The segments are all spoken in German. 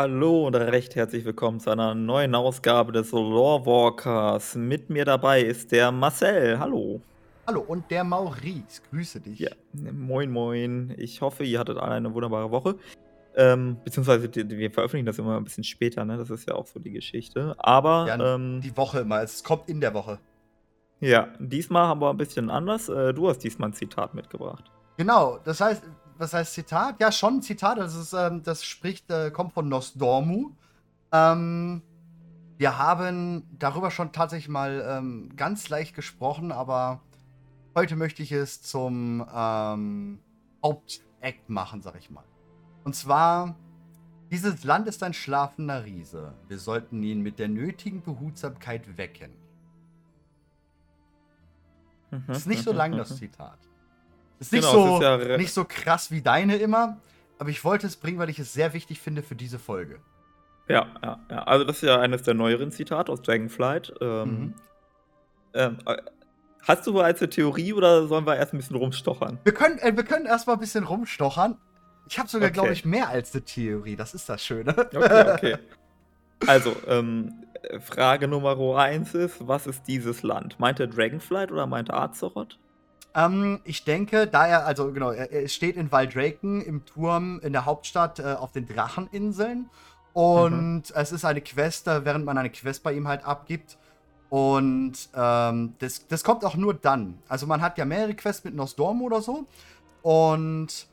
Hallo und recht herzlich willkommen zu einer neuen Ausgabe des Lore Walkers. Mit mir dabei ist der Marcel. Hallo. Hallo und der Maurice. Grüße dich. Ja, moin, moin. Ich hoffe, ihr hattet alle eine wunderbare Woche. Ähm, beziehungsweise wir veröffentlichen das immer ein bisschen später, ne? Das ist ja auch so die Geschichte. Aber ja, ähm, die Woche immer. Es kommt in der Woche. Ja, diesmal haben wir ein bisschen anders. Äh, du hast diesmal ein Zitat mitgebracht. Genau, das heißt, was heißt Zitat? Ja, schon ein Zitat. Das, ist, ähm, das spricht, äh, kommt von Nostormu. Ähm, wir haben darüber schon tatsächlich mal ähm, ganz leicht gesprochen, aber heute möchte ich es zum ähm, Hauptakt machen, sag ich mal. Und zwar, dieses Land ist ein schlafender Riese. Wir sollten ihn mit der nötigen Behutsamkeit wecken. Mhm, ist nicht so lang, das Zitat. Ist nicht, genau, so, ist ja nicht so krass wie deine immer, aber ich wollte es bringen, weil ich es sehr wichtig finde für diese Folge. Ja, ja, ja. Also, das ist ja eines der neueren Zitate aus Dragonflight. Ähm, mhm. ähm, äh, hast du bereits eine Theorie oder sollen wir erst ein bisschen rumstochern? Wir können, äh, wir können erst mal ein bisschen rumstochern. Ich habe sogar, okay. glaube ich, mehr als eine Theorie. Das ist das Schöne. Okay, okay. Also, ähm, Frage Nummer eins ist: Was ist dieses Land? Meint er Dragonflight oder meint er Azeroth? Ähm, ich denke, da er, also genau, er, er steht in Valdraken im Turm in der Hauptstadt äh, auf den Dracheninseln. Und mhm. es ist eine Quest, äh, während man eine Quest bei ihm halt abgibt. Und ähm, das, das kommt auch nur dann. Also man hat ja mehrere Quests mit Nosdorm oder so. Und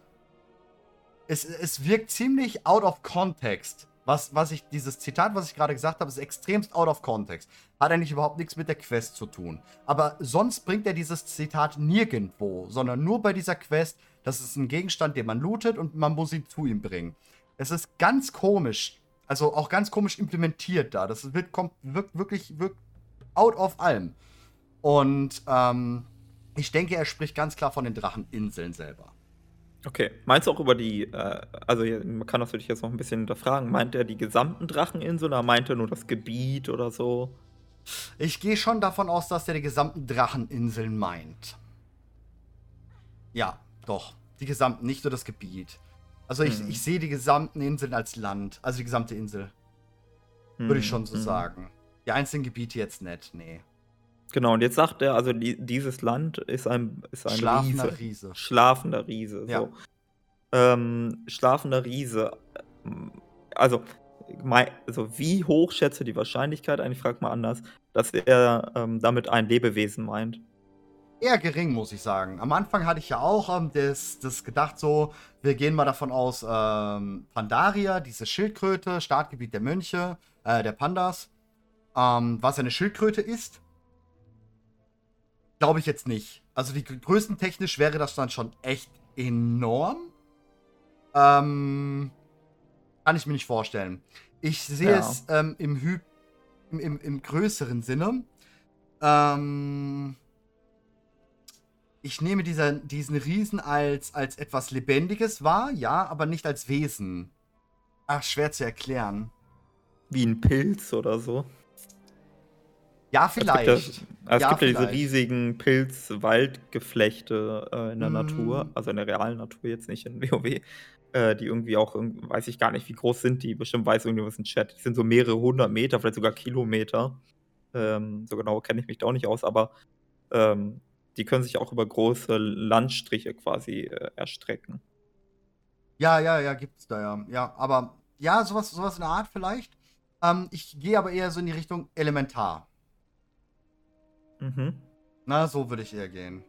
es, es wirkt ziemlich out of context. Was, was ich, dieses Zitat, was ich gerade gesagt habe, ist extremst out of context. Hat eigentlich überhaupt nichts mit der Quest zu tun. Aber sonst bringt er dieses Zitat nirgendwo, sondern nur bei dieser Quest. Das ist ein Gegenstand, den man lootet und man muss ihn zu ihm bringen. Es ist ganz komisch. Also auch ganz komisch implementiert da. Das wird, kommt, wirkt wirklich wirkt out of allem. Und ähm, ich denke, er spricht ganz klar von den Dracheninseln selber. Okay. Meinst du auch über die, äh, also man kann das natürlich jetzt noch ein bisschen hinterfragen, meint er die gesamten Dracheninseln oder meint er nur das Gebiet oder so? Ich gehe schon davon aus, dass er die gesamten Dracheninseln meint. Ja, doch. Die gesamten, nicht nur das Gebiet. Also ich, hm. ich sehe die gesamten Inseln als Land. Also die gesamte Insel. Hm. Würde ich schon so hm. sagen. Die einzelnen Gebiete jetzt nicht, nee. Genau, und jetzt sagt er, also die, dieses Land ist ein, ist ein Schlafender Riese. Riese. Schlafender Riese. So. Ja. Ähm, schlafender Riese. Also, also, wie hoch schätze die Wahrscheinlichkeit, eigentlich frag mal anders, dass er ähm, damit ein Lebewesen meint? Eher gering, muss ich sagen. Am Anfang hatte ich ja auch ähm, das, das gedacht, so, wir gehen mal davon aus, ähm, Pandaria, diese Schildkröte, Startgebiet der Mönche, äh, der Pandas, ähm, was eine Schildkröte ist Glaube ich jetzt nicht. Also die größtentechnisch wäre das dann schon echt enorm. Ähm, kann ich mir nicht vorstellen. Ich sehe ja. es ähm, im, Hy im, im, im, größeren Sinne. Ähm, ich nehme dieser, diesen Riesen als, als etwas Lebendiges wahr, ja, aber nicht als Wesen. Ach, schwer zu erklären. Wie ein Pilz oder so. Ja, vielleicht. Es gibt ja, es ja, gibt ja diese riesigen Pilz-Waldgeflechte äh, in der mm. Natur, also in der realen Natur jetzt nicht in WoW, äh, die irgendwie auch, weiß ich gar nicht, wie groß sind die, bestimmt weiß irgendwas im Chat. Die sind so mehrere hundert Meter, vielleicht sogar Kilometer. Ähm, so genau kenne ich mich da auch nicht aus, aber ähm, die können sich auch über große Landstriche quasi äh, erstrecken. Ja, ja, ja, gibt es da ja. Ja, aber ja, sowas, sowas in der Art vielleicht. Ähm, ich gehe aber eher so in die Richtung Elementar. Mhm. Na, so würde ich eher gehen.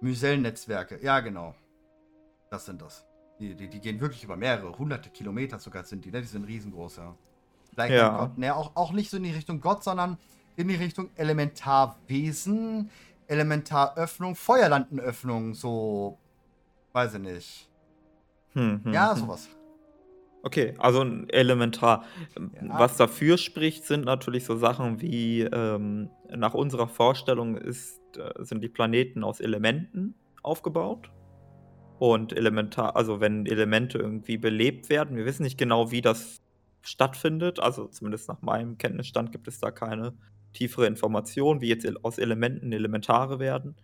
Mycel-Netzwerke, ja, genau. Das sind das. Die, die, die, gehen wirklich über mehrere, hunderte Kilometer sogar sind die, ne? Die sind riesengroß, ja. Vielleicht ja. Gott, ne, auch, auch nicht so in die Richtung Gott, sondern in die Richtung Elementarwesen, Elementaröffnung, Feuerlandenöffnung, so. Weiß ich nicht. Hm, hm, ja, hm. Okay, also ein elementar. Ja. Was dafür spricht, sind natürlich so Sachen wie, ähm, nach unserer Vorstellung ist, äh, sind die Planeten aus Elementen aufgebaut. Und elementar, also wenn Elemente irgendwie belebt werden, wir wissen nicht genau, wie das stattfindet. Also zumindest nach meinem Kenntnisstand gibt es da keine tiefere Information, wie jetzt aus Elementen Elementare werden.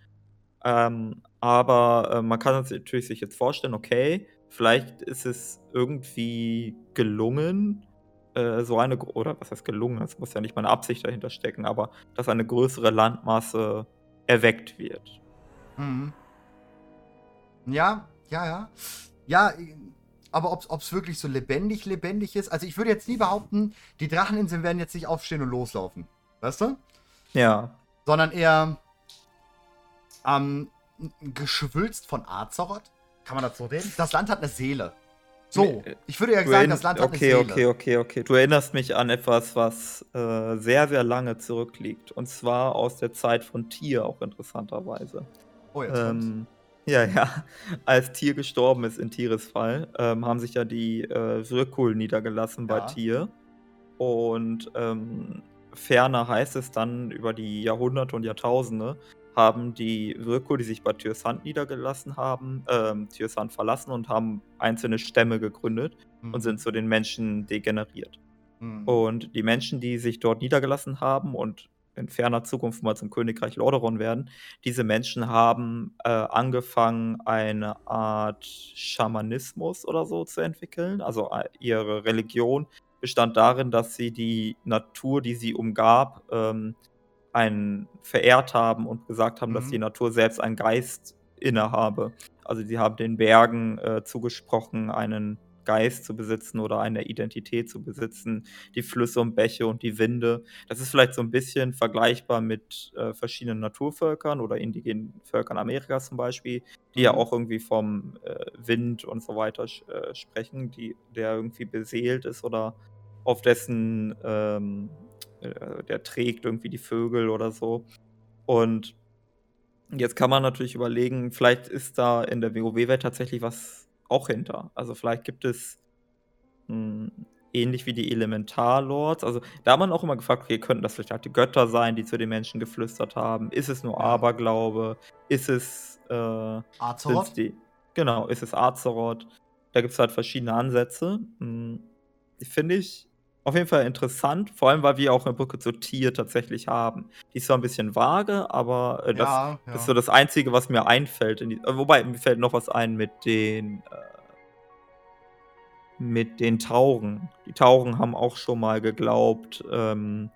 Ähm, aber äh, man kann sich natürlich sich jetzt vorstellen, okay, vielleicht ist es irgendwie gelungen, äh, so eine, oder was heißt gelungen, es muss ja nicht mal eine Absicht dahinter stecken, aber dass eine größere Landmasse erweckt wird. Mhm. Ja, ja, ja. Ja, aber ob es wirklich so lebendig, lebendig ist. Also ich würde jetzt nie behaupten, die Dracheninseln werden jetzt nicht aufstehen und loslaufen. Weißt du? Ja. Sondern eher ähm, geschwülzt von Azeroth. Kann man das so reden? Das Land hat eine Seele. So, ich würde ja sagen, das Land hat okay, eine Seele. Okay, okay, okay. Du erinnerst mich an etwas, was äh, sehr, sehr lange zurückliegt. Und zwar aus der Zeit von Tier, auch interessanterweise. Oh, jetzt ähm, Ja, ja. Als Tier gestorben ist in Tieres Fall, ähm, haben sich ja die äh, Wirkul niedergelassen bei Tier. Und ähm, ferner heißt es dann über die Jahrhunderte und Jahrtausende, haben die Wirkul, die sich bei Tyrsand niedergelassen haben, ähm, Tyrsand verlassen und haben einzelne Stämme gegründet mhm. und sind zu den Menschen degeneriert. Mhm. Und die Menschen, die sich dort niedergelassen haben und in ferner Zukunft mal zum Königreich Lordaeron werden. Diese Menschen haben äh, angefangen, eine Art Schamanismus oder so zu entwickeln. Also äh, ihre Religion bestand darin, dass sie die Natur, die sie umgab, ähm, einen verehrt haben und gesagt haben, mhm. dass die Natur selbst einen Geist innehabe. Also sie haben den Bergen äh, zugesprochen, einen Geist zu besitzen oder eine Identität zu besitzen, die Flüsse und Bäche und die Winde. Das ist vielleicht so ein bisschen vergleichbar mit äh, verschiedenen Naturvölkern oder indigenen Völkern Amerikas zum Beispiel, die mhm. ja auch irgendwie vom äh, Wind und so weiter äh, sprechen, die, der irgendwie beseelt ist oder auf dessen, ähm, äh, der trägt irgendwie die Vögel oder so. Und jetzt kann man natürlich überlegen, vielleicht ist da in der WoW-Welt tatsächlich was auch hinter. Also vielleicht gibt es mh, hm, ähnlich wie die Elementarlords. Also da hat man auch immer gefragt, okay, könnten das vielleicht halt die Götter sein, die zu den Menschen geflüstert haben? Ist es nur Aberglaube? Ist es äh, Azeroth? Die, genau, ist es Azeroth? Da gibt es halt verschiedene Ansätze. Hm, Finde ich auf jeden Fall interessant, vor allem weil wir auch eine Brücke zu Tier tatsächlich haben. Die ist zwar ein bisschen vage, aber äh, das, ja, ja. ist so das Einzige, was mir einfällt. Die, äh, wobei, mir fällt noch was ein mit den äh, mit den Tauren. Die Tauren haben auch schon mal geglaubt, ähm,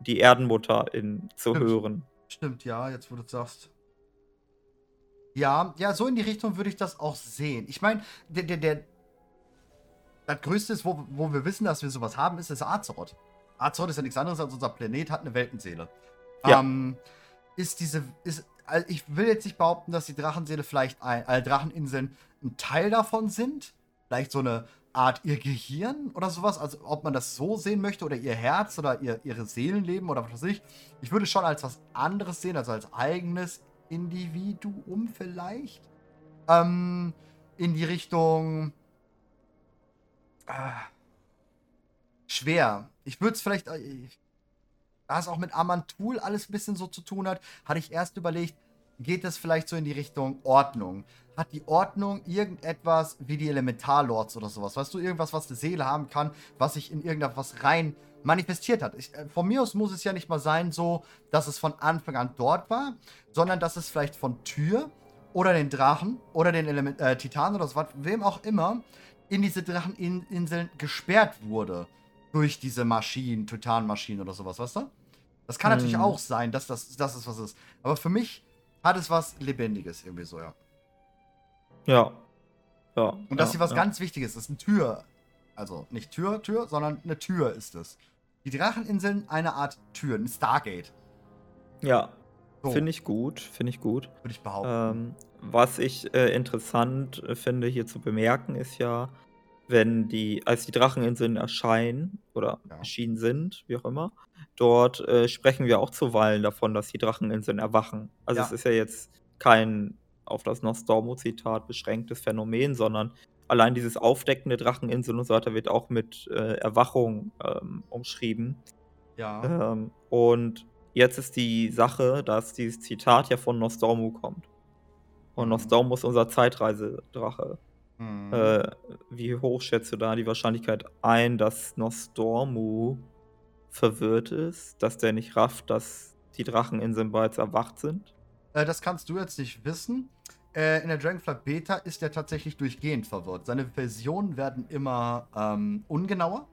die Erdenmutter in, zu Stimmt. hören. Stimmt, ja, jetzt wo du sagst. Ja, ja, so in die Richtung würde ich das auch sehen. Ich meine, der, der, der, das Größte ist, wo, wo wir wissen, dass wir sowas haben, ist das Azeroth. Azeroth ist ja nichts anderes als unser Planet, hat eine Weltenseele. Ja. Ähm, ist diese, ist, also ich will jetzt nicht behaupten, dass die Drachenseele vielleicht, ein, äh, Dracheninseln ein Teil davon sind. Vielleicht so eine Art ihr Gehirn oder sowas. Also ob man das so sehen möchte oder ihr Herz oder ihr, ihre Seelenleben oder was weiß ich. Ich würde schon als was anderes sehen, also als eigenes Individuum vielleicht. Ähm, in die Richtung Ah. schwer. Ich würde es vielleicht, äh, da es auch mit Amantul alles ein bisschen so zu tun hat, hatte ich erst überlegt, geht es vielleicht so in die Richtung Ordnung? Hat die Ordnung irgendetwas wie die Elementarlords oder sowas? Weißt du, irgendwas, was eine Seele haben kann, was sich in irgendetwas rein manifestiert hat? Ich, äh, von mir aus muss es ja nicht mal sein, so, dass es von Anfang an dort war, sondern dass es vielleicht von Tür oder den Drachen oder den Element, äh, Titanen oder so was, wem auch immer, in diese Dracheninseln gesperrt wurde. Durch diese Maschinen, Titanmaschinen oder sowas, weißt du? Das kann hm. natürlich auch sein, dass das, dass es was ist. Aber für mich hat es was Lebendiges irgendwie so, ja. Ja. Ja. Und dass ja, hier was ja. ganz Wichtiges ist. Eine Tür. Also nicht Tür, Tür, sondern eine Tür ist es. Die Dracheninseln eine Art Tür, ein Stargate. Ja. So. Finde ich gut, finde ich gut. Würde ich behaupten. Ähm, was ich äh, interessant äh, finde hier zu bemerken, ist ja, wenn die, als die Dracheninseln erscheinen oder ja. erschienen sind, wie auch immer, dort äh, sprechen wir auch zuweilen davon, dass die Dracheninseln erwachen. Also ja. es ist ja jetzt kein auf das Nostormo-Zitat beschränktes Phänomen, sondern allein dieses Aufdecken der Dracheninseln und so weiter wird auch mit äh, Erwachung ähm, umschrieben. Ja. Ähm, und jetzt ist die Sache, dass dieses Zitat ja von Nostormu kommt. Und Nostorm ist unser Zeitreisedrache. Mhm. Äh, wie hoch schätzt du da die Wahrscheinlichkeit ein, dass Nostormu verwirrt ist, dass der nicht rafft, dass die Dracheninseln bereits erwacht sind? Äh, das kannst du jetzt nicht wissen. Äh, in der Dragonfly Beta ist er tatsächlich durchgehend verwirrt. Seine Versionen werden immer ähm, ungenauer.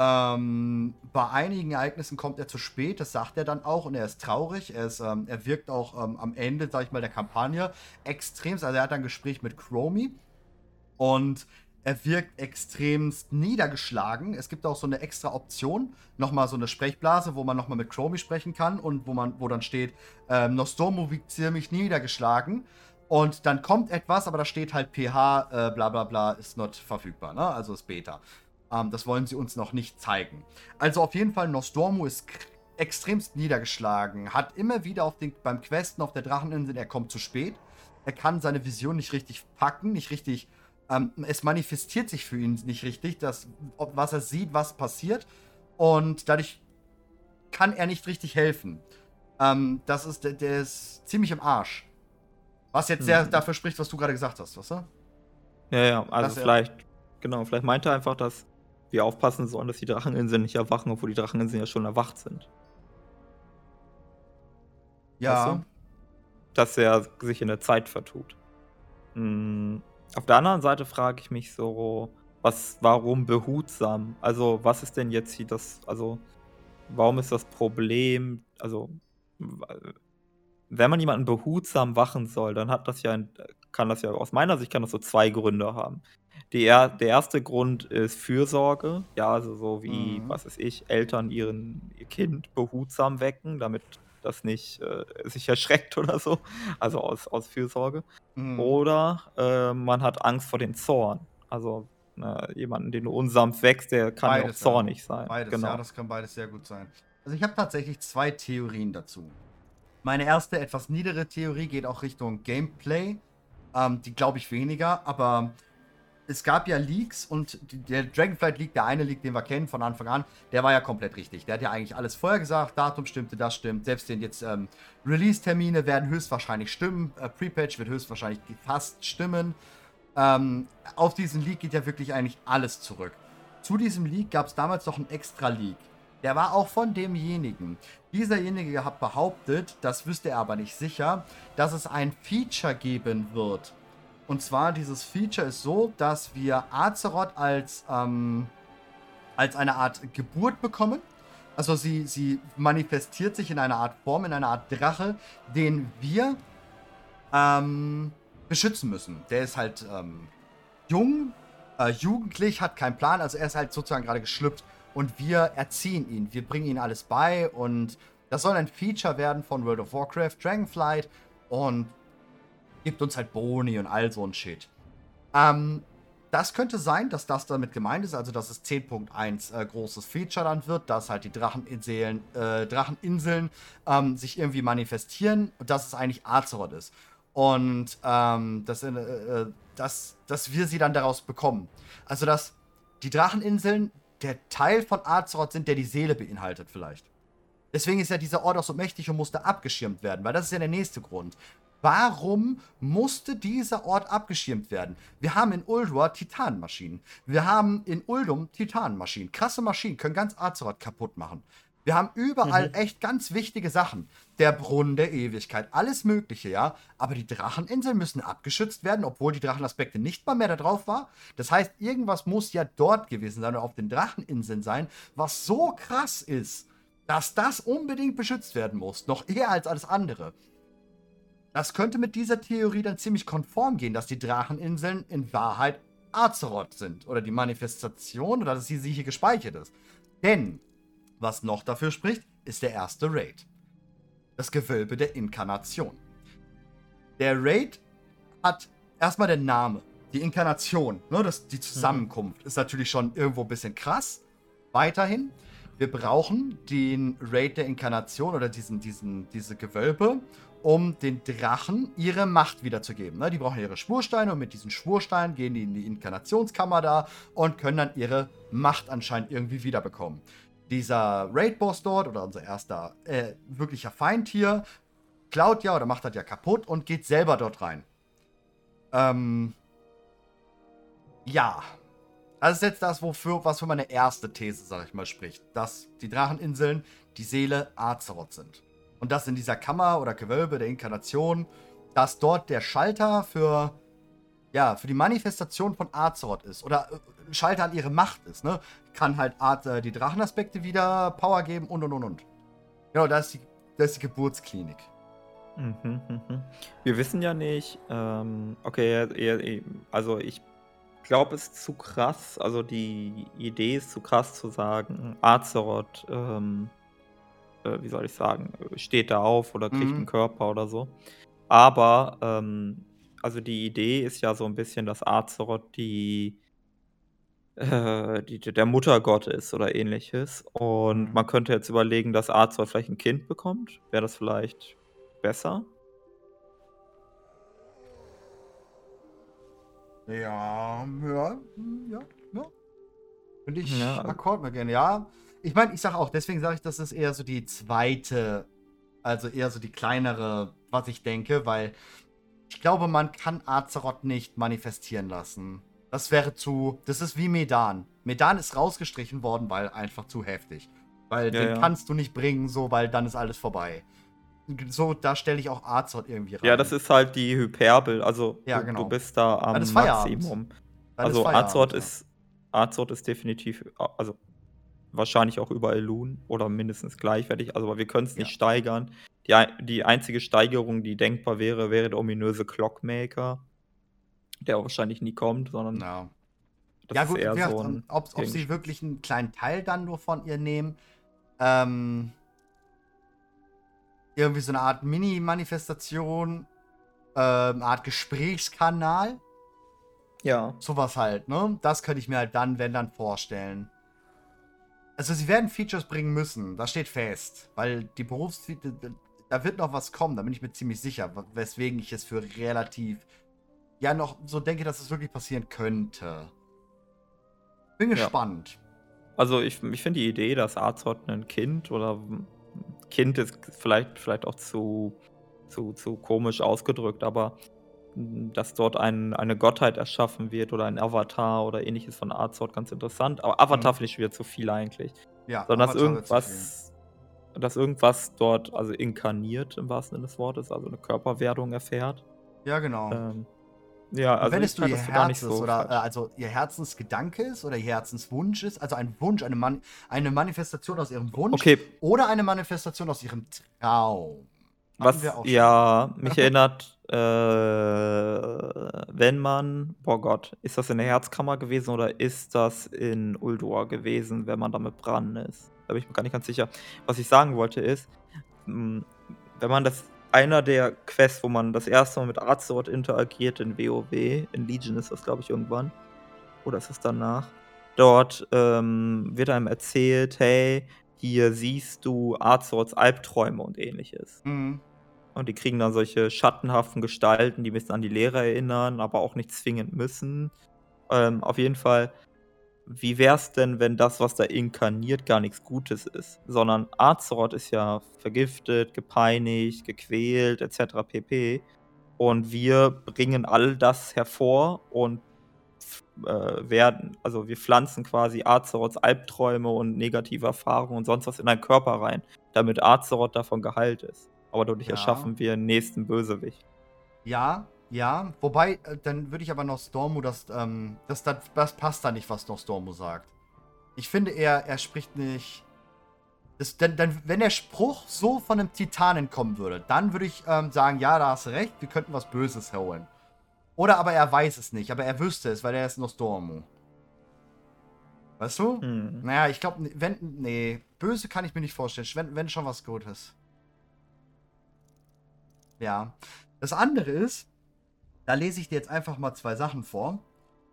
Ähm, bei einigen Ereignissen kommt er zu spät, das sagt er dann auch und er ist traurig. Er, ist, ähm, er wirkt auch ähm, am Ende, sag ich mal, der Kampagne extremst. Also er hat ein Gespräch mit Chromie und er wirkt extremst niedergeschlagen. Es gibt auch so eine extra Option, nochmal so eine Sprechblase, wo man nochmal mit Chromie sprechen kann und wo man, wo dann steht, ähm, Nostromo wiegt ziemlich niedergeschlagen. Und dann kommt etwas, aber da steht halt pH, äh, bla bla bla, ist not verfügbar, ne? Also ist Beta. Ähm, das wollen sie uns noch nicht zeigen. Also auf jeden Fall, Nostormu ist extremst niedergeschlagen, hat immer wieder auf den, beim Questen auf der Dracheninsel, er kommt zu spät. Er kann seine Vision nicht richtig packen, nicht richtig. Ähm, es manifestiert sich für ihn nicht richtig, dass, ob, was er sieht, was passiert. Und dadurch kann er nicht richtig helfen. Ähm, das ist, der, der, ist ziemlich im Arsch. Was jetzt sehr hm. dafür spricht, was du gerade gesagt hast, weißt du? Ja, ja, also dass vielleicht, genau, vielleicht meint er einfach, dass wir aufpassen sollen, dass die Dracheninseln nicht erwachen, obwohl die Dracheninseln ja schon erwacht sind. Ja. Weißt du? Dass er sich in der Zeit vertut. Hm. Auf der anderen Seite frage ich mich so, was, warum behutsam? Also, was ist denn jetzt hier das, also, warum ist das Problem, also, wenn man jemanden behutsam wachen soll, dann hat das ja, kann das ja, aus meiner Sicht kann das so zwei Gründe haben. Die, der erste Grund ist Fürsorge, ja, also so wie, mhm. was weiß ich, Eltern ihren, ihr Kind behutsam wecken, damit das nicht äh, sich erschreckt oder so, also aus, aus Fürsorge. Mhm. Oder äh, man hat Angst vor dem Zorn, also äh, jemanden, den du unsanft wächst, der kann beides, ja auch zornig sein. Beides, genau. ja, das kann beides sehr gut sein. Also ich habe tatsächlich zwei Theorien dazu. Meine erste, etwas niedere Theorie geht auch Richtung Gameplay. Ähm, die glaube ich weniger, aber es gab ja Leaks und der Dragonflight Leak, der eine Leak, den wir kennen von Anfang an, der war ja komplett richtig. Der hat ja eigentlich alles vorher gesagt, Datum stimmte, das stimmt. Selbst den jetzt ähm, Release-Termine werden höchstwahrscheinlich stimmen. Äh, Pre-Patch wird höchstwahrscheinlich fast stimmen. Ähm, auf diesen Leak geht ja wirklich eigentlich alles zurück. Zu diesem Leak gab es damals noch einen extra Leak. Der war auch von demjenigen. Dieserjenige hat behauptet, das wüsste er aber nicht sicher, dass es ein Feature geben wird und zwar, dieses Feature ist so, dass wir Azeroth als, ähm, als eine Art Geburt bekommen. Also sie, sie manifestiert sich in einer Art Form, in einer Art Drache, den wir ähm, beschützen müssen. Der ist halt ähm, jung, äh, jugendlich, hat keinen Plan, also er ist halt sozusagen gerade geschlüpft und wir erziehen ihn. Wir bringen ihn alles bei und das soll ein Feature werden von World of Warcraft, Dragonflight und gibt uns halt Boni und all so ein Shit. Ähm, das könnte sein, dass das damit gemeint ist, also dass es 10.1 äh, großes Feature dann wird, dass halt die Dracheninseln, äh, Dracheninseln ähm, sich irgendwie manifestieren und dass es eigentlich Azeroth ist. Und ähm, dass, äh, äh, dass, dass wir sie dann daraus bekommen. Also dass die Dracheninseln der Teil von Azeroth sind, der die Seele beinhaltet vielleicht. Deswegen ist ja dieser Ort auch so mächtig und musste abgeschirmt werden, weil das ist ja der nächste Grund. Warum musste dieser Ort abgeschirmt werden? Wir haben in Uldur Titanmaschinen. Wir haben in Uldum Titanmaschinen. Krasse Maschinen, können ganz Azeroth kaputt machen. Wir haben überall mhm. echt ganz wichtige Sachen. Der Brunnen der Ewigkeit, alles Mögliche, ja. Aber die Dracheninseln müssen abgeschützt werden, obwohl die Drachenaspekte nicht mal mehr da drauf war. Das heißt, irgendwas muss ja dort gewesen sein oder auf den Dracheninseln sein, was so krass ist, dass das unbedingt beschützt werden muss. Noch eher als alles andere. Das könnte mit dieser Theorie dann ziemlich konform gehen, dass die Dracheninseln in Wahrheit Azeroth sind oder die Manifestation oder dass sie hier gespeichert ist. Denn, was noch dafür spricht, ist der erste Raid. Das Gewölbe der Inkarnation. Der Raid hat erstmal den Namen, die Inkarnation, ne, das, die Zusammenkunft, ist natürlich schon irgendwo ein bisschen krass. Weiterhin, wir brauchen den Raid der Inkarnation oder diesen, diesen, diese Gewölbe, um den Drachen ihre Macht wiederzugeben. Ne? Die brauchen ihre Schwursteine und mit diesen Schwursteinen gehen die in die Inkarnationskammer da und können dann ihre Macht anscheinend irgendwie wiederbekommen. Dieser Raid-Boss dort oder unser erster äh, wirklicher Feind hier klaut ja oder macht das ja kaputt und geht selber dort rein. Ähm, ja. Das ist jetzt das, wofür, was für meine erste These, sag ich mal, spricht. Dass die Dracheninseln die Seele Azeroth sind. Und das in dieser Kammer oder Gewölbe der Inkarnation, dass dort der Schalter für, ja, für die Manifestation von Azeroth ist. Oder äh, Schalter an ihre Macht ist, ne? Kann halt Art, äh, die Drachenaspekte wieder Power geben und und und und. Genau, das ist die, das ist die Geburtsklinik. Mhm, mhm. Wir wissen ja nicht, ähm, okay, also ich glaube, es ist zu krass, also die Idee ist zu krass zu sagen, Azeroth, ähm, äh, wie soll ich sagen, steht da auf oder kriegt einen mhm. Körper oder so. Aber, ähm, also die Idee ist ja so ein bisschen, dass Azeroth die äh, die der Muttergott ist oder Ähnliches. Und mhm. man könnte jetzt überlegen, dass Azeroth vielleicht ein Kind bekommt. Wäre das vielleicht besser? Ja, ja, ja, ja. Finde ich Ja, Akkord mir gerne. Ja, ich meine, ich sage auch, deswegen sage ich, das ist eher so die zweite, also eher so die kleinere, was ich denke, weil ich glaube, man kann Azeroth nicht manifestieren lassen. Das wäre zu, das ist wie Medan. Medan ist rausgestrichen worden, weil einfach zu heftig. Weil ja, den ja. kannst du nicht bringen, so, weil dann ist alles vorbei so, da stelle ich auch Azeroth irgendwie rein. Ja, das ist halt die Hyperbel. Also, ja, du, genau. du bist da am Maximum. also, Azeroth ist, Azeroth ist definitiv, also wahrscheinlich auch überall Loon oder mindestens gleichwertig. Also, wir können es nicht ja. steigern. Die, die einzige Steigerung, die denkbar wäre, wäre der ominöse Clockmaker, der wahrscheinlich nie kommt, sondern. Ja, ja gut, so ob, ob sie wirklich einen kleinen Teil dann nur von ihr nehmen. Ähm, irgendwie so eine Art Mini-Manifestation, äh, eine Art Gesprächskanal. Ja. Sowas halt, ne? Das könnte ich mir halt dann, wenn dann, vorstellen. Also sie werden Features bringen müssen, das steht fest. Weil die Berufs... Da wird noch was kommen, da bin ich mir ziemlich sicher. Weswegen ich es für relativ... Ja, noch so denke, dass es wirklich passieren könnte. Bin gespannt. Ja. Also ich, ich finde die Idee, dass Arzot ein Kind oder Kind ist vielleicht, vielleicht auch zu, zu, zu komisch ausgedrückt, aber dass dort ein, eine Gottheit erschaffen wird oder ein Avatar oder ähnliches von Artsort ganz interessant. Aber Avatar mhm. finde ich wieder zu viel eigentlich. Ja, Sondern dass irgendwas, dass irgendwas dort also inkarniert im wahrsten Sinne des Wortes, also eine Körperwerdung erfährt. Ja, genau. Ähm, ja, also wenn es du ihr Herz ist so oder äh, also ihr Herzensgedanke ist oder ihr Herzenswunsch ist, also ein Wunsch, eine, Man eine Manifestation aus ihrem Wunsch okay. oder eine Manifestation aus ihrem Traum. Was ja, mich erinnert, äh, wenn man, boah Gott, ist das in der Herzkammer gewesen oder ist das in Uldur gewesen, wenn man damit dran ist? Da bin ich mir gar nicht ganz sicher. Was ich sagen wollte ist, hm, wenn man das einer der Quests, wo man das erste Mal mit Azeroth interagiert in WoW. In Legion ist das, glaube ich, irgendwann. Oder ist es danach? Dort ähm, wird einem erzählt, hey, hier siehst du Azeroths Albträume und ähnliches. Mhm. Und die kriegen dann solche schattenhaften Gestalten, die ein bisschen an die Lehre erinnern, aber auch nicht zwingend müssen. Ähm, auf jeden Fall wie wär's denn, wenn das, was da inkarniert, gar nichts Gutes ist? Sondern Azeroth ist ja vergiftet, gepeinigt, gequält, etc. pp. Und wir bringen all das hervor und äh, werden, also wir pflanzen quasi Azeroths Albträume und negative Erfahrungen und sonst was in deinen Körper rein, damit Azeroth davon geheilt ist. Aber dadurch ja. erschaffen wir einen nächsten Bösewicht. Ja, ja, wobei, äh, dann würde ich aber noch Stormo, das, ähm, das, das, das passt da nicht, was noch Stormo sagt. Ich finde, er, er spricht nicht. Das, denn, denn, wenn der Spruch so von einem Titanen kommen würde, dann würde ich ähm, sagen, ja, da hast du recht, wir könnten was Böses holen. Oder aber er weiß es nicht, aber er wüsste es, weil er ist Nostormo. Weißt du? Hm. Naja, ich glaube, wenn. Nee, böse kann ich mir nicht vorstellen. Wenn, wenn schon was Gutes. Ja. Das andere ist, da lese ich dir jetzt einfach mal zwei Sachen vor.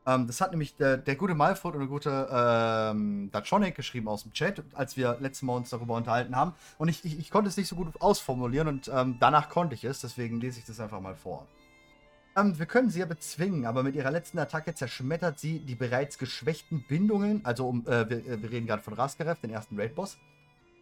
Ähm, das hat nämlich der, der gute Malfoot und der gute ähm, Dachonik geschrieben aus dem Chat, als wir letztes Mal uns darüber unterhalten haben. Und ich, ich, ich konnte es nicht so gut ausformulieren und ähm, danach konnte ich es, deswegen lese ich das einfach mal vor. Ähm, wir können sie ja bezwingen, aber mit ihrer letzten Attacke zerschmettert sie die bereits geschwächten Bindungen, also um, äh, wir, äh, wir, reden gerade von Raskarev, den ersten Raid-Boss,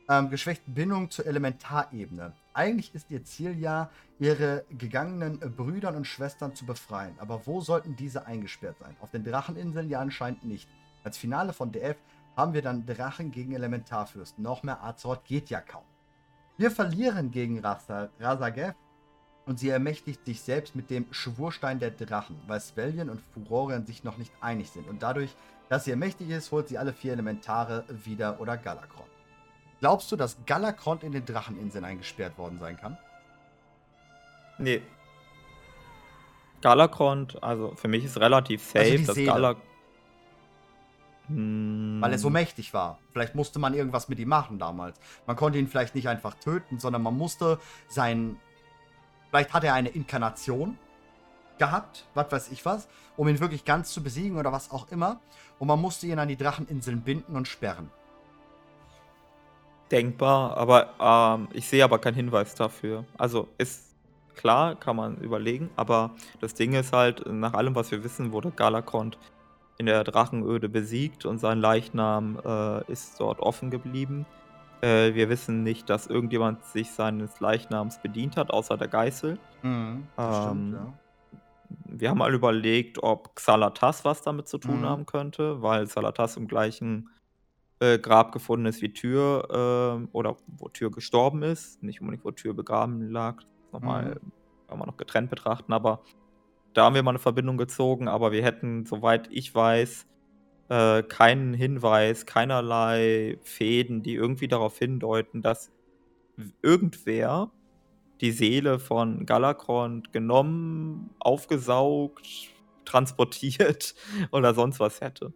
ähm, geschwächten Bindungen zur Elementarebene. Eigentlich ist ihr Ziel ja, ihre gegangenen Brüdern und Schwestern zu befreien. Aber wo sollten diese eingesperrt sein? Auf den Dracheninseln ja anscheinend nicht. Als Finale von DF haben wir dann Drachen gegen Elementarfürsten. Noch mehr Azeroth geht ja kaum. Wir verlieren gegen Razagev und sie ermächtigt sich selbst mit dem Schwurstein der Drachen, weil Svellion und Furorian sich noch nicht einig sind. Und dadurch, dass sie ermächtigt ist, holt sie alle vier Elementare wieder oder Galakron. Glaubst du, dass Galakron in den Dracheninseln eingesperrt worden sein kann? Nee. Galakrond, also für mich ist relativ safe, also dass Galak. Weil er so hm. mächtig war. Vielleicht musste man irgendwas mit ihm machen damals. Man konnte ihn vielleicht nicht einfach töten, sondern man musste sein Vielleicht hat er eine Inkarnation gehabt, was weiß ich was, um ihn wirklich ganz zu besiegen oder was auch immer. Und man musste ihn an die Dracheninseln binden und sperren. Denkbar, aber ähm, ich sehe aber keinen Hinweis dafür. Also ist klar, kann man überlegen, aber das Ding ist halt, nach allem, was wir wissen, wurde Galakond in der Drachenöde besiegt und sein Leichnam äh, ist dort offen geblieben. Äh, wir wissen nicht, dass irgendjemand sich seines Leichnams bedient hat, außer der Geißel. Mhm, ähm, stimmt, ja. Wir haben mal überlegt, ob Xalatas was damit zu tun mhm. haben könnte, weil Xalatas im gleichen äh, Grab gefunden ist wie Tür äh, oder wo Tür gestorben ist. Nicht unbedingt, wo Tür begraben lag. Nochmal, mhm. kann man noch getrennt betrachten, aber da haben wir mal eine Verbindung gezogen, aber wir hätten, soweit ich weiß, äh, keinen Hinweis, keinerlei Fäden, die irgendwie darauf hindeuten, dass irgendwer die Seele von Galakrond genommen, aufgesaugt, transportiert oder sonst was hätte.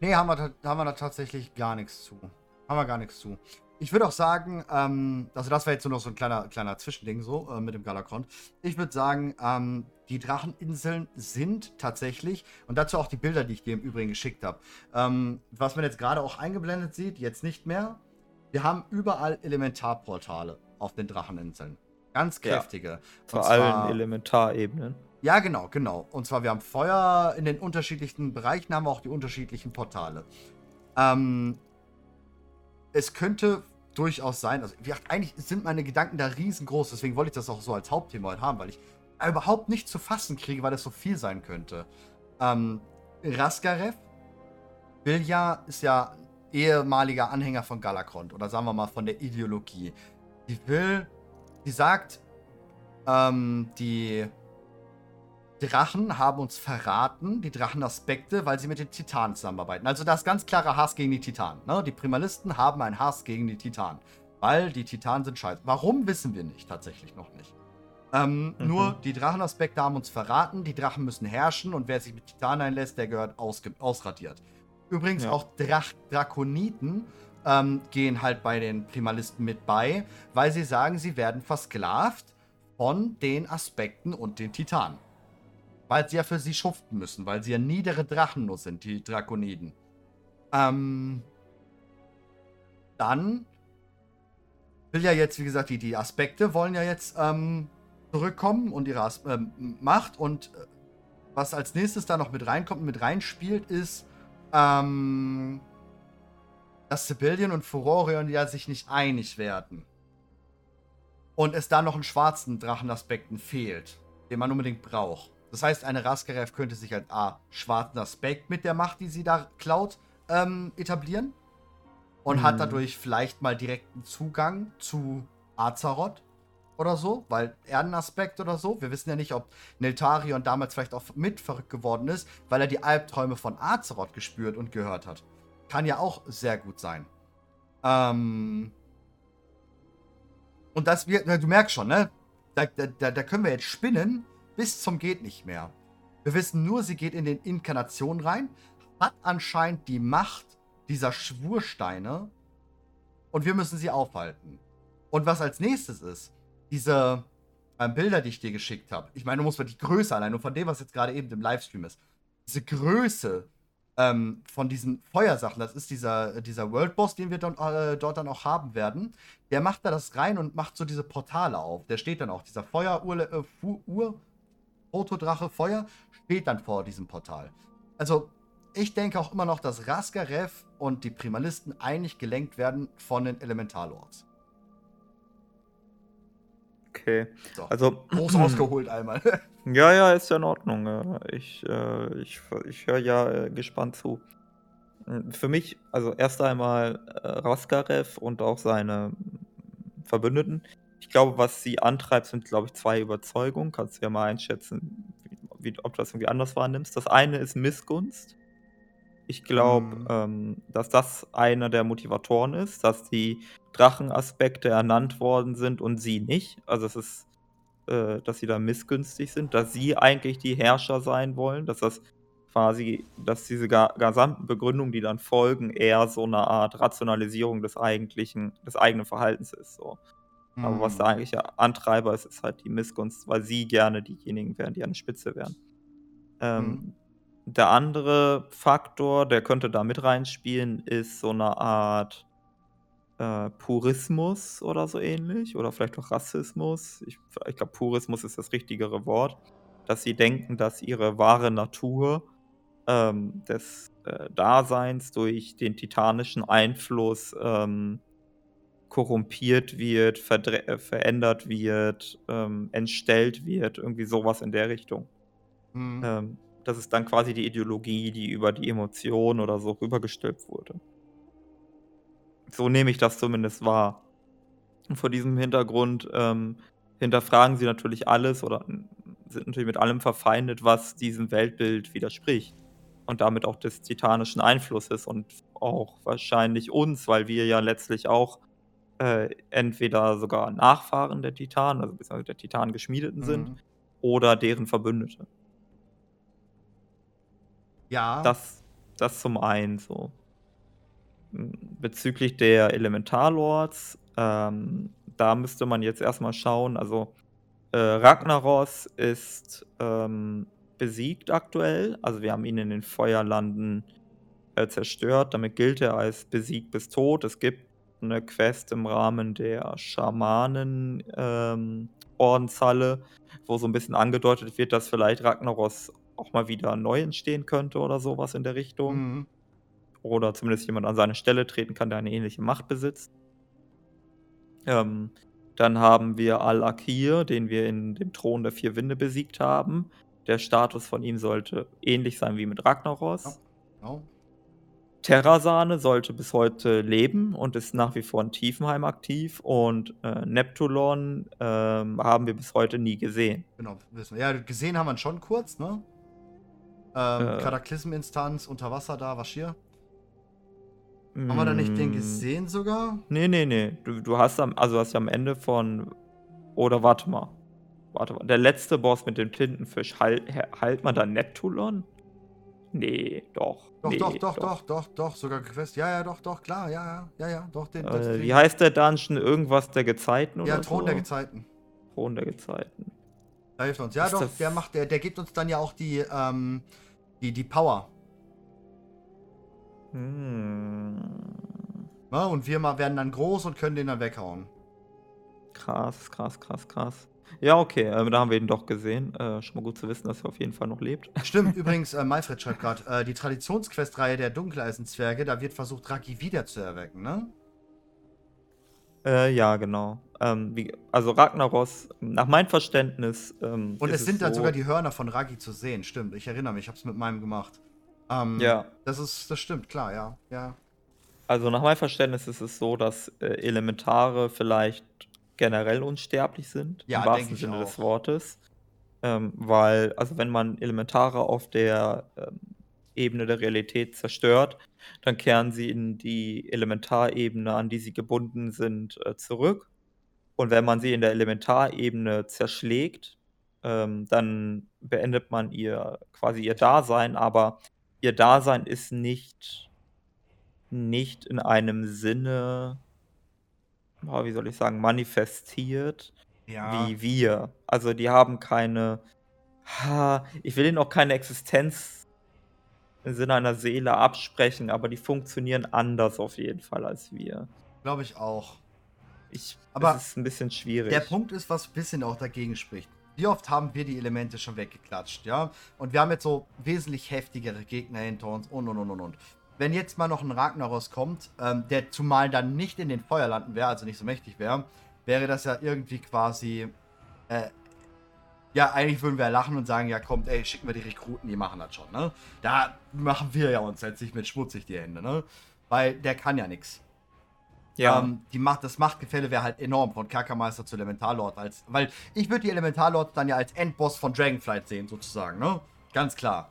Nee, haben wir, haben wir da tatsächlich gar nichts zu. Haben wir gar nichts zu. Ich würde auch sagen, ähm, also das wäre jetzt nur noch so ein kleiner, kleiner Zwischending so äh, mit dem Galakron. Ich würde sagen, ähm, die Dracheninseln sind tatsächlich, und dazu auch die Bilder, die ich dir im Übrigen geschickt habe, ähm, was man jetzt gerade auch eingeblendet sieht, jetzt nicht mehr. Wir haben überall Elementarportale auf den Dracheninseln. Ganz kräftige. Ja, vor allen Elementarebenen. Ja, genau, genau. Und zwar, wir haben Feuer in den unterschiedlichen Bereichen, haben wir auch die unterschiedlichen Portale. Ähm, es könnte durchaus sein, also wie eigentlich sind meine Gedanken da riesengroß, deswegen wollte ich das auch so als Hauptthema heute haben, weil ich überhaupt nicht zu fassen kriege, weil das so viel sein könnte. Ähm, Raskarev Vilja ist ja ehemaliger Anhänger von Galakrond oder sagen wir mal von der Ideologie. Die will, die sagt, ähm, die Drachen haben uns verraten, die Drachenaspekte, weil sie mit den Titanen zusammenarbeiten. Also da ist ganz klarer Hass gegen die Titanen. Ne? Die Primalisten haben einen Hass gegen die Titanen. Weil die Titanen sind scheiße. Warum, wissen wir nicht, tatsächlich noch nicht. Ähm, mhm. Nur die Drachenaspekte haben uns verraten, die Drachen müssen herrschen und wer sich mit Titanen einlässt, der gehört ausradiert. Übrigens ja. auch Drach Drakoniten ähm, gehen halt bei den Primalisten mit bei, weil sie sagen, sie werden versklavt von den Aspekten und den Titanen. Weil sie ja für sie schuften müssen, weil sie ja niedere Drachen nur sind, die Drakoniden. Ähm, dann will ja jetzt, wie gesagt, die, die Aspekte wollen ja jetzt ähm, zurückkommen und ihre As äh, Macht. Und äh, was als nächstes da noch mit reinkommt und mit reinspielt, ist, ähm, dass Sibyllien und Furorion ja sich nicht einig werden. Und es da noch einen schwarzen Drachenaspekten fehlt, den man unbedingt braucht. Das heißt, eine Raskarev könnte sich als A, schwarzen Aspekt mit der Macht, die sie da klaut, ähm, etablieren. Und mhm. hat dadurch vielleicht mal direkten Zugang zu Azeroth oder so, weil er einen Aspekt oder so. Wir wissen ja nicht, ob Neltarion damals vielleicht auch mit verrückt geworden ist, weil er die Albträume von Azeroth gespürt und gehört hat. Kann ja auch sehr gut sein. Ähm. Und das wird, du merkst schon, ne? Da, da, da können wir jetzt spinnen, bis zum geht nicht mehr. Wir wissen nur, sie geht in den Inkarnation rein, hat anscheinend die Macht dieser Schwursteine und wir müssen sie aufhalten. Und was als nächstes ist, diese äh, Bilder, die ich dir geschickt habe, ich meine, du musst mal die Größe allein, nur von dem, was jetzt gerade eben im Livestream ist, diese Größe ähm, von diesen Feuersachen, das ist dieser, dieser World Boss, den wir dort, äh, dort dann auch haben werden, der macht da das rein und macht so diese Portale auf. Der steht dann auch, dieser Feuer-Ur, äh, Ur, Fotodrache Feuer steht dann vor diesem Portal. Also, ich denke auch immer noch, dass Raskarev und die Primalisten einig gelenkt werden von den Elementarlords. Okay. So, also. Groß ausgeholt einmal. ja, ja, ist ja in Ordnung. Ich, äh, ich, ich höre ja äh, gespannt zu. Hm, für mich, also erst einmal äh, Raskarev und auch seine Verbündeten Ich glaube, was sie antreibt, sind, glaube ich, zwei Überzeugungen. Kannst du ja mal einschätzen, wie, ob du das irgendwie anders wahrnimmst. Das eine ist Missgunst. Ich glaube, mhm. ähm, dass das einer der Motivatoren ist, dass die Drachenaspekte ernannt worden sind und sie nicht. Also es ist, äh, dass sie da missgünstig sind, dass sie eigentlich die Herrscher sein wollen, dass das quasi, dass diese gesamten Begründungen, die dann folgen, eher so eine Art Rationalisierung des eigentlichen, des eigenen Verhaltens ist. So. Mhm. Aber was der hm. eigentliche Antreiber ist, ist halt die Missgunst, weil sie gerne diejenigen wären, die an der Spitze wären. Ähm, mhm. Der andere Faktor, der könnte da mit reinspielen, ist so eine Art äh, Purismus oder so ähnlich. Oder vielleicht auch Rassismus. Ich, ich glaube, Purismus ist das richtigere Wort. Dass sie denken, dass ihre wahre Natur ähm, des äh, Daseins durch den titanischen Einfluss ähm, korrumpiert wird, äh, verändert wird, ähm, entstellt wird, irgendwie sowas in der Richtung. Mhm. Ähm, das ist dann quasi die Ideologie, die über die Emotionen oder so rübergestülpt wurde. So nehme ich das zumindest wahr. Und vor diesem Hintergrund ähm, hinterfragen sie natürlich alles oder sind natürlich mit allem verfeindet, was diesem Weltbild widerspricht und damit auch des titanischen Einflusses und auch wahrscheinlich uns, weil wir ja letztlich auch äh, entweder sogar Nachfahren der Titanen, also beziehungsweise der Titanen geschmiedeten mhm. sind, oder deren Verbündete. Ja. Das, das zum einen so. Bezüglich der Elementarlords, ähm, da müsste man jetzt erstmal schauen, also äh, Ragnaros ist ähm, besiegt aktuell. Also wir haben ihn in den Feuerlanden äh, zerstört. Damit gilt er als besiegt bis tot. Es gibt eine Quest im Rahmen der Schamanen ähm, Ordenshalle, wo so ein bisschen angedeutet wird, dass vielleicht Ragnaros auch mal wieder neu entstehen könnte oder sowas in der Richtung. Mhm. Oder zumindest jemand an seine Stelle treten kann, der eine ähnliche Macht besitzt. Ähm, dann haben wir Al-Akir, den wir in dem Thron der vier Winde besiegt haben. Der Status von ihm sollte ähnlich sein wie mit Ragnaros. Oh. Oh. Terrasane sollte bis heute leben und ist nach wie vor in Tiefenheim aktiv. Und äh, Neptulon ähm, haben wir bis heute nie gesehen. Genau, wissen wir. Ja, gesehen haben wir ihn schon kurz, ne? Ähm, äh, Kataklysm-Instanz unter Wasser da, was hier? Haben wir da nicht den mm. gesehen sogar? Nee, nee, nee. Du, du hast am, also hast ja am Ende von. Oder warte mal. Warte mal, der letzte Boss mit dem Tintenfisch, halt, halt man da Neptulon? Nee, doch. Doch, nee, doch, doch, doch, doch, doch, sogar Quest. Ja, ja, doch, doch, klar, ja, ja, ja, ja, doch. Den, äh, wie heißt der Dungeon? Irgendwas der Gezeiten oder Ja, Thron so? der Gezeiten. Thron der Gezeiten. Da hilft uns. Ja, Ist doch, der macht, der, der gibt uns dann ja auch die, ähm, die, die Power. Hm. Ja, und wir mal werden dann groß und können den dann weghauen. Krass, krass, krass, krass. Ja, okay, äh, da haben wir ihn doch gesehen. Äh, schon mal gut zu wissen, dass er auf jeden Fall noch lebt. Stimmt, übrigens, äh, Malfred schreibt gerade, äh, die Traditionsquestreihe der Dunkeleisenzwerge, da wird versucht, Raki wieder zu erwecken, ne? Äh, ja, genau. Ähm, wie, also Ragnaros, nach meinem Verständnis. Ähm, Und es sind es dann so, sogar die Hörner von Ragi zu sehen, stimmt. Ich erinnere mich, ich habe es mit meinem gemacht. Ähm, ja. Das ist, das stimmt, klar, ja. ja. Also nach meinem Verständnis ist es so, dass äh, Elementare vielleicht generell unsterblich sind, ja, im wahrsten Sinne auch. des Wortes. Ähm, weil, also wenn man Elementare auf der ähm, Ebene der Realität zerstört, dann kehren sie in die Elementarebene, an die sie gebunden sind, äh, zurück. Und wenn man sie in der Elementarebene zerschlägt, ähm, dann beendet man ihr quasi ihr Dasein, aber ihr Dasein ist nicht, nicht in einem Sinne oh, wie soll ich sagen, manifestiert ja. wie wir. Also die haben keine, ha, ich will ihnen auch keine Existenz im Sinne einer Seele absprechen, aber die funktionieren anders auf jeden Fall als wir. Glaube ich auch. Ich, aber es ist ein bisschen schwierig. Der Punkt ist, was ein bisschen auch dagegen spricht. Wie oft haben wir die Elemente schon weggeklatscht, ja? Und wir haben jetzt so wesentlich heftigere Gegner hinter uns und und und und und wenn jetzt mal noch ein Ragnaros kommt, ähm, der zumal dann nicht in den Feuerlanden wäre, also nicht so mächtig wäre, wäre das ja irgendwie quasi. Äh, ja, eigentlich würden wir lachen und sagen, ja kommt, ey, schicken wir die Rekruten, die machen das schon, ne? Da machen wir ja uns jetzt nicht mit schmutzig die Hände, ne? Weil der kann ja nichts. Ja. Ähm, die Macht, das Machtgefälle wäre halt enorm von Kerkermeister zu Elementarlord. Als, weil ich würde die Elementarlord dann ja als Endboss von Dragonflight sehen, sozusagen, ne? Ganz klar.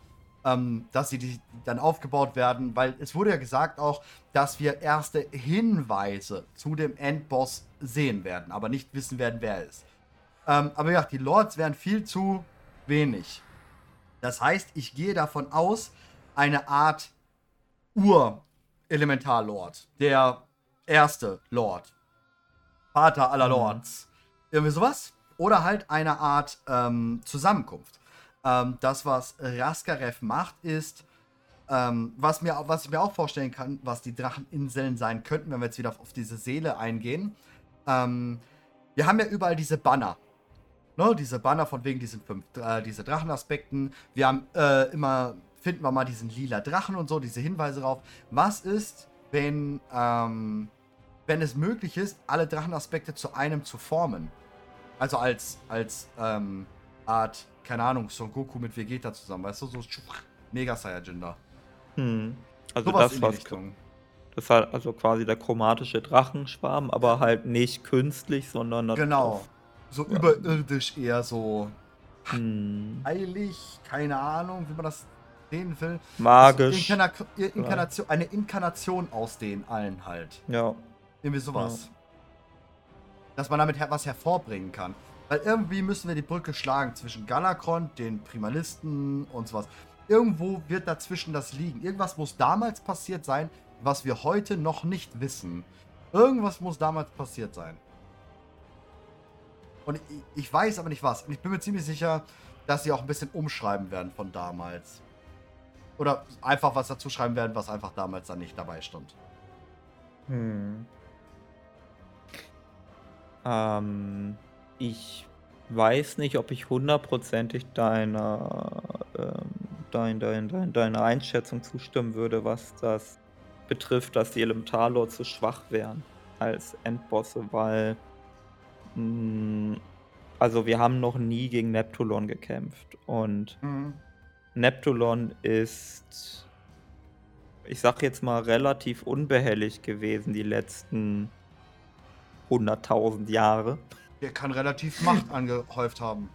Ähm, dass sie die, dann aufgebaut werden, weil es wurde ja gesagt auch, dass wir erste Hinweise zu dem Endboss sehen werden, aber nicht wissen werden, wer er ist. Ähm, aber ja, die Lords wären viel zu wenig. Das heißt, ich gehe davon aus, eine Art Ur-Elementar-Lord, der erste Lord. Vater aller mhm. Lords. Irgendwie sowas. Oder halt eine Art ähm, Zusammenkunft. Ähm, das, was Raskarev macht, ist, ähm, was, mir, was ich mir auch vorstellen kann, was die Dracheninseln sein könnten, wenn wir jetzt wieder auf diese Seele eingehen. Ähm, wir haben ja überall diese Banner. Ne, diese Banner von wegen diesen fünf, äh, diese Drachenaspekten. Wir haben äh, immer, finden wir mal diesen lila Drachen und so, diese Hinweise drauf. Was ist, wenn ähm, wenn es möglich ist, alle Drachenaspekte zu einem zu formen. Also als, als ähm, Art, keine Ahnung, Son Goku mit Vegeta zusammen, weißt du, so Mega Saiyajin da. Hm. Also Sowas das, was das ist halt also quasi der chromatische Drachenschwarm, aber halt nicht künstlich, sondern Genau. So ja. überirdisch eher so hm. heilig, keine Ahnung, wie man das sehen will. Magisch. Also Inkarna Inkarnation, eine Inkarnation aus den allen halt. Ja. Irgendwie sowas. Ja. Dass man damit was hervorbringen kann. Weil irgendwie müssen wir die Brücke schlagen zwischen Galakron, den Primalisten und sowas. Irgendwo wird dazwischen das liegen. Irgendwas muss damals passiert sein, was wir heute noch nicht wissen. Irgendwas muss damals passiert sein. Und ich, ich weiß aber nicht was. Und ich bin mir ziemlich sicher, dass sie auch ein bisschen umschreiben werden von damals. Oder einfach was dazu schreiben werden, was einfach damals dann nicht dabei stand. Hm. Ähm, ich weiß nicht, ob ich hundertprozentig deiner, ähm, dein, dein, dein, deiner Einschätzung zustimmen würde, was das betrifft, dass die Elementarlords zu schwach wären als Endbosse, weil mh, mm, also wir haben noch nie gegen Neptulon gekämpft und mhm. Neptulon ist, ich sag jetzt mal, relativ unbehelligt gewesen die letzten 100.000 Jahre. Der kann relativ Macht angehäuft haben.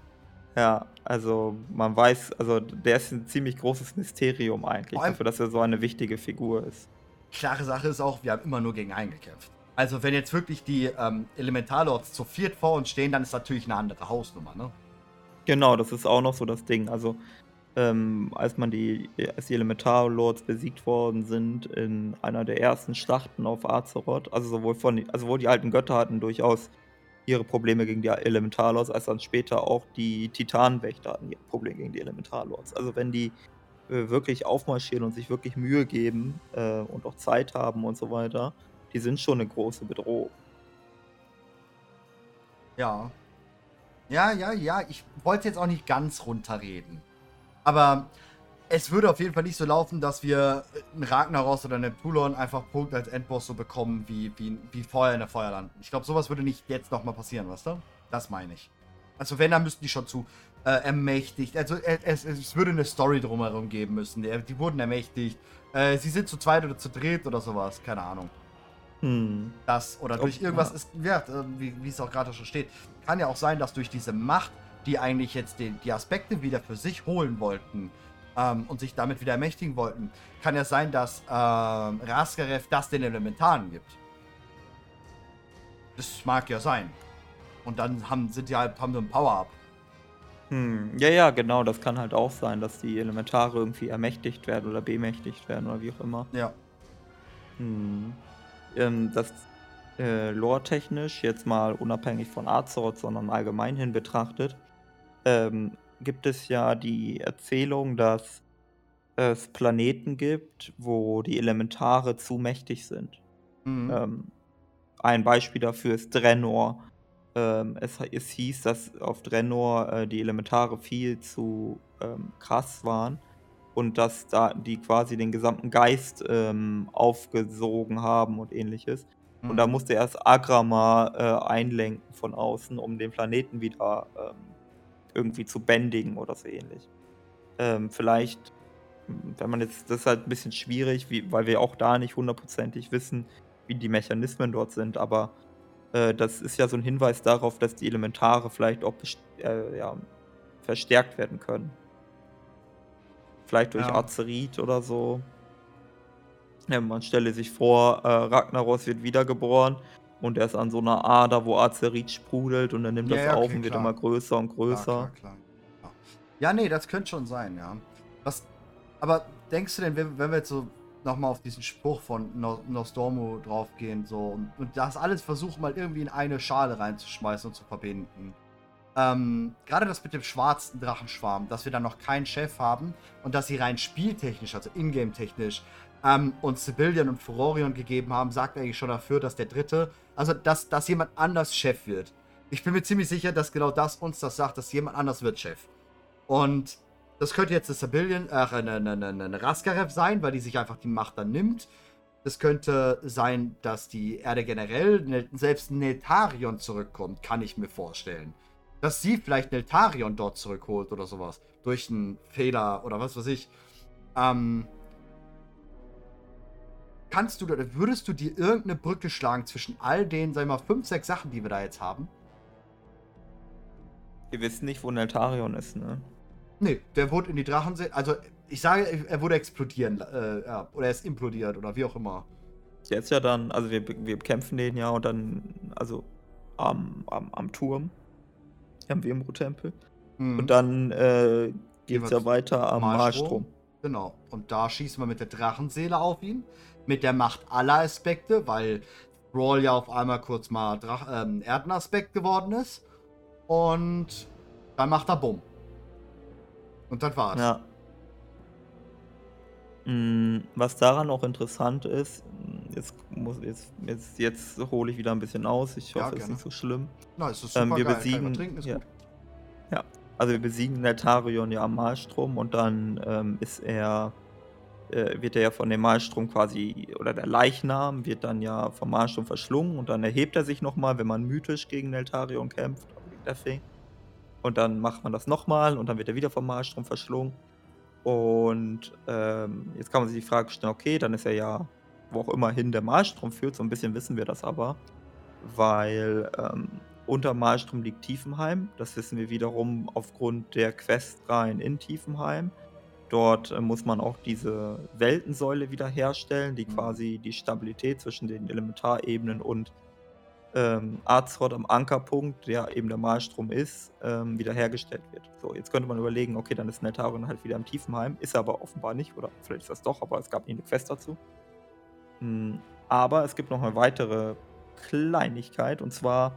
Ja, also man weiß, also der ist ein ziemlich großes Mysterium eigentlich, dafür, dass er so eine wichtige Figur ist. Klare Sache ist auch, wir haben immer nur gegen einen gekämpft. Also wenn jetzt wirklich die ähm, Elementarlords zu viert vor uns stehen, dann ist natürlich eine andere Hausnummer, ne? Genau, das ist auch noch so das Ding. Also ähm, als man die, als die Elementarlords besiegt worden sind in einer der ersten Schlachten auf Azeroth, also sowohl von, also wohl die alten Götter hatten durchaus ihre Probleme gegen die Elementarlords, als dann später auch die Titanwächter hatten ihre Probleme gegen die Elementarlords. Also wenn die äh, wirklich aufmarschieren und sich wirklich Mühe geben äh, und auch Zeit haben und so weiter, die sind schon eine große Bedrohung. Ja. Ja, ja, ja. Ich wollte jetzt auch nicht ganz runterreden. Aber es würde auf jeden Fall nicht so laufen, dass wir einen Ragnaros oder einen Pulon einfach Punkt als Endboss so bekommen wie, wie, wie vorher in der Feuerland. Ich glaube, sowas würde nicht jetzt nochmal passieren, weißt du? Das meine ich. Also wenn, dann müssten die schon zu äh, ermächtigt. Also es, es, würde eine Story drumherum geben müssen. Die, die wurden ermächtigt. Äh, sie sind zu zweit oder zu dritt oder sowas. Keine Ahnung. Hm. Das oder durch oh, irgendwas ist, ja, äh, wie, wie es auch gerade schon steht. Kann ja auch sein, dass durch diese Macht die eigentlich jetzt die, die Aspekte wieder für sich holen wollten ähm, und sich damit wieder ermächtigen wollten, kann ja sein, dass ähm, Raskarev das den Elementaren gibt. Das mag ja sein. Und dann haben, sind die halt, haben sie ein Power-Up. Hm, ja, ja, genau, das kann halt auch sein, dass die Elementare irgendwie ermächtigt werden oder bemächtigt werden oder wie auch immer. Ja. Hm. Ähm, das äh, lore-technisch, jetzt mal unabhängig von Azeroth, sondern allgemein hin betrachtet, ähm, gibt es ja die Erzählung, dass es Planeten gibt, wo die Elementare zu mächtig sind. Mhm. Ähm, ein Beispiel dafür ist Drenor. Ähm, es, es, hieß, dass auf Drenor äh, die Elementare viel zu ähm, krass waren und dass da die quasi den gesamten Geist ähm, aufgesogen haben und ähnliches. Mhm. Und da mhm. musste erst Agrama äh, einlenken von außen, um den Planeten wieder ähm, irgendwie zu bändigen oder so ähnlich. Ähm, vielleicht, wenn man jetzt, das ist halt ein bisschen schwierig, wie, weil wir auch da nicht hundertprozentig wissen, wie die Mechanismen dort sind, aber äh, das ist ja so ein Hinweis darauf, dass die Elementare vielleicht auch äh, ja, verstärkt werden können. Vielleicht durch ja. Azerit oder so. Ja, man stelle sich vor, äh, Ragnaros wird wiedergeboren und er ist an so einer Ader, wo Azerit sprudelt und dann nimmt ja, das ja, auf und wird immer größer und größer. Klar, klar, klar. Ja, nee, das könnte schon sein, ja. Was, aber denkst du denn, wenn, wenn wir jetzt so nochmal auf diesen Spruch von Nostormo draufgehen so und, und, das alles versuchen mal irgendwie in eine Schale reinzuschmeißen und zu verbinden. Ähm, Gerade das mit dem schwarzen Drachenschwarm, dass wir dann noch keinen Chef haben und dass sie rein spieltechnisch, also ingame-technisch, ähm, uns Civilian und Furorion gegeben haben, sagt eigentlich schon dafür, dass der dritte, also dass, dass jemand anders Chef wird. Ich bin mir ziemlich sicher, dass genau das uns das sagt, dass jemand anders wird Chef. Und das könnte jetzt eine Sibyllian, äh, eine, eine, eine Raskarev sein, weil die sich einfach die Macht dann nimmt. Das könnte sein, dass die Erde generell, ne, selbst Neltarion zurückkommt, kann ich mir vorstellen. Dass sie vielleicht Neltarion dort zurückholt oder sowas. Durch einen Fehler oder was weiß ich. Ähm, kannst du oder würdest du dir irgendeine Brücke schlagen zwischen all den, sagen wir mal, fünf, sechs Sachen, die wir da jetzt haben? Wir wissen nicht, wo Neltarion ist, ne? Nee, der wurde in die Drachensee. Also, ich sage, er wurde explodieren. Äh, ja, oder er ist implodiert oder wie auch immer. Jetzt ja dann, also wir, wir kämpfen den ja und dann, also am, am, am Turm, am Wemro-Tempel. Mhm. Und dann äh, geht es ja weiter am Malstrom. Genau. Und da schießen wir mit der Drachenseele auf ihn. Mit der Macht aller Aspekte, weil Brawl ja auf einmal kurz mal Drach ähm, Erdenaspekt geworden ist. Und dann macht er Bumm. Und das war's. Ja. Mm, was daran auch interessant ist, jetzt, muss, jetzt, jetzt, jetzt hole ich wieder ein bisschen aus. Ich hoffe, es ist nicht so schlimm. Na, es ist ähm, super ähm, wir geil. besiegen. Trinken, ja. ja. also wir besiegen Netarion ja am Malstrom und dann ähm, ist er, äh, wird er ja von dem Malstrom quasi, oder der Leichnam wird dann ja vom Malstrom verschlungen und dann erhebt er sich nochmal, wenn man mythisch gegen Neltarion kämpft, der Fee. Und dann macht man das nochmal und dann wird er wieder vom Malstrom verschlungen. Und ähm, jetzt kann man sich die Frage stellen, okay, dann ist er ja, wo auch immer hin der Malstrom führt, so ein bisschen wissen wir das aber, weil ähm, unter Malstrom liegt Tiefenheim. Das wissen wir wiederum aufgrund der Questreihen in Tiefenheim. Dort äh, muss man auch diese Weltensäule wiederherstellen, die mhm. quasi die Stabilität zwischen den Elementarebenen und ähm, Azeroth am Ankerpunkt, der eben der Malstrom ist, ähm, wiederhergestellt wird. So, jetzt könnte man überlegen, okay, dann ist Neltarion halt wieder im Tiefenheim, ist er aber offenbar nicht, oder vielleicht ist das doch, aber es gab nie eine Quest dazu. Mhm, aber es gibt noch eine weitere Kleinigkeit, und zwar,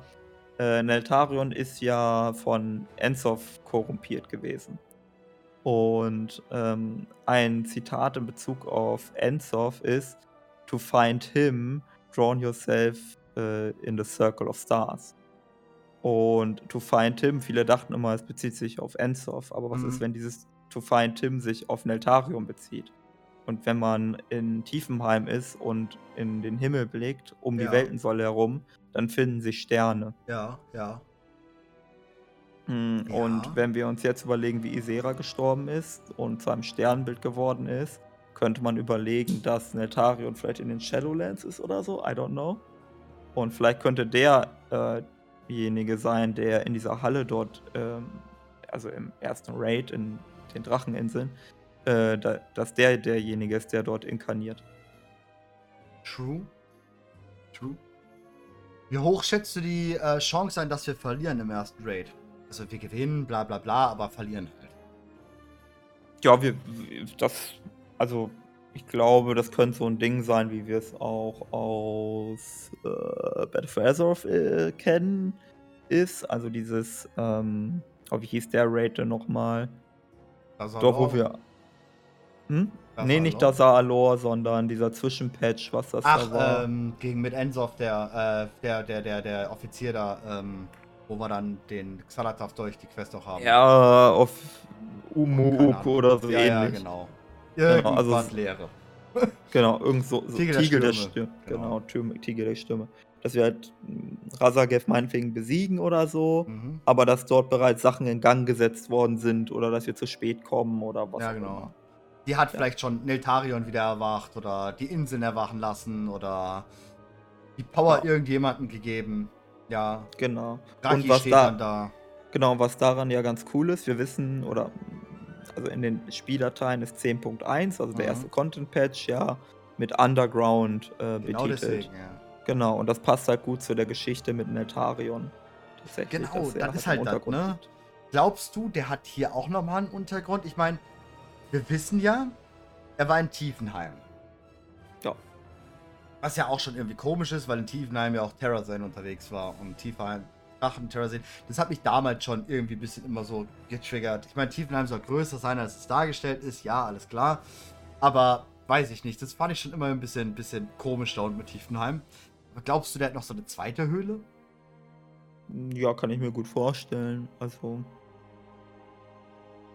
äh, Neltarion ist ja von Ensoth korrumpiert gewesen. Und ähm, ein Zitat in Bezug auf Ensoth ist, to find him, drown yourself äh, in the Circle of Stars. Und To Find Tim, viele dachten immer, es bezieht sich auf Ensoth, aber was mhm. ist, wenn dieses To Find Tim sich auf Neltarium bezieht? Und wenn man in Tiefenheim ist und in den Himmel blickt, um ja. die Weltensäule herum, dann finden sich Sterne. Ja, ja. Hm, und ja. wenn wir uns jetzt überlegen, wie Isera gestorben ist und zu einem Sternbild geworden ist, könnte man überlegen, dass Neltarion vielleicht in den Shadowlands ist oder so. I don't know. Und vielleicht könnte derjenige äh sein, der in dieser Halle dort, ähm, also im ersten Raid in den Dracheninseln, äh, da, dass der derjenige ist, der dort inkarniert. True. True. Wie hoch schätzt du die äh, Chance ein, dass wir verlieren im ersten Raid? Also wir gewinnen, bla bla bla, aber verlieren halt. Ja, wir, das, also ich glaube, das könnte so ein Ding sein, wie wir es auch aus äh, Battle for Azeroth äh, kennen, ist. Also dieses, ähm, oh, wie hieß der Raid denn nochmal? Doch, wo wir. Hm? nee, nicht das Alor, sondern dieser Zwischenpatch, was das Ach, da war. Ähm, gegen mit Ensof, der, äh, der, der, der, der Offizier da, ähm, wo wir dann den Xalatath durch die Quest auch haben. Ja, auf Umuuk oder so ja, ähnlich. Ja, genau. Irgendwas genau, also, Leere. genau, irgend so, so Tiegel, Tiegel der Stürme. Genau, genau Tiegel der Stürme. Dass wir halt hm, Razagev meinetwegen besiegen oder so, mhm. aber dass dort bereits Sachen in Gang gesetzt worden sind oder dass wir zu spät kommen oder was ja, auch genau. immer. Die hat ja. vielleicht schon Neltarion wieder erwacht oder die Inseln erwachen lassen oder die Power ja. irgendjemandem gegeben. Ja. Genau. Raki und was steht da, dann da. Genau, was daran ja ganz cool ist, wir wissen, oder also in den Spieldateien ist 10.1, also mhm. der erste Content-Patch, ja, mit Underground äh, genau betitelt. Deswegen, ja. Genau, und das passt halt gut zu der Geschichte mit Netarion. Tatsächlich, genau, das halt ist halt das, ne? Glaubst du, der hat hier auch nochmal einen Untergrund? Ich meine, wir wissen ja, er war in Tiefenheim. Was ja auch schon irgendwie komisch ist, weil in Tiefenheim ja auch Terrorzen unterwegs war und Tiefenheim Drachen Terrorzen. Das hat mich damals schon irgendwie ein bisschen immer so getriggert. Ich meine, Tiefenheim soll größer sein, als es dargestellt ist. Ja, alles klar. Aber weiß ich nicht. Das fand ich schon immer ein bisschen, bisschen komisch da unten mit Tiefenheim. Aber glaubst du, der hat noch so eine zweite Höhle? Ja, kann ich mir gut vorstellen. Also.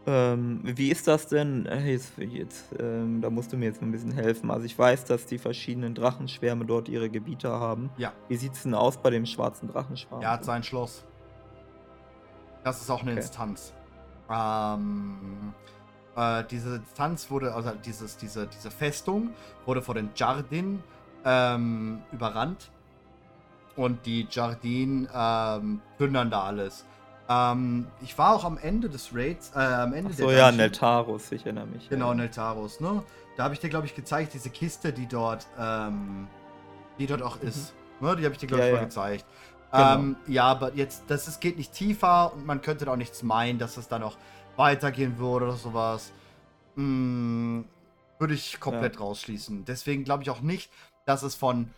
Ähm, wie ist das denn? Äh, jetzt, jetzt ähm, da musst du mir jetzt ein bisschen helfen. Also ich weiß, dass die verschiedenen Drachenschwärme dort ihre Gebiete haben. Ja. Wie sieht es denn aus bei dem schwarzen Drachenschwarm? Er hat sein Schloss. Das ist auch eine okay. Instanz. Ähm, äh, diese Instanz wurde, also dieses, diese, diese Festung wurde vor den Jardin ähm, überrannt. Und die Jardin ähm, plündern da alles. Ähm, ich war auch am Ende des Raids, äh, am Ende Ach so, der ja, Neltaros, ich erinnere mich. Genau, ja. Neltaros, ne? Da habe ich dir, glaube ich, gezeigt, diese Kiste, die dort, ähm, die dort auch mhm. ist. Ne? Die habe ich dir, glaube ich, ja, mal ja. gezeigt. Genau. Ähm, ja, aber jetzt, das ist, geht nicht tiefer und man könnte da auch nichts meinen, dass es da noch weitergehen würde oder sowas. Hm, würde ich komplett ja. rausschließen. Deswegen glaube ich auch nicht, dass es von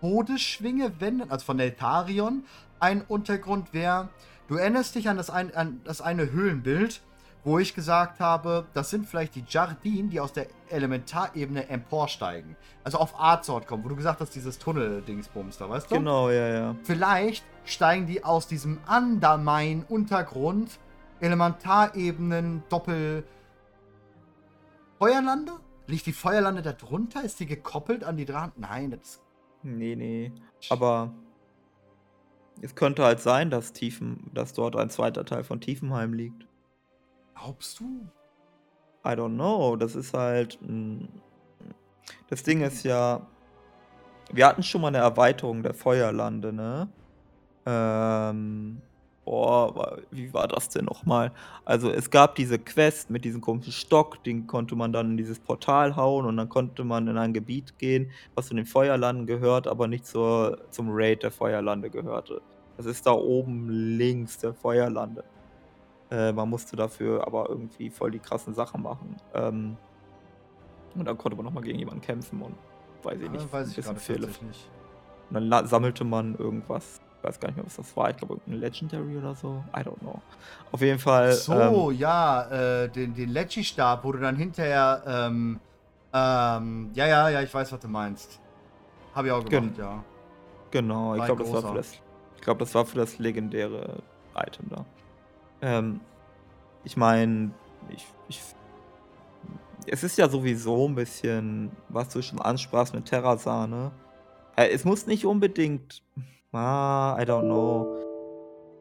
Todesschwinge, wenn, also von Neltarion, ein Untergrund wäre. Du erinnerst dich an das, ein, an das eine Höhlenbild, wo ich gesagt habe, das sind vielleicht die Jardin, die aus der Elementarebene emporsteigen. Also auf Arzort kommen, wo du gesagt hast, dieses Tunnel-Dingsbums da, weißt du? Genau, ja, ja. Vielleicht steigen die aus diesem Undermine-Untergrund, Elementarebenen, Doppel... Feuerlande? Liegt die Feuerlande da drunter? Ist die gekoppelt an die Draht? Nein, das ist. Nee, nee. Aber es könnte halt sein, dass Tiefen, dass dort ein zweiter Teil von Tiefenheim liegt. Glaubst du? I don't know. Das ist halt. Hm, das Ding ist ja. Wir hatten schon mal eine Erweiterung der Feuerlande, ne? Ähm. Boah, wie war das denn nochmal? Also es gab diese Quest mit diesem komischen Stock, den konnte man dann in dieses Portal hauen und dann konnte man in ein Gebiet gehen, was zu den Feuerlanden gehört, aber nicht zur, zum Raid der Feuerlande gehörte. Das ist da oben links der Feuerlande. Äh, man musste dafür aber irgendwie voll die krassen Sachen machen. Ähm, und dann konnte man nochmal gegen jemanden kämpfen und weiß ich nicht, ja, weiß ein bisschen Fehler. Und dann sammelte man irgendwas weiß gar nicht mehr, was das war. Ich glaube, irgendein Legendary oder so. I don't know. Auf jeden Fall. So, ähm, ja, äh, den, den Leggy-Stab, wo du dann hinterher. Ähm, ähm, ja, ja, ja, ich weiß, was du meinst. Habe ich auch gemacht, ja. Genau, ich glaube, das war für das. Ich glaube, das war für das legendäre Item da. Ähm, ich meine, ich, ich es ist ja sowieso ein bisschen, was du schon ansprachst mit Terrasane. Äh, es muss nicht unbedingt Ah, I don't know.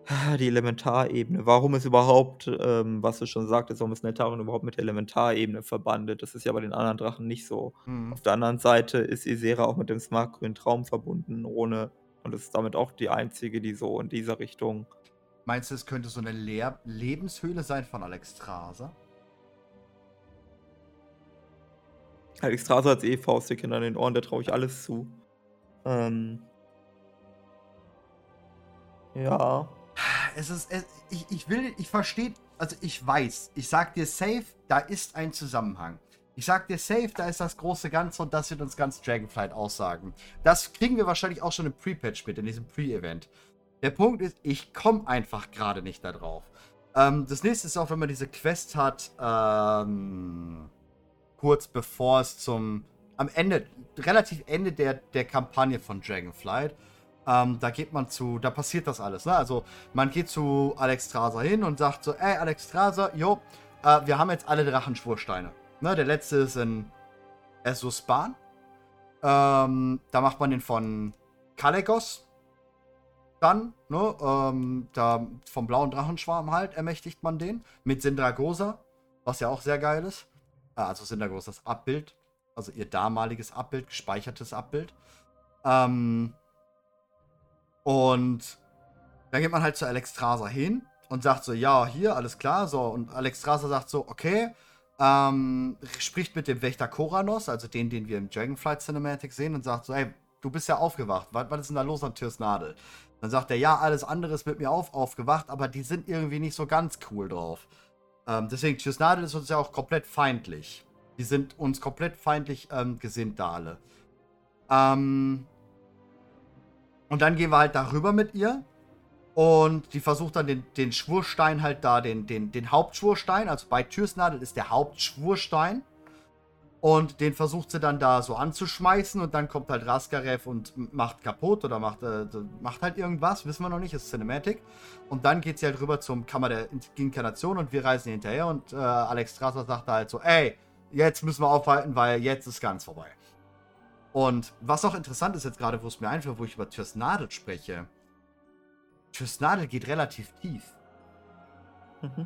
Ah, die Elementarebene. Warum ist überhaupt, ähm, was du schon sagtest, warum ist Neltarion überhaupt mit der Elementarebene verbandet? Das ist ja bei den anderen Drachen nicht so. Mhm. Auf der anderen Seite ist Isera auch mit dem smartgrünen Traum verbunden, ohne, und ist damit auch die einzige, die so in dieser Richtung. Meinst du, es könnte so eine Lehr Lebenshöhle sein von Alexstrasza? Alexstrasza hat eh Faustdick an den Ohren, der traue ich alles zu. Ähm, ja. Es ist, es, ich, ich will, ich verstehe, also ich weiß, ich sag dir safe, da ist ein Zusammenhang. Ich sag dir safe, da ist das große Ganze und das wird uns ganz Dragonflight aussagen. Das kriegen wir wahrscheinlich auch schon im Pre-Patch mit, in diesem Pre-Event. Der Punkt ist, ich komme einfach gerade nicht da drauf. Ähm, das nächste ist auch, wenn man diese Quest hat, ähm, kurz bevor es zum, am Ende, relativ Ende der, der Kampagne von Dragonflight. Ähm, da geht man zu, da passiert das alles. Ne? Also man geht zu Alex Traser hin und sagt so, ey Alex Traser, jo, äh, wir haben jetzt alle Drachenschwursteine. Ne? Der letzte ist in Esuspan. Ähm, da macht man den von Kalegos. Dann, ne, ähm, da vom blauen Drachenschwarm halt ermächtigt man den. Mit Sindragosa, was ja auch sehr geil ist. Äh, also Sindragosas Abbild. Also ihr damaliges Abbild, gespeichertes Abbild. Ähm, Und dann geht man halt zu Alexstrasza hin und sagt so, ja, hier, alles klar. So, und Alexstrasza sagt so, okay, ähm, spricht mit dem Wächter Koranos, also den, den wir im Dragonflight Cinematic sehen, und sagt so, ey, du bist ja aufgewacht. Was, was ist denn da los an Türs Nadel? Dann sagt er, ja, alles andere ist mit mir auf, aufgewacht, aber die sind irgendwie nicht so ganz cool drauf. Ähm, deswegen, Türs Nadel ist uns ja auch komplett feindlich. Die sind uns komplett feindlich ähm, gesinnt da alle. Ähm, und dann gehen wir halt darüber mit ihr. Und die versucht dann den, den Schwurstein halt da, den, den, den Hauptschwurstein, also bei Türsnadel ist der Hauptschwurstein. Und den versucht sie dann da so anzuschmeißen und dann kommt halt Raskarev und macht kaputt oder macht, äh, macht halt irgendwas, wissen wir noch nicht, ist Cinematic. Und dann geht sie halt rüber zum Kammer der Inkarnation und wir reisen hinterher und äh, Alex Strasser sagt da halt so, ey, jetzt müssen wir aufhalten, weil jetzt ist ganz vorbei. Und was auch interessant ist jetzt gerade, wo es mir einfällt, wo ich über Türs Nadel spreche, Türs Nadel geht relativ tief. Mhm.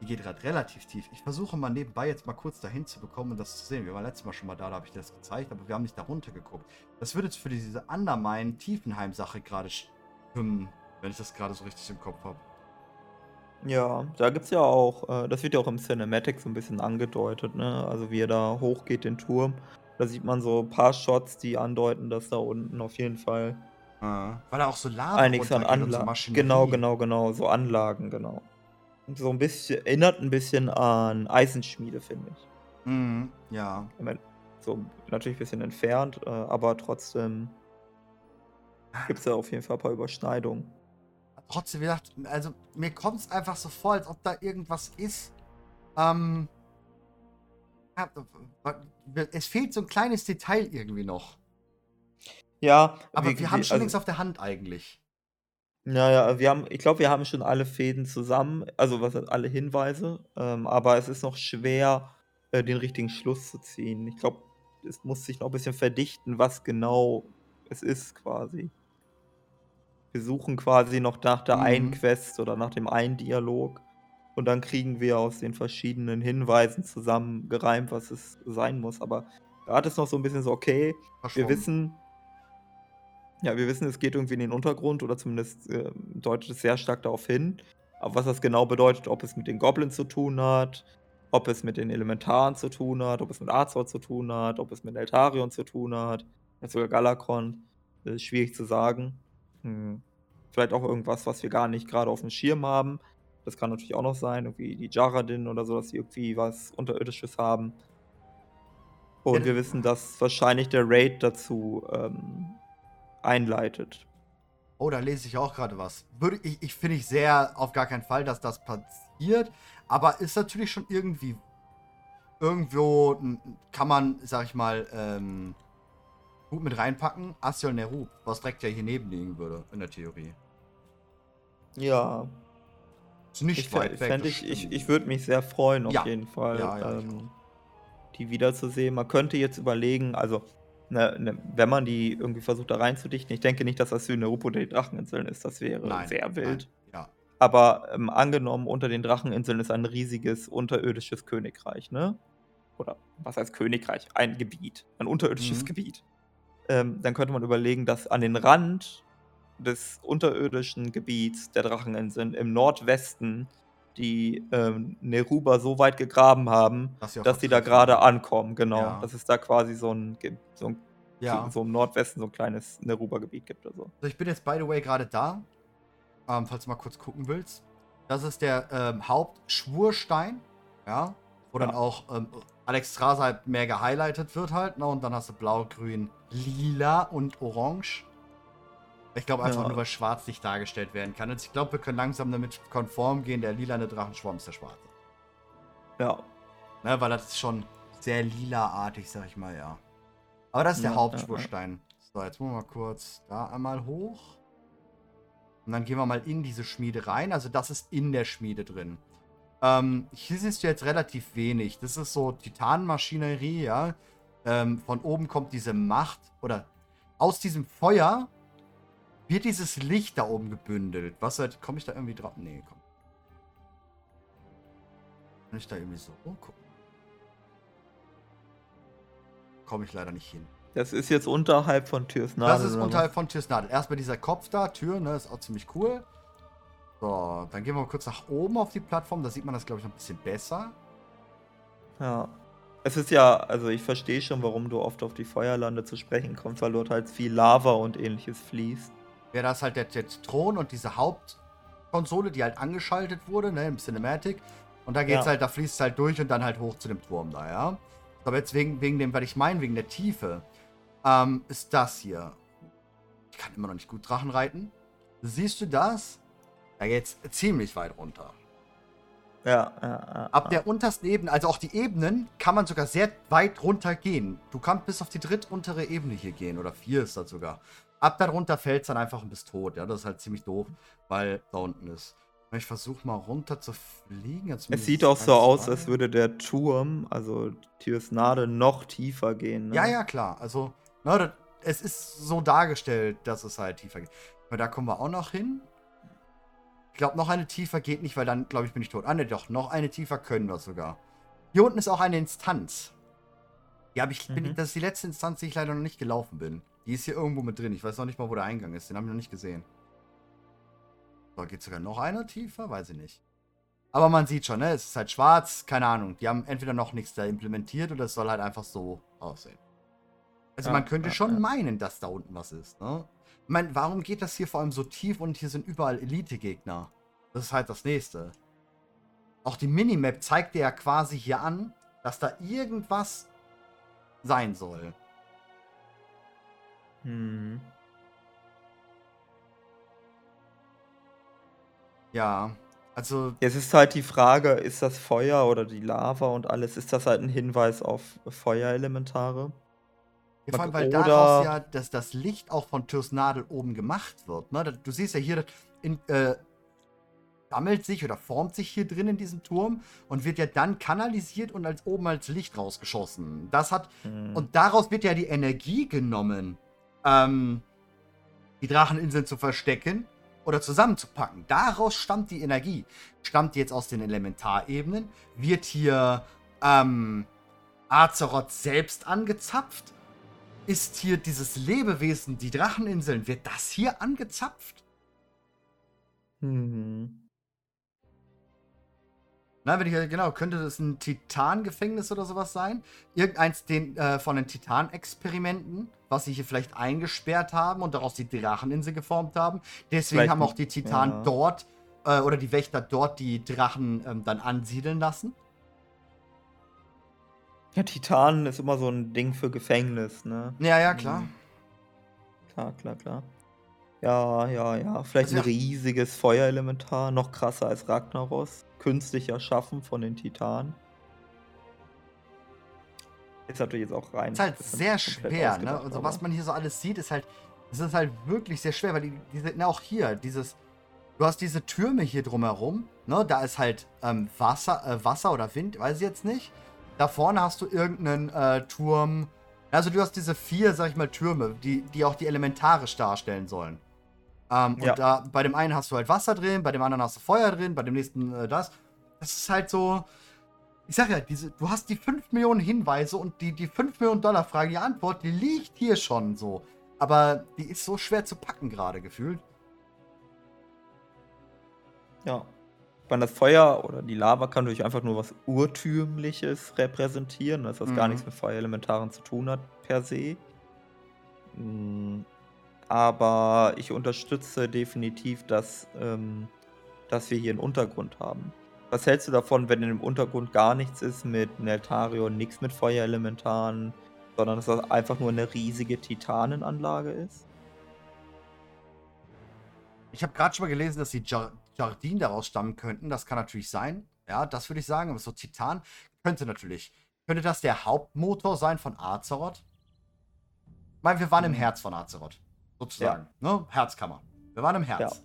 Die geht gerade relativ tief. Ich versuche mal nebenbei jetzt mal kurz dahin zu bekommen und das zu sehen. Wir waren letztes Mal schon mal da, da habe ich das gezeigt, aber wir haben nicht darunter geguckt. Das würde jetzt für diese Undermine-Tiefenheim-Sache gerade stimmen, wenn ich das gerade so richtig im Kopf habe. Ja, da gibt es ja auch, äh, das wird ja auch im Cinematic so ein bisschen angedeutet, ne? Also wie er da hochgeht, den Turm. Da sieht man so ein paar Shots, die andeuten, dass da unten auf jeden Fall Ah, weil er auch so Lava einiges an Anlagen. So genau, genau, genau. So Anlagen, genau. Und so ein bisschen, erinnert ein bisschen an Eisenschmiede, finde ich. Mhm, ja. So natürlich ein bisschen entfernt, äh, aber trotzdem gibt es da auf jeden Fall ein paar Überschneidungen. Trotzdem, wie gesagt, also mir kommt es einfach so vor, als ob da irgendwas ist. Ähm, es fehlt so ein kleines Detail irgendwie noch. Ja, Aber wir, wir haben schon also, nichts auf der Hand eigentlich. Ja, ja, wir haben, ich glaube, wir haben schon alle Fäden zusammen, also was alle Hinweise, ähm, aber es ist noch schwer, äh, den richtigen Schluss zu ziehen. Ich glaube, es muss sich noch ein bisschen verdichten, was genau es ist, quasi. Wir suchen quasi noch nach der mhm. einen Quest oder nach dem einen Dialog und dann kriegen wir aus den verschiedenen Hinweisen zusammengereimt, was es sein muss. Aber gerade ist noch so ein bisschen so, okay, wir wissen, ja, wir wissen, es geht irgendwie in den Untergrund oder zumindest äh, deutet es sehr stark darauf hin. Aber was das genau bedeutet, ob es mit den Goblins zu tun hat, ob es mit den Elementaren zu tun hat, ob es mit Azor zu tun hat, ob es mit Eltarion zu tun hat, vielleicht sogar Galakron, ist schwierig zu sagen. Hm. Vielleicht auch irgendwas, was wir gar nicht gerade auf dem Schirm haben. Das kann natürlich auch noch sein, irgendwie die Jaradin oder so, dass sie irgendwie was Unterirdisches haben. Und ja, wir wissen, dass wahrscheinlich der Raid dazu ähm, einleitet. Oh, da lese ich auch gerade was. Würde ich, ich finde ich sehr auf gar keinen Fall, dass das passiert. Aber ist natürlich schon irgendwie. Irgendwo kann man, sag ich mal, ähm, gut mit reinpacken. Asiol Neru, was direkt ja hier neben liegen würde, in der Theorie. Ja. Nicht ich weit weg. Ich, ich, ich würde mich sehr freuen, auf ja. jeden Fall, ja, ja, ähm, die wiederzusehen. Man könnte jetzt überlegen, also ne, ne, wenn man die irgendwie versucht da reinzudichten, ich denke nicht, dass das Synerupo die Dracheninseln ist, das wäre nein, sehr wild. Nein, ja. Aber ähm, angenommen, unter den Dracheninseln ist ein riesiges unterirdisches Königreich, ne? Oder was heißt Königreich? Ein Gebiet, ein unterirdisches mhm. Gebiet. Ähm, dann könnte man überlegen, dass an den Rand des unterirdischen Gebiets der Dracheninseln im Nordwesten die ähm, Neruba so weit gegraben haben, dass sie, dass sie da gerade ankommen. Genau. Ja. Dass es da quasi so ein, so, ein, ja. so im Nordwesten so ein kleines Neruba-Gebiet gibt oder so. Also ich bin jetzt, by the way, gerade da. Ähm, falls du mal kurz gucken willst. Das ist der ähm, Hauptschwurstein. Ja. Wo ja. dann auch ähm, Alex Straße halt mehr gehighlightet wird halt. Ne? Und dann hast du blau, grün, lila und orange. Ich glaube einfach ja. nur, weil schwarz nicht dargestellt werden kann. Und ich glaube, wir können langsam damit konform gehen. Der lilane Drachenschwamm ist der schwarze. Ja. Ne, weil das ist schon sehr lila-artig, sag ich mal, ja. Aber das ist der ja, Hauptspurstein. So, jetzt wollen wir mal kurz da einmal hoch. Und dann gehen wir mal in diese Schmiede rein. Also das ist in der Schmiede drin. Ähm, hier siehst du jetzt relativ wenig. Das ist so Titanmaschinerie, ja. Ähm, von oben kommt diese Macht oder aus diesem Feuer wird dieses Licht da oben gebündelt? Was halt, komme ich da irgendwie drauf? Nee, komm. Kann ich da irgendwie so gucken? Komme ich leider nicht hin. Das ist jetzt unterhalb von Türs Nadel. Das ist unterhalb von Türs Nadel. Erstmal dieser Kopf da, Tür, ne, ist auch ziemlich cool. So, dann gehen wir mal kurz nach oben auf die Plattform. Da sieht man das, glaube ich, noch ein bisschen besser. Ja. Es ist ja, also ich verstehe schon, warum du oft auf die Feuerlande zu sprechen kommst, weil dort halt viel Lava und ähnliches fließt. Ja, da ist halt der, der Thron und diese Hauptkonsole, die halt angeschaltet wurde, ne, im Cinematic. Und da geht's ja. halt, da fließt es halt durch und dann halt hoch zu dem Turm da, ja. Aber jetzt wegen, wegen dem, was ich meine, wegen der Tiefe, ähm, ist das hier. Ich kann immer noch nicht gut Drachen reiten. Siehst du das? Da geht's ziemlich weit runter. Ja, ja, ja. Ab der untersten Ebene, also auch die Ebenen, kann man sogar sehr weit runter gehen. Du kannst bis auf die drittuntere Ebene hier gehen, oder vier ist das sogar. Ab darunter fällt es dann einfach und bist tot. Ja, das ist halt ziemlich doof, weil da unten ist. Ich versuche mal runter zu fliegen. es sieht auch so aus, als würde der Turm, also Tirsnade, noch tiefer gehen. Ne? Ja, ja, klar. Also, ne, es ist so dargestellt, dass es halt tiefer geht. Aber da kommen wir auch noch hin. Ich glaube, noch eine tiefer geht nicht, weil dann, glaube ich, bin ich tot. Ah, ne, doch, noch eine tiefer können wir sogar. Hier unten ist auch eine Instanz. Die habe ich, mhm. bin, das ist die letzte Instanz, die ich leider noch nicht gelaufen bin. Die ist hier irgendwo mit drin. Ich weiß noch nicht mal, wo der Eingang ist. Den habe ich noch nicht gesehen. So, geht sogar noch einer tiefer? Weiß ich nicht. Aber man sieht schon, ne? Es ist halt schwarz. Keine Ahnung. Die haben entweder noch nichts da implementiert oder es soll halt einfach so aussehen. Also ja, man könnte ja, schon ja. meinen, dass da unten was ist, ne? Ich meine, warum geht das hier vor allem so tief und hier sind überall Elite-Gegner? Das ist halt das nächste. Auch die Minimap zeigt dir ja quasi hier an, dass da irgendwas sein soll. Hm. Ja, also. Es ist halt die Frage, ist das Feuer oder die Lava und alles, ist das halt ein Hinweis auf Feuerelementare? Ja, vor allem, weil Oder daraus ja dass das Licht auch von Tyrs Nadel oben gemacht wird. Ne? Du siehst ja hier, in, äh, sammelt sich oder formt sich hier drin in diesem Turm und wird ja dann kanalisiert und als oben als Licht rausgeschossen. Das hat. Mhm. Und daraus wird ja die Energie genommen, ähm, die Dracheninseln zu verstecken oder zusammenzupacken. Daraus stammt die Energie. Stammt jetzt aus den Elementarebenen, wird hier ähm, Azeroth selbst angezapft ist hier dieses Lebewesen, die Dracheninseln, wird das hier angezapft? Mhm. Na, wenn ich genau, könnte das ein Titan-Gefängnis oder sowas sein? Irgendeins den, äh, von den Titan-Experimenten, was sie hier vielleicht eingesperrt haben und daraus die Dracheninsel geformt haben. Deswegen vielleicht haben auch die Titanen ja. dort äh, oder die Wächter dort die Drachen ähm, dann ansiedeln lassen. Ja, Titan ist immer so ein Ding für Gefängnis, ne? Ja, ja, klar. Mhm. Klar, klar, klar. Ja, ja, ja. Vielleicht also, ein riesiges Feuerelementar, noch krasser als Ragnaros. Künstlich erschaffen von den Titanen. Ist natürlich jetzt auch rein. Ist halt sehr schwer, ne? Also, was man hier so alles sieht, ist halt. Ist halt wirklich sehr schwer, weil die, diese, na, auch hier, dieses. Du hast diese Türme hier drumherum, ne? Da ist halt ähm, Wasser, äh, Wasser oder Wind, weiß ich jetzt nicht. Da vorne hast du irgendeinen äh, Turm. Also du hast diese vier, sag ich mal, Türme, die, die auch die elementarisch darstellen sollen. Ähm, ja. Und da, bei dem einen hast du halt Wasser drin, bei dem anderen hast du Feuer drin, bei dem nächsten äh, das. Das ist halt so. Ich sag ja, diese, du hast die 5 Millionen Hinweise und die, die 5 Millionen Dollar Frage, die Antwort, die liegt hier schon so. Aber die ist so schwer zu packen gerade gefühlt. Ja, meine, das Feuer oder die Lava kann natürlich einfach nur was Urtümliches repräsentieren, dass das mhm. gar nichts mit Feuerelementaren zu tun hat, per se. Mm, aber ich unterstütze definitiv, dass, ähm, dass wir hier einen Untergrund haben. Was hältst du davon, wenn in dem Untergrund gar nichts ist mit Neltarion, nichts mit Feuerelementaren, sondern dass das einfach nur eine riesige Titanenanlage ist? Ich habe gerade schon mal gelesen, dass die Jardin daraus stammen könnten. Das kann natürlich sein. Ja, das würde ich sagen. Aber so Titan könnte natürlich. Könnte das der Hauptmotor sein von Azeroth? Ich meine, wir waren im mhm. Herz von Azeroth. Sozusagen. Ja. Ne? Herzkammer. Wir waren im Herz.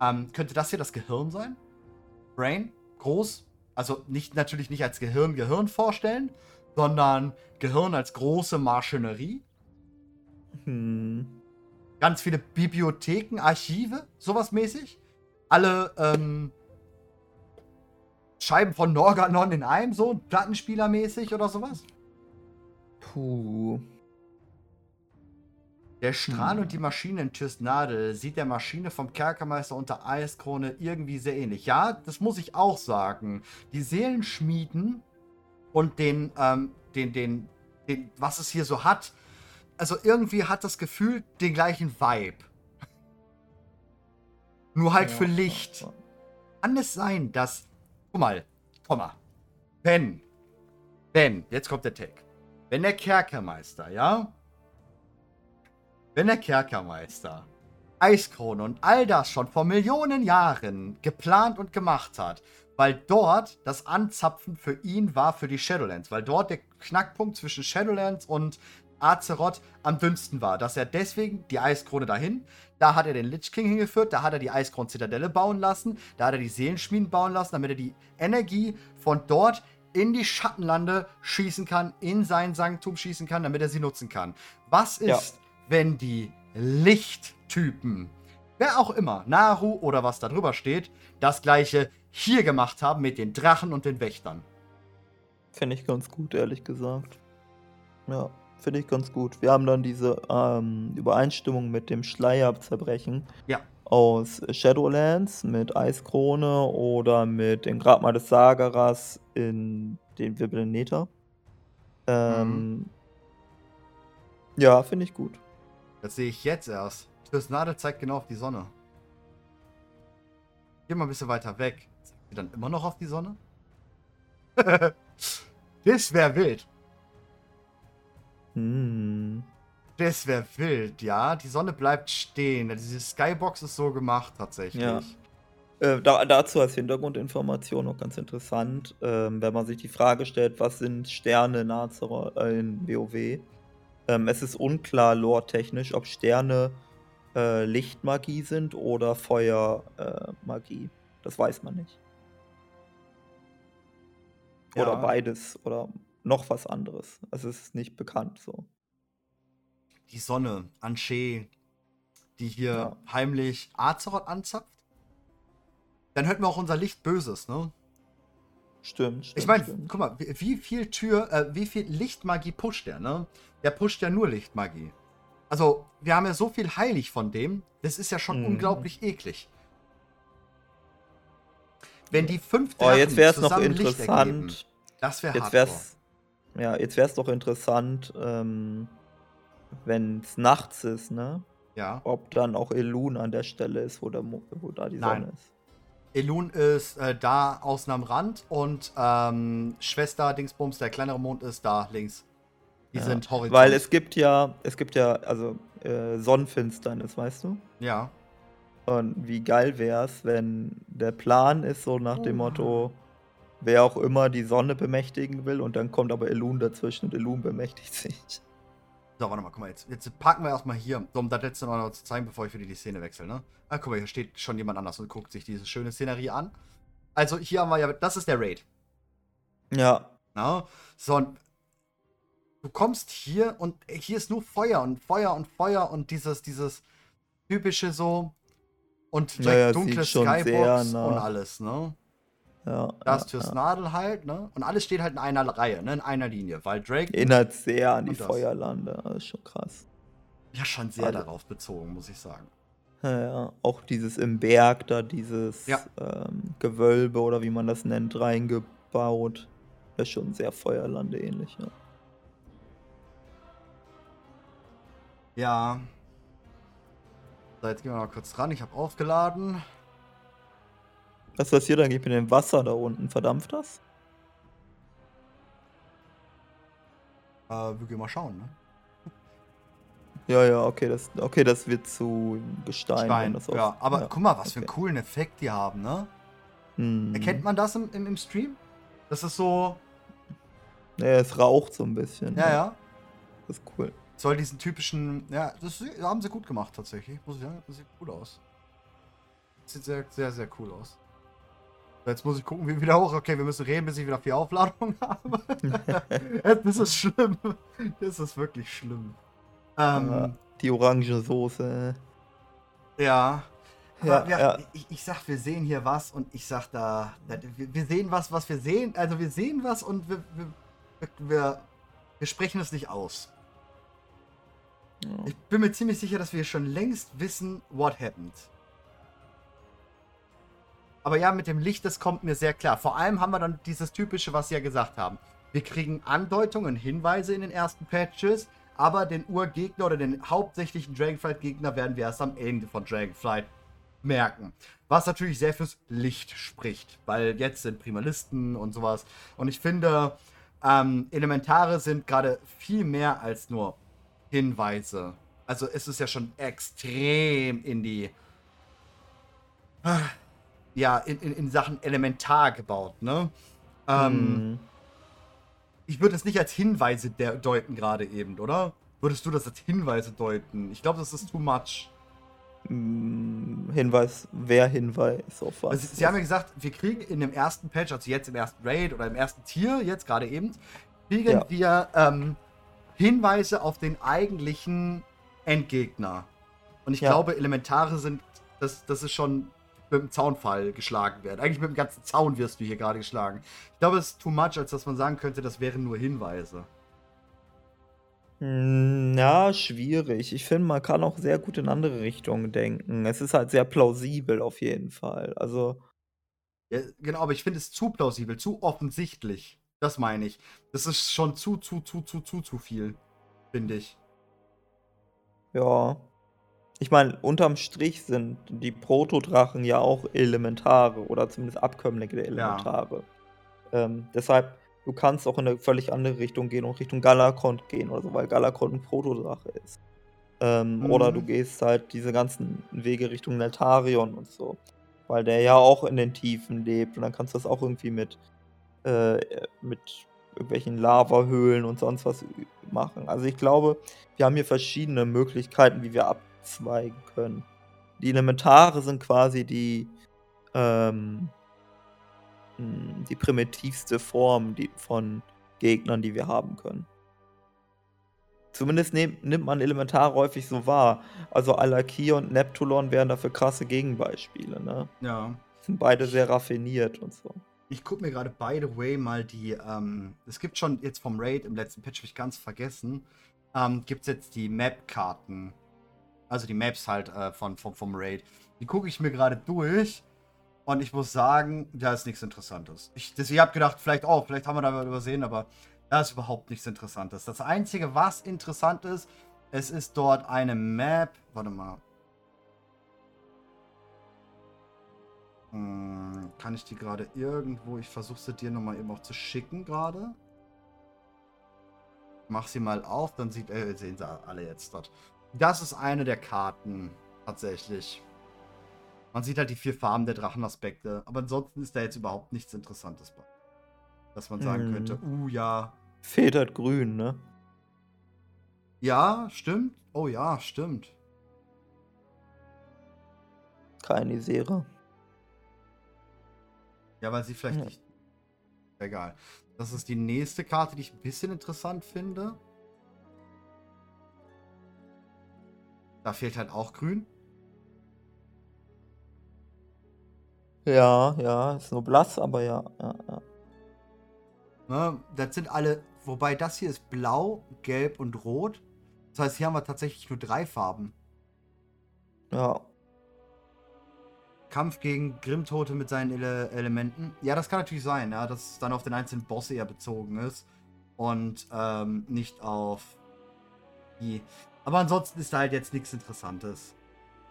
Ja. Ähm, könnte das hier das Gehirn sein? Brain? Groß? Also nicht, natürlich nicht als Gehirn Gehirn vorstellen, sondern Gehirn als große Maschinerie. Hm. Ganz viele Bibliotheken, Archive, sowas mäßig alle ähm, Scheiben von Norganon in einem, so Plattenspielermäßig oder sowas? Puh. Der Strahl und die Maschine in Tysnadel sieht der Maschine vom Kerkermeister unter Eiskrone irgendwie sehr ähnlich. Ja, das muss ich auch sagen. Die Seelenschmieden und den, ähm, den, den, den, was es hier so hat, also irgendwie hat das Gefühl den gleichen Vibe. Nur halt Ja, für Licht. ja. Kann es sein, dass. Guck mal, guck mal. Wenn, wenn, jetzt kommt der Tag. Wenn der Kerkermeister, ja? Wenn der Kerkermeister Eiskrone und all das schon vor Millionen Jahren geplant und gemacht hat, weil dort das Anzapfen für ihn war für die Shadowlands, weil dort der Knackpunkt zwischen Shadowlands und Azeroth am dünnsten war, dass er deswegen die Eiskrone dahin, da hat er den Lich King hingeführt, da hat er die Eiskron-Zitadelle bauen lassen, da hat er die Seelenschmieden bauen lassen, damit er die Energie von dort in die Schattenlande schießen kann, in sein Sanktum schießen kann, damit er sie nutzen kann. Was ist, Ja. Wenn die Lichttypen, wer auch immer, Naru oder was da drüber steht, das gleiche hier gemacht haben mit den Drachen und den Wächtern? Finde ich ganz gut, ehrlich gesagt. Ja, finde ich ganz gut. Wir haben dann diese ähm, Übereinstimmung mit dem Schleierzerbrechen Ja. aus Shadowlands mit Eiskrone oder mit dem Grabmal des Sageras in den Wirbeln Nether. Ähm, Ja, finde ich gut. Das sehe ich jetzt erst. Tysnade zeigt genau auf die Sonne. Geh mal ein bisschen weiter weg. Zeigt sie dann immer noch auf die Sonne? das wäre wild. Hm. Das wäre wild, ja. Die Sonne bleibt stehen. Diese Skybox ist so gemacht tatsächlich. Ja. Äh, da, dazu als Hintergrundinformation noch ganz interessant, ähm, wenn man sich die Frage stellt, was sind Sterne in, Azeroth, äh, in WoW? Ähm, es ist unklar lore-technisch, ob Sterne äh, Lichtmagie sind oder Feuermagie. Äh, das weiß man nicht. Oder Ja. beides oder noch was anderes. Also es ist nicht bekannt so. Die Sonne, Anshe, die hier Ja. heimlich Azeroth anzapft. Dann hört man auch unser Licht Böses, ne? Stimmt, stimmt. Ich meine, guck mal, wie, wie viel Tür, äh, wie viel Lichtmagie pusht der, ne? Der pusht ja nur Lichtmagie. Also, wir haben ja so viel heilig von dem, das ist ja schon Mhm. unglaublich eklig. Wenn die fünf Oh, jetzt wäre es noch zusammen Licht ergeben, interessant. das wäre wär's, ja, jetzt wär's doch interessant, ähm, wenn es nachts ist, ne? Ja. Ob dann auch Elun an der Stelle ist, wo, der, wo da die Nein. Sonne ist. Elun ist äh, da außen am Rand und ähm, Schwester Dingsbums, der kleinere Mond, ist da links. Die Ja, sind horizont. Weil es gibt ja, es gibt ja, also äh, Sonnenfinsternis, weißt du? Ja. Und wie geil wär's, wenn der Plan ist so nach dem Oh. Motto, wer auch immer die Sonne bemächtigen will und dann kommt aber Elun dazwischen und Elun bemächtigt sich. So, warte mal, guck mal, jetzt, jetzt parken wir erstmal hier, so, um das letzte noch zu zeigen, bevor ich wieder die Szene wechsle, ne? Ah, guck mal, hier steht schon jemand anders und guckt sich diese schöne Szenerie an. Also, hier haben wir ja, das ist der Raid. Ja, Na? So, und du kommst hier und hier ist nur Feuer und Feuer und Feuer und dieses, dieses typische so und Ja, dunkle Skybox und alles, ne? Ja. Das ja, Türs ja. Nadel halt, ne? Und alles steht halt in einer Reihe, ne? In einer Linie, weil Drake Erinnert sehr an die das. Feuerlande, das ist schon krass. ja schon sehr Also- darauf bezogen, muss ich sagen. Ja, ja, auch dieses im Berg da, dieses Ja. ähm, Gewölbe oder wie man das nennt, reingebaut. Das ist schon sehr Feuerlande ähnlich, ja. Ja. So, jetzt gehen wir mal kurz ran. Ich habe aufgeladen. Was passiert eigentlich mit dem Wasser da unten? Verdampft das? Äh, wir gehen mal schauen, ne? Ja, ja, okay, das, okay, das wird zu Gestein. Stein. das Ja, aber guck mal, was für einen okay. coolen Effekt die haben, ne? Hm. Erkennt man das im, im, im Stream? Das ist so. Ja, es raucht so ein bisschen. Ja, ja. Das ist cool. Soll diesen typischen. Ja, das haben sie gut gemacht tatsächlich. Muss ich sagen, das sieht cool aus. Sieht sehr, sehr, sehr cool aus. Jetzt muss ich gucken, wie wieder hoch. Okay, wir müssen reden, bis ich wieder vier Aufladungen habe. das ist schlimm. Das ist wirklich schlimm. Ähm, die orange Soße. ja. Ja, wir, ja. Ich, ich sag, wir sehen hier was und ich sag da, da wir, wir sehen was, was wir sehen. Also wir sehen was und wir, wir, wir, wir sprechen es nicht aus. Ja. Ich bin mir ziemlich sicher, dass wir schon längst wissen, what happened. Aber ja, mit dem Licht, das kommt mir sehr klar. Vor allem haben wir dann dieses typische, was sie ja gesagt haben. Wir kriegen Andeutungen, Hinweise in den ersten Patches, aber den Urgegner oder den hauptsächlichen Dragonflight-Gegner werden wir erst am Ende von Dragonflight merken. Was natürlich sehr fürs Licht spricht, weil jetzt sind Primalisten und sowas. Und ich finde, ähm, Elementare sind gerade viel mehr als nur Hinweise. Also es ist ja schon extrem in die ja, in, in, in Sachen Elementar gebaut, ne? Ähm, Mhm. Ich würde es nicht als Hinweise de deuten gerade eben, oder? Würdest du das als Hinweise deuten? Ich glaube, das ist too much. Mm, Hinweis, wer Hinweis auf was? Also, sie haben ja gesagt, wir kriegen in dem ersten Patch, also jetzt im ersten Raid oder im ersten Tier, jetzt gerade eben, kriegen Ja. wir ähm, Hinweise auf den eigentlichen Endgegner. Und ich Ja. glaube, Elementare sind, das, das ist schon mit dem Zaunfall geschlagen werden. Eigentlich mit dem ganzen Zaun wirst du hier gerade geschlagen. Ich glaube, es ist too much, als dass man sagen könnte, das wären nur Hinweise. Hm, ja, schwierig. Ich finde, man kann auch sehr gut in andere Richtungen denken. Es ist halt sehr plausibel auf jeden Fall. Also, Ja, genau, aber ich finde es zu plausibel, zu offensichtlich. Das meine ich. Das ist schon zu, zu, zu, zu, zu, zu viel, finde ich. ja. Ich meine, unterm Strich sind die Protodrachen ja auch Elementare oder zumindest Abkömmlinge der Elementare. Ähm, deshalb, du kannst auch in eine völlig andere Richtung gehen und Richtung Galakont gehen oder so, weil Galakont ein Protodrache ist. Ähm, Mhm. Oder du gehst halt diese ganzen Wege Richtung Neltarion und so. Weil der ja auch in den Tiefen lebt und dann kannst du das auch irgendwie mit, äh, mit irgendwelchen Lavahöhlen und sonst was machen. Also ich glaube, wir haben hier verschiedene Möglichkeiten, wie wir abzweigen können. Die Elementare sind quasi die, ähm, mh, die primitivste Form die, von Gegnern, die wir haben können. Zumindest nehm, nimmt man Elementare häufig so wahr. Also Alaki und Neptulon wären dafür krasse Gegenbeispiele, ne? Ja. Sind beide sehr raffiniert und so. Ich gucke mir gerade, by the way, mal die, ähm, es gibt schon jetzt vom Raid, im letzten Patch habe ich ganz vergessen, ähm, gibt es jetzt die Map-Karten. Also die Maps halt äh, von, vom, vom Raid. Die gucke ich mir gerade durch und ich muss sagen, da ist nichts Interessantes. Ich, ich habe gedacht, vielleicht auch, vielleicht haben wir da was übersehen, aber da ist überhaupt nichts Interessantes. Das Einzige, was interessant ist, es ist dort eine Map, warte mal, Hm, kann ich die gerade irgendwo? Ich versuche sie dir nochmal eben auch zu schicken gerade. Mach sie mal auf, dann sieht, äh, sehen sie alle jetzt dort. Das ist eine der Karten, tatsächlich. Man sieht halt die vier Farben der Drachenaspekte, aber ansonsten ist da jetzt überhaupt nichts Interessantes bei. Dass man sagen Mhm. könnte, uh ja. Federt grün, ne? Ja, stimmt. Oh ja, stimmt. Keine Isera. Ja, weil sie vielleicht Ja. nicht. Egal. Das ist die nächste Karte, die ich ein bisschen interessant finde. Da fehlt halt auch grün. Ja, ja, ist nur blass, aber ja, ja, ja. Ne? Das sind alle. Wobei das hier ist blau, gelb und rot. Das heißt, hier haben wir tatsächlich nur drei Farben. Ja, Kampf gegen Grimmtote mit seinen Ele Elementen. Ja, das kann natürlich sein, ja, dass es dann auf den einzelnen Boss eher bezogen ist. Und ähm, nicht auf die. Aber ansonsten ist da halt jetzt nichts Interessantes.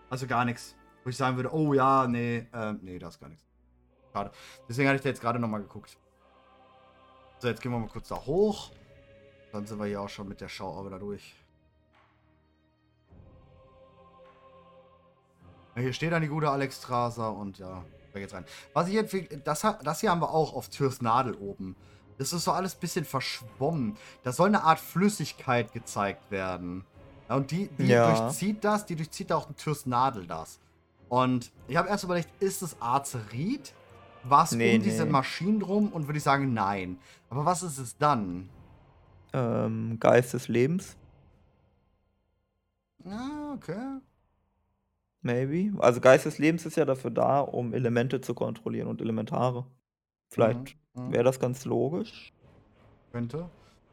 Also gar nichts. Wo ich sagen würde, oh ja, nee, ähm, nee, da ist gar nichts. Schade. Deswegen hatte ich da jetzt gerade nochmal geguckt. So, jetzt gehen wir mal kurz da hoch. Dann sind wir hier auch schon mit der Schauaube da durch. Ja, Hier steht dann die gute Alex Straser und ja, da geht's rein. Was ich jetzt, das, das hier haben wir auch auf Türs Nadel oben. Das ist so alles ein bisschen verschwommen. Da soll eine Art Flüssigkeit gezeigt werden. Ja, und die, die Ja. durchzieht das, die durchzieht auch Türs Nadel das. Und ich habe erst überlegt, ist es Azerit? Was Nee, um diese nee. Maschinen drum? Und würde ich sagen, nein. Aber was ist es dann? ähm, Geist des Lebens, Ja, okay. maybe. Also Geist des Lebens ist ja dafür da, um Elemente zu kontrollieren und Elementare. Vielleicht Mhm, mhm. wäre das ganz logisch. Könnte.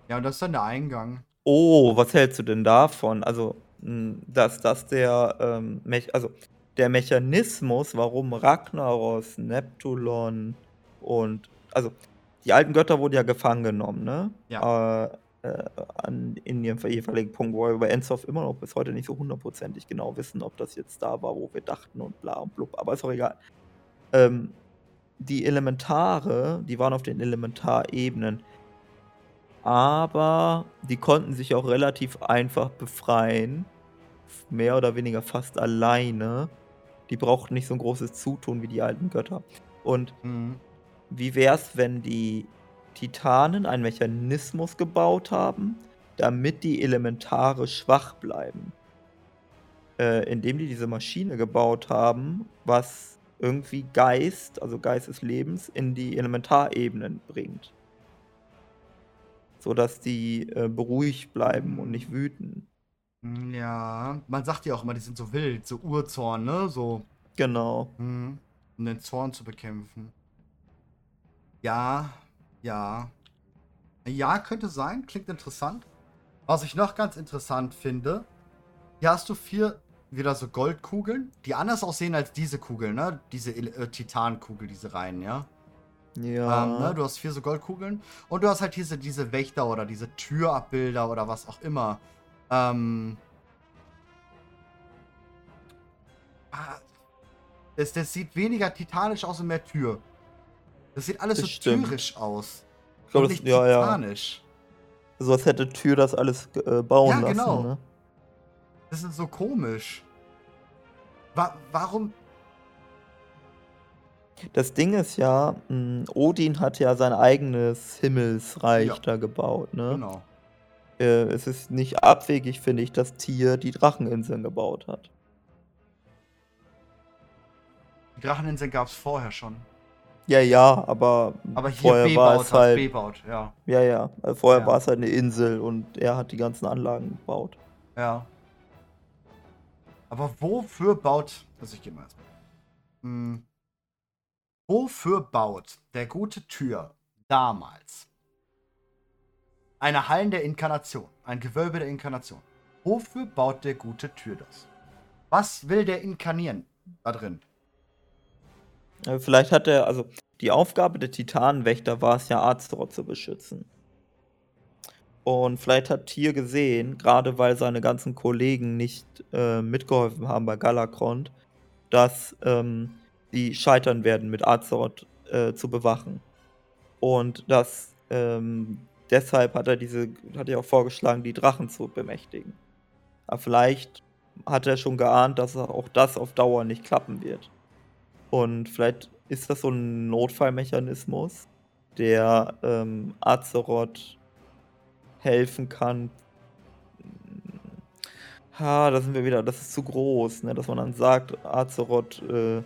Ja, und das ist dann der Eingang. Oh, was hältst du denn davon? Also, hm, dass das der, ähm, also, der Mechanismus, warum Ragnaros, Neptulon und also, die alten Götter wurden ja gefangen genommen, ne? Ja. Äh, äh, an in ihrem jeweiligen Punkt, wo wir bei Ensoft immer noch bis heute nicht so hundertprozentig genau wissen, ob das jetzt da war, wo wir dachten und bla und blub, aber ist auch egal. Ähm, die Elementare, die waren auf den Elementarebenen, aber die konnten sich auch relativ einfach befreien, mehr oder weniger fast alleine. Die brauchten nicht so ein großes Zutun wie die alten Götter. Und Mhm. wie wär's, wenn die Titanen einen Mechanismus gebaut haben, damit die Elementare schwach bleiben? Äh, indem die diese Maschine gebaut haben, was irgendwie Geist, also Geist des Lebens, in die Elementarebenen bringt. Sodass die äh, beruhigt bleiben und nicht wüten. Hm, Ja, man sagt ja auch immer, die sind so wild, so Urzorn, ne? So, Genau. mhm. um den Zorn zu bekämpfen. Ja, ja. Ja, könnte sein, klingt interessant. Was ich noch ganz interessant finde, hier hast du vier wieder so Goldkugeln, die anders aussehen als diese Kugeln, ne? Diese äh, Titankugel, diese Reihen, ja? Ja. Ähm, ne? Du hast vier so Goldkugeln und du hast halt diese, diese Wächter oder diese Türabbilder oder was auch immer. Ähm. Ah, Das, das sieht weniger titanisch aus und mehr Tür. Das sieht alles Das so stimmt. türisch aus. Ich glaub, und das- nicht ja, ja. titanisch. So als hätte Tür das alles äh, bauen Ja, lassen. genau. Ne? Das ist so komisch. Wa warum? Das Ding ist ja, mh, Odin hat ja sein eigenes Himmelsreich Ja. da gebaut. Ne? Genau. Äh, es ist nicht abwegig, finde ich, dass Tier die Dracheninseln gebaut hat. Die Dracheninseln gab es vorher schon. Ja, ja, aber, Aber hier vorher war es hat halt. B-Baut, ja. Ja, ja. äh, Vorher Ja. war es halt eine Insel und er hat die ganzen Anlagen gebaut. Ja. Aber wofür baut. Also ich gehe mal erstmal. Hm. Wofür baut der gute Tür damals eine Hallen der Inkarnation, ein Gewölbe der Inkarnation? Wofür baut der gute Tür das? Was will der inkarnieren da drin? Äh, Vielleicht hat er, also die Aufgabe der Titanenwächter war es ja, Azeroth zu beschützen. Und vielleicht hat Tyr gesehen, gerade weil seine ganzen Kollegen nicht äh, mitgeholfen haben bei Galakrond, dass ähm, die scheitern werden, mit Azeroth äh, zu bewachen. Und dass ähm, deshalb hat er diese, hat er auch vorgeschlagen, die Drachen zu bemächtigen. Aber vielleicht hat er schon geahnt, dass auch das auf Dauer nicht klappen wird. Und vielleicht ist das so ein Notfallmechanismus, der ähm, Azeroth helfen kann. Ha, da sind wir wieder, das ist zu groß, ne? dass man dann sagt, Azeroth äh,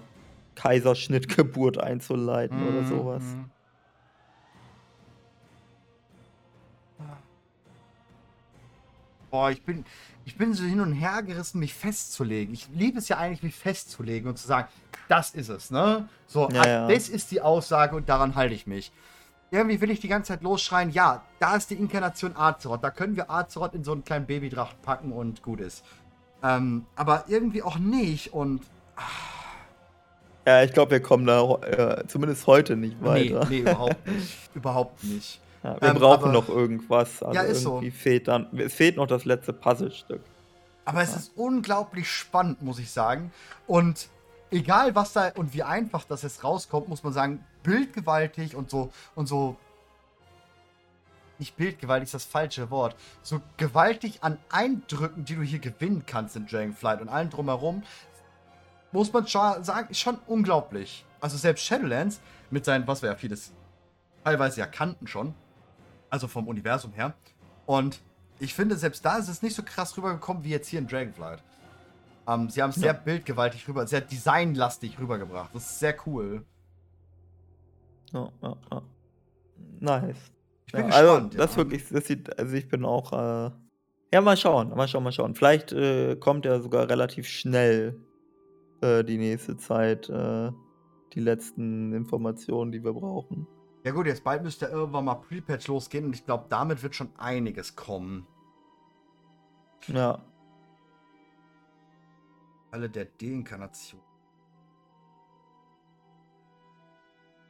Kaiserschnittgeburt einzuleiten oder Mhm, sowas. mhm. Boah, ich bin, ich bin so hin und her gerissen, mich festzulegen. Ich liebe es ja eigentlich, mich festzulegen und zu sagen, das ist es, ne? So, Ja, ah, ja. das ist die Aussage und daran halte ich mich. Irgendwie will ich die ganze Zeit losschreien, ja, da ist die Inkarnation Azeroth. Da können wir Azeroth in so einen kleinen Babydracht packen und gut ist. Ähm, aber irgendwie auch nicht und Ja, ich glaube, wir kommen da äh, zumindest heute nicht nee, weiter. nee, überhaupt nicht. überhaupt nicht. Ja, wir Ähm, brauchen aber- noch irgendwas. Also Ja, ist so. irgendwie fehlt dann, es fehlt noch das letzte Puzzlestück. Aber es ist unglaublich spannend, muss ich sagen. Und egal was da und wie einfach das jetzt rauskommt, muss man sagen, bildgewaltig und so und so. Nicht bildgewaltig ist das falsche Wort. So gewaltig an Eindrücken, die du hier gewinnen kannst in Dragonflight und allem drumherum, muss man schon sagen, ist schon unglaublich. Also selbst Shadowlands mit seinen, was wir ja vieles teilweise ja kannten schon, also vom Universum her. Und ich finde, selbst da ist es nicht so krass rübergekommen wie jetzt hier in Dragonflight. Ähm, sie haben es sehr Ja. bildgewaltig rüber, sehr designlastig rübergebracht. Das ist sehr cool. Ja, ja, ja. Nice. Ich bin ja, also, gespannt. das ja. wirklich, das sieht, also ich bin auch, äh, ja, mal schauen, mal schauen, mal schauen. Vielleicht äh, kommt ja sogar relativ schnell äh, die nächste Zeit äh, die letzten Informationen, die wir brauchen. Ja gut, jetzt bald müsste irgendwann mal Pre-Patch losgehen und ich glaube, damit wird schon einiges kommen. Ja. Falle der Deinkarnation.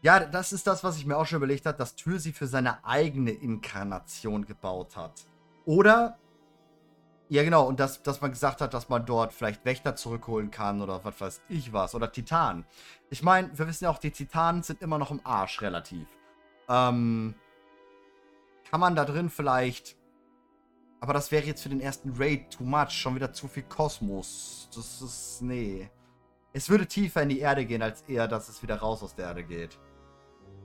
Ja, das ist das, was ich mir auch schon überlegt habe, dass Tür sie für seine eigene Inkarnation gebaut hat. Oder, ja genau, und dass, dass man gesagt hat, dass man dort vielleicht Wächter zurückholen kann oder was weiß ich was. Oder Titanen. Ich meine, wir wissen ja auch, die Titanen sind immer noch im Arsch relativ. Ähm, kann man da drin vielleicht aber das wäre jetzt für den ersten Raid too much. Schon wieder zu viel Kosmos. Das ist. Nee. Es würde tiefer in die Erde gehen, als eher, dass es wieder raus aus der Erde geht.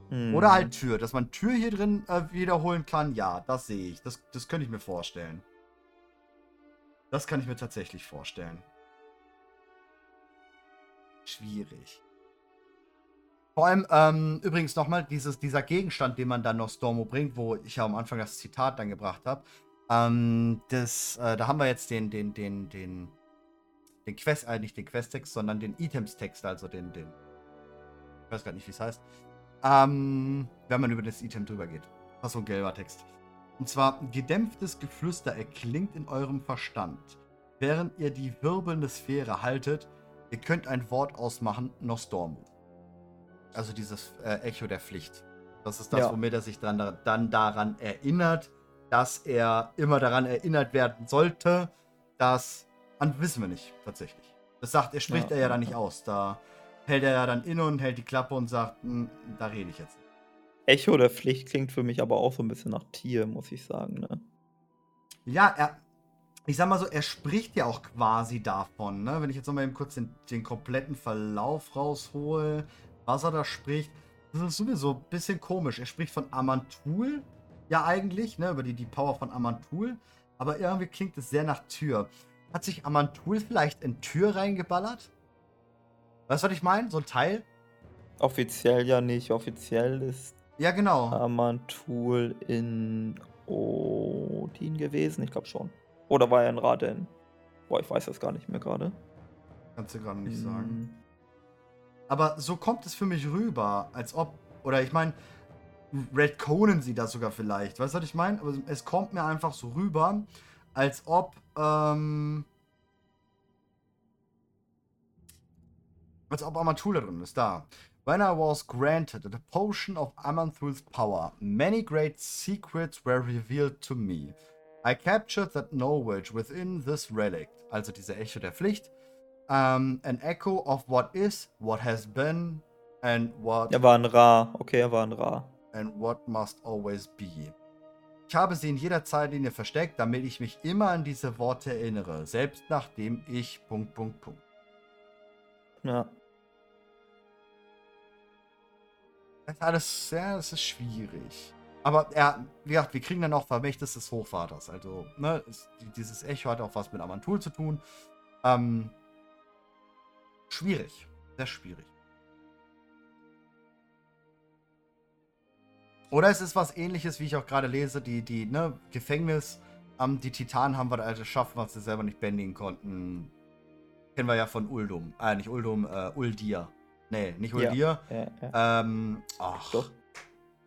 Hm. Oder halt Tür. Dass man Tür hier drin äh, wiederholen kann, ja, das sehe ich. Das, das könnte ich mir vorstellen. Das kann ich mir tatsächlich vorstellen. Schwierig. Vor allem, ähm, übrigens nochmal, dieser Gegenstand, den man dann noch Stormo bringt, wo ich ja am Anfang das Zitat dann gebracht habe. Ähm, das, äh, da haben wir jetzt den, den, den, den, den Quest, äh, nicht den Questtext, sondern den Items-Text, also den, den, ich weiß gar nicht, wie es heißt. Ähm, wenn man über das Item drüber geht. Das ist so ein gelber Text. Und zwar, gedämpftes Geflüster erklingt in eurem Verstand. Während ihr die wirbelnde Sphäre haltet, ihr könnt ein Wort ausmachen, Nostormu. Also dieses äh, Echo der Pflicht. Das ist das, ja. womit er sich dann, dann daran erinnert, dass er immer daran erinnert werden sollte, dass. An, wissen wir nicht, tatsächlich. Das sagt, er spricht ja, er ja dann nicht aus. Da hält er ja dann inne und hält die Klappe und sagt, hm, da rede ich jetzt nicht. Echo der Pflicht klingt für mich aber auch so ein bisschen nach Tier, muss ich sagen, ne? Ja, er. Ich sag mal so, er spricht ja auch quasi davon, ne? Wenn ich jetzt nochmal eben kurz den, den kompletten Verlauf raushole, was er da spricht. Das ist sowieso ein bisschen komisch. Er spricht von Amantul, ja eigentlich, ne, über die, die Power von Amantul. Aber irgendwie klingt es sehr nach Tür. Hat sich Amantul vielleicht in Tür reingeballert? Weißt du, was ich meine? So ein Teil? Offiziell ja nicht. Offiziell ist ja, genau. Amantul in Odin gewesen. Ich glaube schon. Oder war er in Raden? Boah, ich weiß das gar nicht mehr gerade. Kannst du gerade nicht hm. sagen. Aber so kommt es für mich rüber, als ob. Oder ich meine, redconen sie das sogar vielleicht. Weißt du, was ich meine? Aber es kommt mir einfach so rüber, als ob, ähm, als ob Amatula drin ist. Da. When I was granted the potion of Amanthul's power, many great secrets were revealed to me. I captured that knowledge within this relic, also diese Echo der Pflicht, um, an echo of what is, what has been, and what. Er war ein Ra. Okay, er war ein Ra and what must always be. Ich habe sie in jeder Zeitlinie versteckt, damit ich mich immer an diese Worte erinnere, selbst nachdem ich. Punkt, Punkt, Punkt. Ja. Das ist alles, ja, das ist schwierig. Aber er, wie gesagt, wir kriegen dann auch Vermächtnis des Hochvaters. Also, ne, ist, dieses Echo hat auch was mit Amantul zu tun. Ähm, schwierig. Sehr schwierig. Oder es ist was ähnliches, wie ich auch gerade lese, die, die, ne, Gefängnis, ähm, die Titanen haben wir da geschafft, was sie selber nicht bändigen konnten. Kennen wir ja von Uldum. Äh, nicht Uldum, äh, Uldir. Nee, nicht Uldir. Ja, ja, ja. Ähm, ach. Doch.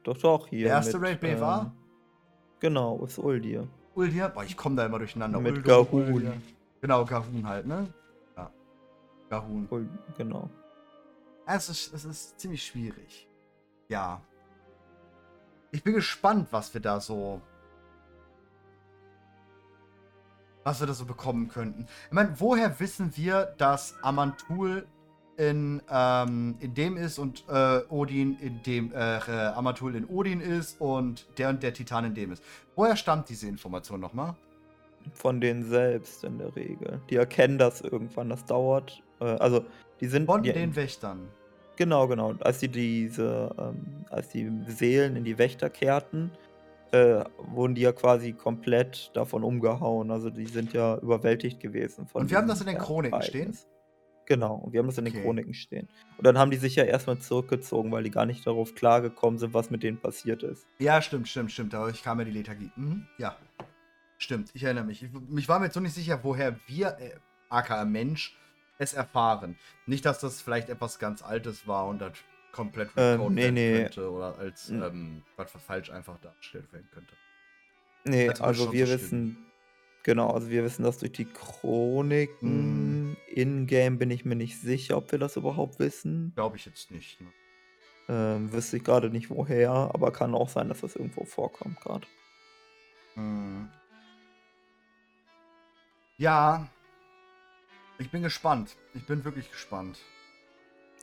Doch, doch, hier. Der erste Raid B war? Ähm, genau, ist Uldir. Uldir? Boah, ich komme da immer durcheinander. Mit Gahun. Genau, Gahun halt, ne? Ja. Gahun. Genau. Es ist, es ist ziemlich schwierig. Ja. Ich bin gespannt, was wir da so. Was wir da so bekommen könnten. Ich meine, woher wissen wir, dass Amantul in, ähm, in dem ist und äh, Odin in dem, äh, Amatul in Odin ist und der und der Titan in dem ist. Woher stammt diese Information nochmal? Von denen selbst in der Regel. Die erkennen das irgendwann, das dauert. Äh, also, die sind. Von die, den Wächtern. Genau, genau. Als die diese, ähm, als die Seelen in die Wächter kehrten, äh, wurden die ja quasi komplett davon umgehauen. Also die sind ja überwältigt gewesen von. Und wir haben das in den Chroniken stehen? Genau, und wir haben das in den okay. Chroniken stehen. Und dann haben die sich ja erstmal zurückgezogen, weil die gar nicht darauf klargekommen sind, was mit denen passiert ist. Ja, stimmt, stimmt, stimmt. Da kam ja die Lethargie. Mhm. Ja. Stimmt, ich erinnere mich. Ich, mich war mir jetzt so nicht sicher, woher wir, äh, aka Mensch, es erfahren. Nicht, dass das vielleicht etwas ganz Altes war und das komplett ähm, nee, nee. könnte oder als mhm. ähm, was falsch einfach dargestellt werden könnte. Nee, also wir wissen, genau, also wir wissen das durch die Chroniken. Mhm. In-game bin ich mir nicht sicher, ob wir das überhaupt wissen. Glaube ich jetzt nicht. Ne? Ähm, wüsste ich gerade nicht woher, aber kann auch sein, dass das irgendwo vorkommt gerade. Hm. Ja. Ich bin gespannt. Ich bin wirklich gespannt.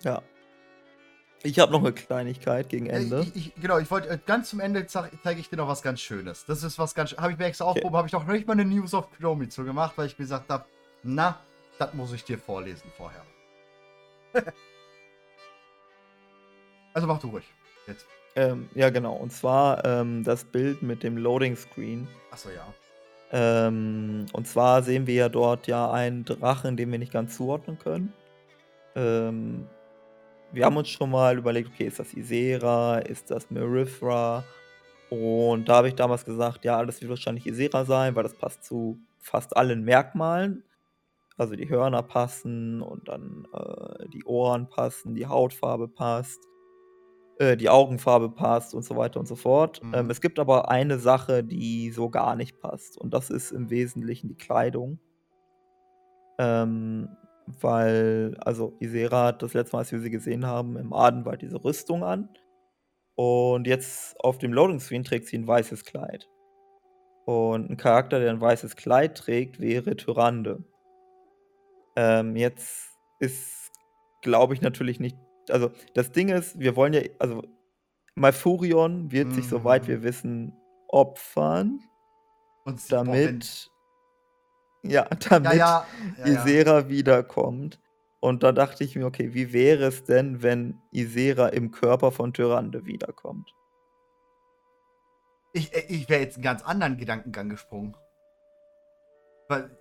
Ja. Ich habe noch eine Kleinigkeit gegen Ende. Ich, ich, genau, ich wollte äh, ganz zum Ende zeige zeig ich dir noch was ganz Schönes. Das ist was ganz Habe ich mir extra okay. aufgehoben, habe ich noch nicht mal eine News of Chromie zu gemacht, weil ich mir gesagt habe, na, das muss ich dir vorlesen vorher. also mach du ruhig. Jetzt. Ähm, ja, genau. Und zwar ähm, das Bild mit dem Loading Screen. Achso, ja. Ähm, und zwar sehen wir ja dort ja einen Drachen, den wir nicht ganz zuordnen können. Ähm, wir haben uns schon mal überlegt, okay, ist das Isera, ist das Merithra? Und da habe ich damals gesagt, ja, das wird wahrscheinlich Isera sein, weil das passt zu fast allen Merkmalen. Also die Hörner passen und dann äh, die Ohren passen, die Hautfarbe passt, äh, die Augenfarbe passt und so weiter und so fort. Mhm. Ähm, es gibt aber eine Sache, die so gar nicht passt. Und das ist im Wesentlichen die Kleidung. Ähm, weil, also Isera hat das letzte Mal, als wir sie gesehen haben, im Adenwald diese Rüstung an. Und jetzt auf dem Loading Screen trägt sie ein weißes Kleid. Und ein Charakter, der ein weißes Kleid trägt, wäre Tyrande. Ähm, jetzt ist, glaube ich, natürlich nicht. Also, das Ding ist, wir wollen ja. Also, Malfurion wird mhm. sich, soweit wir wissen, opfern. Und damit. Ja, damit ja, ja, ja, Isera wiederkommt. Und da dachte ich mir, okay, wie wäre es denn, wenn Isera im Körper von Tyrande wiederkommt? Ich, äh, ich wäre jetzt einen ganz anderen Gedankengang gesprungen. Weil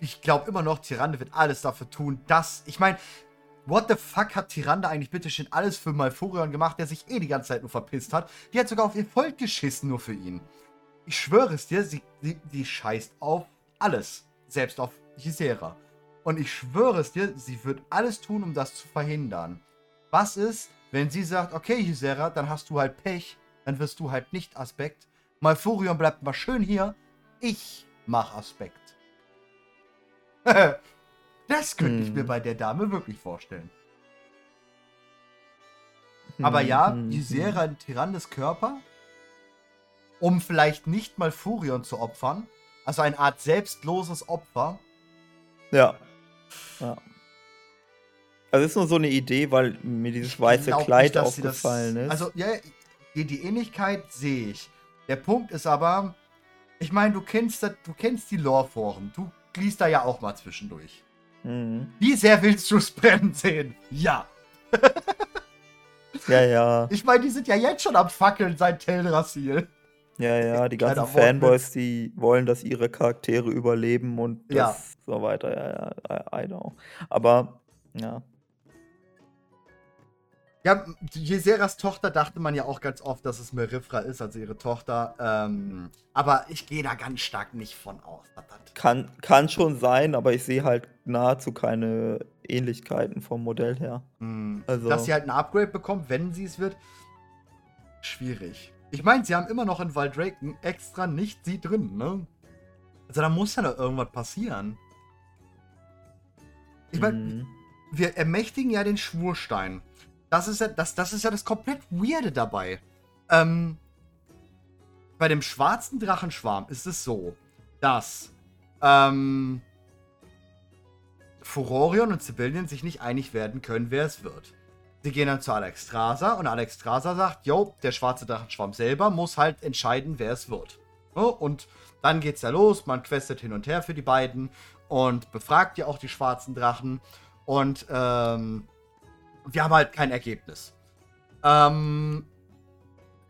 ich, glaube immer noch, Tyrande wird alles dafür tun, dass. Ich meine, what the fuck hat Tyrande eigentlich bitte schön alles für Malfurion gemacht, der sich eh die ganze Zeit nur verpisst hat? Die hat sogar auf ihr Volk geschissen, nur für ihn. Ich schwöre es dir, sie, die, die scheißt auf alles. Selbst auf Gisera. Und ich schwöre es dir, sie wird alles tun, um das zu verhindern. Was ist, wenn sie sagt, okay, Gisera, dann hast du halt Pech, dann wirst du halt nicht Aspekt. Malfurion bleibt mal schön hier. Ich mach Aspekt. das könnte hm. ich mir hm. bei der Dame wirklich vorstellen. Hm, Aber ja, hm, die Serie ein Tyrannes Körper, um vielleicht nicht mal Furion zu opfern. Also eine Art selbstloses Opfer. Ja. ja. Also ist nur so eine Idee, weil mir dieses weiße Kleid nicht, aufgefallen das, ist. Also ja, die, die Ähnlichkeit sehe ich. Der Punkt ist aber, ich meine, du kennst das, du kennst die Lore-Foren. Du liest da ja auch mal zwischendurch. Mhm. Wie sehr willst du es brennen sehen? Ja. ja, ja. Ich meine, die sind ja jetzt schon am Fackeln seit Teldrassil. Ja, ja, die ganzen Fanboys, die wollen, dass ihre Charaktere überleben und das ja. so weiter. Ja, ja, I know. Aber, ja. Ja, Jeseras Tochter dachte man ja auch ganz oft, dass es Merifra ist, also ihre Tochter. Ähm, aber ich gehe da ganz stark nicht von aus. Kann, kann schon sein, aber ich sehe halt nahezu keine Ähnlichkeiten vom Modell her. Mhm. Also, Dass sie halt ein Upgrade bekommt, wenn sie es wird, schwierig. Ich meine, sie haben immer noch in Valdraken extra nicht sie drin, ne? Also da muss ja noch irgendwas passieren. Ich meine, mhm. wir ermächtigen ja den Schwurstein. Das ist ja das, das, ist ja das komplett Weirde dabei. Ähm, bei dem schwarzen Drachenschwarm ist es so, dass ähm, Furorion und Sibyllien sich nicht einig werden können, wer es wird. Sie gehen dann zu Alexstrasza und Alexstrasza sagt, jo, der schwarze Drachenschwarm selber muss halt entscheiden, wer es wird. Und dann geht's ja los, man questet hin und her für die beiden und befragt ja auch die schwarzen Drachen. Und ähm, wir haben halt kein Ergebnis. Ähm,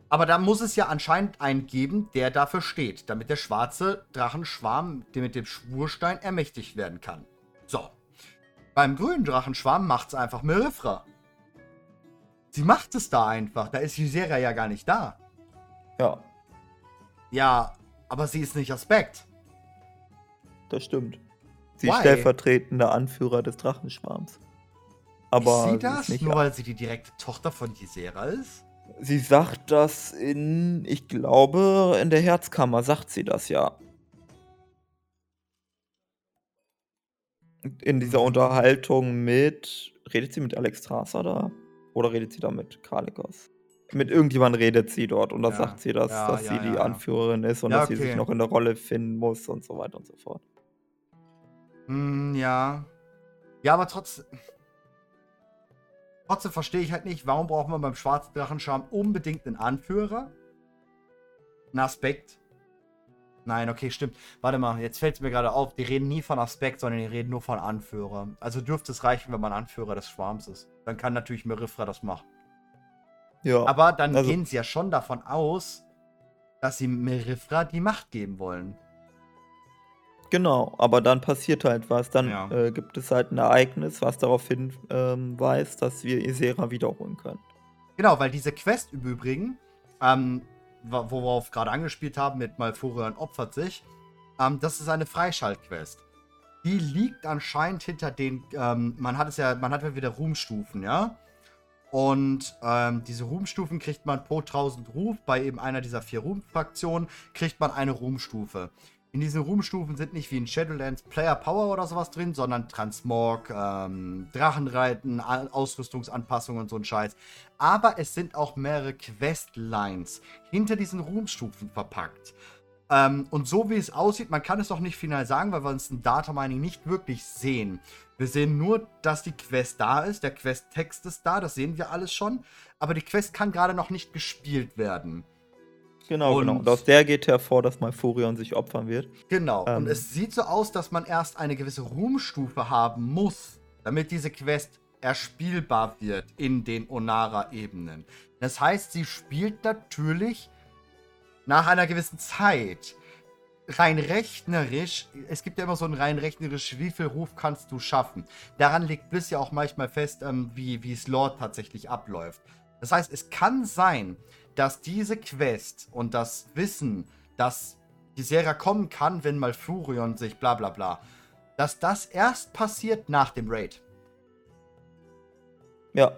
aber da muss es ja anscheinend einen geben, der dafür steht, damit der schwarze Drachenschwarm mit dem Schwurstein ermächtigt werden kann. So. Beim grünen Drachenschwarm macht's einfach Merifra. Sie macht es da einfach. Da ist Ysera ja gar nicht da. Ja. Ja, aber sie ist nicht Aspekt. Das stimmt. Sie ist stellvertretender Anführer des Drachenschwarms. Aber ist sie das? Ist Nur weil sie die direkte Tochter von Ysera ist? Sie sagt das in, ich glaube, in der Herzkammer sagt sie das ja. In dieser Mhm. Unterhaltung mit redet sie mit Alexstrasza da? Oder redet sie da mit Kalecgos? Mit irgendjemandem redet sie dort und da Ja, sagt sie, dass ja, dass ja, sie die. Anführerin ist und dass sie sich okay. noch in der Rolle finden muss und so weiter und so fort. Hm, ja. Ja, aber trotz, trotzdem verstehe ich halt nicht, warum braucht man beim schwarzen Drachenscham unbedingt einen Anführer? Ein Aspekt? Nein, okay, stimmt. Warte mal, jetzt fällt es mir gerade auf, die reden nie von Aspekt, sondern die reden nur von Anführer. Also dürfte es reichen, wenn man Anführer des Schwarms ist. Dann kann natürlich Merifra das machen. Ja. Aber dann also- gehen sie ja schon davon aus, dass sie Merifra die Macht geben wollen. Genau, aber dann passiert halt was. Dann Ja. äh, gibt es halt ein Ereignis, was darauf hinweist, ähm, dass wir Isera wiederholen können. Genau, weil diese Quest im Übrigen, ähm, wo- worauf gerade angespielt haben mit Malfurion opfert sich, ähm, das ist eine Freischaltquest. Die liegt anscheinend hinter den, ähm, man hat es ja, man hat ja wieder Ruhmstufen, ja? Und ähm, diese Ruhmstufen kriegt man pro 1000 Ruf, bei eben einer dieser vier Ruhmfraktionen kriegt man eine Ruhmstufe. In diesen Ruhmstufen sind nicht wie in Shadowlands Player Power oder sowas drin, sondern Transmog, ähm, Drachenreiten, Ausrüstungsanpassungen und so ein Scheiß. Aber es sind auch mehrere Questlines hinter diesen Ruhmstufen verpackt. Ähm, und so wie es aussieht, man kann es noch nicht final sagen, weil wir uns im Data Mining nicht wirklich sehen. Wir sehen nur, dass die Quest da ist, der Questtext ist da, das sehen wir alles schon. Aber die Quest kann gerade noch nicht gespielt werden. Genau, Und- genau. Und aus der geht hervor, dass Malfurion sich opfern wird. Genau. und Ähm. es sieht so aus, dass man erst eine gewisse Ruhmstufe haben muss, damit diese Quest erspielbar wird in den Onara-Ebenen. Das heißt, sie spielt natürlich nach einer gewissen Zeit. Rein rechnerisch, es gibt ja immer so ein rein rechnerisch, wie viel Ruf kannst du schaffen. Daran legt Bliss ja auch manchmal fest, ähm, wie, wie es Lord tatsächlich abläuft. Das heißt, es kann sein, dass diese Quest und das Wissen, dass die Serie kommen kann, wenn Malfurion sich bla bla bla, dass das erst passiert nach dem Raid. Ja,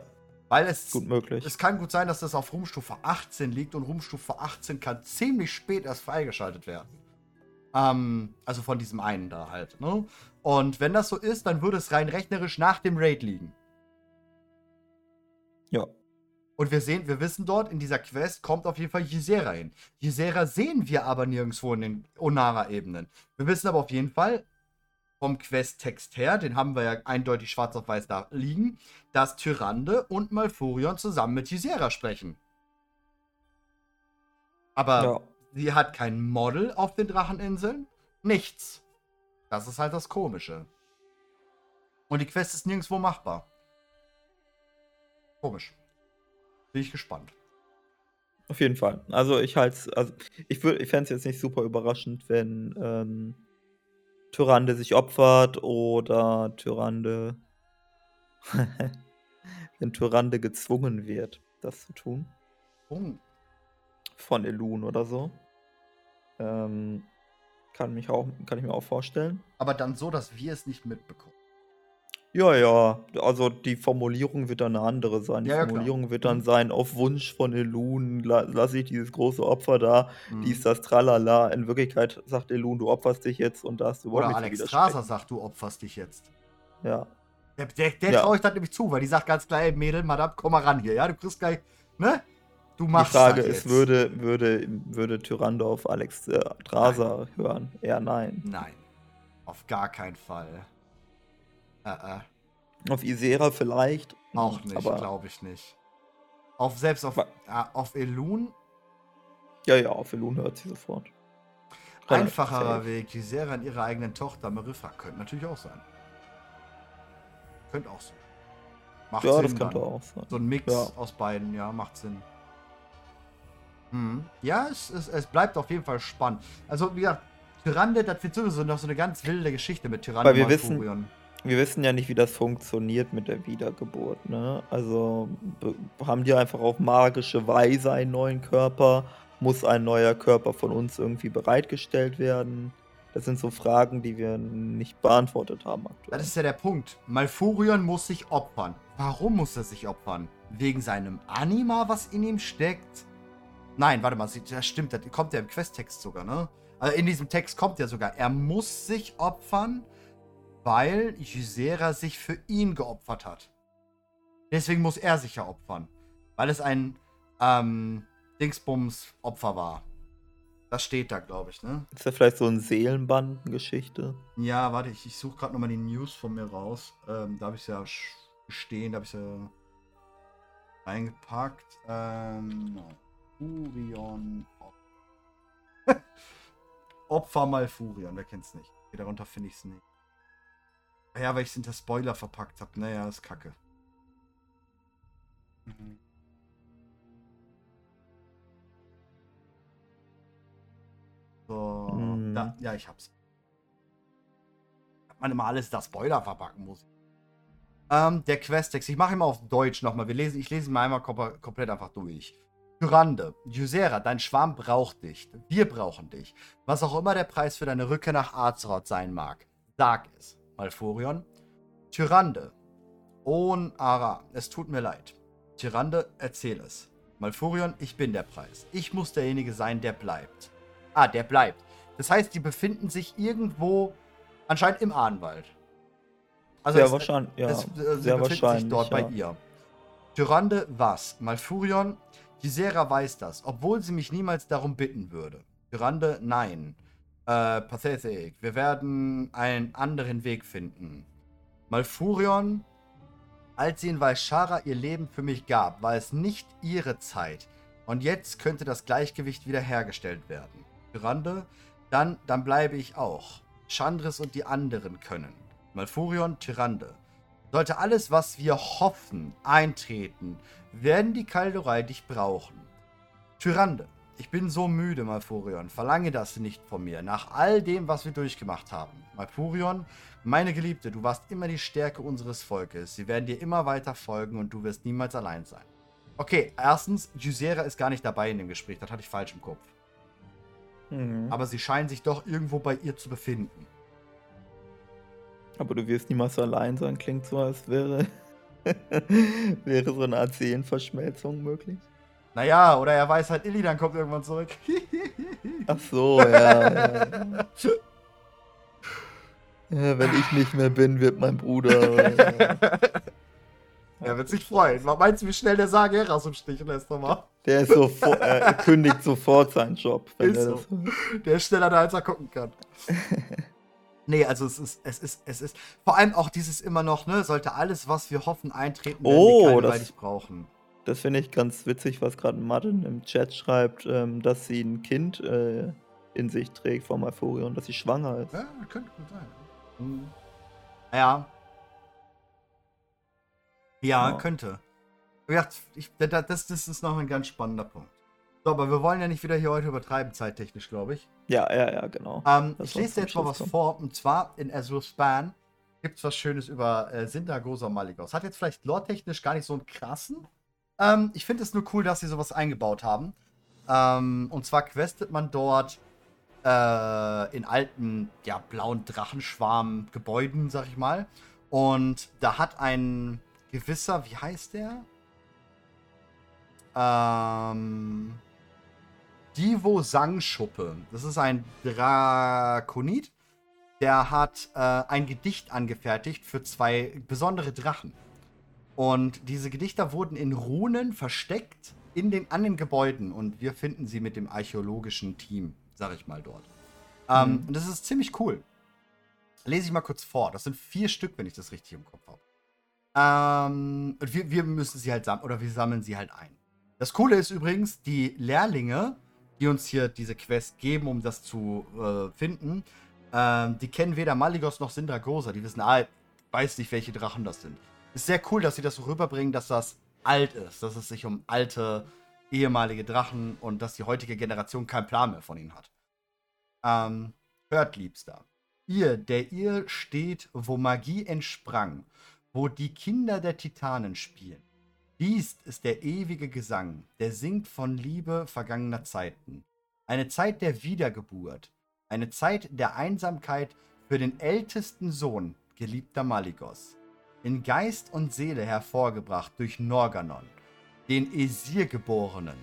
Weil es, gut möglich. es kann gut sein, dass das auf Ruhmstufe 18 liegt und Ruhmstufe 18 kann ziemlich spät erst freigeschaltet werden. Ähm, also von diesem einen da halt. Ne? Und wenn das so ist, dann würde es rein rechnerisch nach dem Raid liegen. Ja. Und wir sehen, wir wissen dort, in dieser Quest kommt auf jeden Fall Ysera hin. Ysera sehen wir aber nirgendwo in den Onara-Ebenen. Wir wissen aber auf jeden Fall vom Questtext her, den haben wir ja eindeutig schwarz auf weiß da liegen, dass Tyrande und Malfurion zusammen mit Ysera sprechen. Aber ja. sie hat kein Model auf den Dracheninseln. Nichts. Das ist halt das Komische. Und die Quest ist nirgendwo machbar. Komisch. Bin ich gespannt. Auf jeden Fall. Also ich halte also ich würde, ich fände es jetzt nicht super überraschend, wenn ähm, Tyrande sich opfert oder Tyrande, wenn Tyrande gezwungen wird, das zu tun. Oh, Von Elun oder so. Ähm, kann, mich auch, kann ich mir auch vorstellen. aber dann so, dass wir es nicht mitbekommen. Ja, ja, also die Formulierung wird dann eine andere sein. Die Ja, ja, klar. Formulierung wird dann Mhm. sein, auf Wunsch von Elun la lasse ich dieses große Opfer da, Mhm. dies, das, tralala. In Wirklichkeit sagt Elun, du opferst dich jetzt und da hast du Oder überhaupt Alex zu widersprechen. sagt, du opferst dich jetzt. Ja, Der, der, der Ja. traue ich dann nämlich zu, weil die sagt ganz klar, ey Mädel, Madame, komm mal ran hier, ja? Du kriegst gleich, ne? Du die machst Frage das ist, jetzt. würde, würde, würde Tyrande auf Alex äh, Drasa hören? Eher nein. Nein. Auf gar keinen Fall. Äh, äh. Auf Isera vielleicht. Auch nicht, glaube ich nicht. Auf selbst auf, ja, auf Elun ja, ja, auf Elun hört sie sofort. Einfacherer. Weg. Die Serie an ihrer eigenen Tochter Marifra könnte natürlich auch sein. Könnte auch sein. Macht Ja, Sinn das könnte dann. auch sein. So ein Mix Ja. aus beiden, ja, macht Sinn. Hm. Ja, es, es, es bleibt auf jeden Fall spannend. Also, wie gesagt, Tyrande, das wird sowieso noch so eine ganz wilde Geschichte mit Tyrande Weil wir wissen-. Wir wissen ja nicht, wie das funktioniert mit der Wiedergeburt. Ne? Also be- haben die einfach auf magische Weise einen neuen Körper? Muss ein neuer Körper von uns irgendwie bereitgestellt werden? Das sind so Fragen, die wir nicht beantwortet haben aktuell. Das ist ja der Punkt. Malfurion muss sich opfern. Warum muss er sich opfern? Wegen seinem Anima, was in ihm steckt? Nein, warte mal, das stimmt, das kommt ja im Questtext sogar, ne? Also in diesem Text kommt ja sogar, er muss sich opfern, weil Ysera sich für ihn geopfert hat. Deswegen muss er sich ja opfern. Weil es ein ähm, Dingsbums-Opfer war. Das steht da, glaube ich, ne? Ist das vielleicht so eine Seelenbandengeschichte? Ja, warte, ich, ich suche gerade nochmal die News von mir raus. Ähm, da habe ich es ja stehen, da habe ich es ja reingepackt. Ähm, Furion. Opfer Malfurion, wer kennt's nicht? Okay, darunter finde ich es nicht. Ja, weil ich es hinter Spoiler verpackt habe. Naja, ist kacke. Mhm. So, mhm. da, ja, ich hab's. Man immer alles da Spoiler verpacken muss. Ähm, der Questex, ich mache immer auf Deutsch nochmal. Wir lesen, ich lese ihn mal einmal kom komplett einfach durch. Tyrande, Ysera, dein Schwarm braucht dich. Wir brauchen dich. Was auch immer der Preis für deine Rückkehr nach Azeroth sein mag. Sag es, Malfurion. Tyrande, On Ara, es tut mir leid. Tyrande, erzähl es. Malfurion, ich bin der Preis. Ich muss derjenige sein, der bleibt. Ah, der bleibt. Das heißt, die befinden sich irgendwo anscheinend im Ahnwald. Also sehr es, wahrscheinlich, ja. Es, äh, sie sehr wahrscheinlich, sich dort ja. bei ihr. Tyrande was? Malfurion, Gisera weiß das, obwohl sie mich niemals darum bitten würde. Tyrande, nein. Äh, Pathetic, wir werden einen anderen Weg finden. Malfurion, als sie in Valshara ihr Leben für mich gab, war es nicht ihre Zeit. Und jetzt könnte das Gleichgewicht wiederhergestellt werden. Grande, dann, dann bleibe ich auch. Chandris und die anderen können. Malfurion, Tyrande. Sollte alles, was wir hoffen, eintreten, werden die Kaldorei dich brauchen. Tyrande, ich bin so müde, Malfurion. Verlange das nicht von mir, nach all dem, was wir durchgemacht haben. Malfurion, meine Geliebte, du warst immer die Stärke unseres Volkes. Sie werden dir immer weiter folgen und du wirst niemals allein sein. Okay, erstens, Ysera ist gar nicht dabei in dem Gespräch. Das hatte ich falsch im Kopf. Mhm. Aber sie scheinen sich doch irgendwo bei ihr zu befinden. Aber du wirst niemals allein sein. Klingt so, als wäre, wäre so eine Art Seelenverschmelzung möglich. Naja, oder er weiß halt, Illy dann kommt irgendwann zurück. Ach so, ja. ja. Ja, wenn ich nicht mehr bin, wird mein Bruder. er wird sich freuen. Was meinst du, wie schnell der Sage raus im Stich lässt nochmal? Der ist sofort, äh, kündigt sofort seinen Job, wenn ist er so. Der ist schneller da, als er gucken kann. nee, also es ist, es ist, es ist. Vor allem auch dieses immer noch, ne, sollte alles, was wir hoffen, eintreten, wenn oh, wir keine das, brauchen. Das finde ich ganz witzig, was gerade Martin im Chat schreibt, ähm, dass sie ein Kind äh, in sich trägt vom Euphorion, dass sie schwanger ist. Ja, könnte gut sein. Hm. Ja. Ja, oh. könnte. Ich, das, das ist noch ein ganz spannender Punkt. So, aber wir wollen ja nicht wieder hier heute übertreiben, zeittechnisch, glaube ich. Ja, ja, ja, genau. Ähm, ich lese jetzt mal was kommt. vor, und zwar in Azure Span gibt es was Schönes über äh, Sindagosa Maligos. Hat jetzt vielleicht lore-technisch gar nicht so einen krassen. Ähm, ich finde es nur cool, dass sie sowas eingebaut haben. Ähm, und zwar questet man dort äh, in alten, ja, blauen Drachenschwarm-Gebäuden, sag ich mal. Und da hat ein gewisser, wie heißt der? Ähm, Divo Sangschuppe. Das ist ein Drakonid. Der hat äh, ein Gedicht angefertigt für zwei besondere Drachen. Und diese Gedichter wurden in Runen versteckt in den, an den Gebäuden. Und wir finden sie mit dem archäologischen Team sag ich mal dort. Ähm, mhm. Und das ist ziemlich cool. Lese ich mal kurz vor. Das sind vier Stück, wenn ich das richtig im Kopf habe. Ähm, und wir, wir müssen sie halt sammeln, oder wir sammeln sie halt ein. Das Coole ist übrigens, die Lehrlinge, die uns hier diese Quest geben, um das zu äh, finden, äh, die kennen weder Maligos noch Sindragosa. Die wissen, ah, weiß nicht, welche Drachen das sind. Ist sehr cool, dass sie das so rüberbringen, dass das alt ist, dass es sich um alte ehemalige Drachen und dass die heutige Generation keinen Plan mehr von ihnen hat. Ähm, hört, Liebster. Ihr, der ihr steht, wo Magie entsprang, wo die Kinder der Titanen spielen. Dies ist der ewige Gesang, der singt von Liebe vergangener Zeiten. Eine Zeit der Wiedergeburt, eine Zeit der Einsamkeit für den ältesten Sohn, geliebter Maligos. In Geist und Seele hervorgebracht durch Norganon den Esir-Geborenen.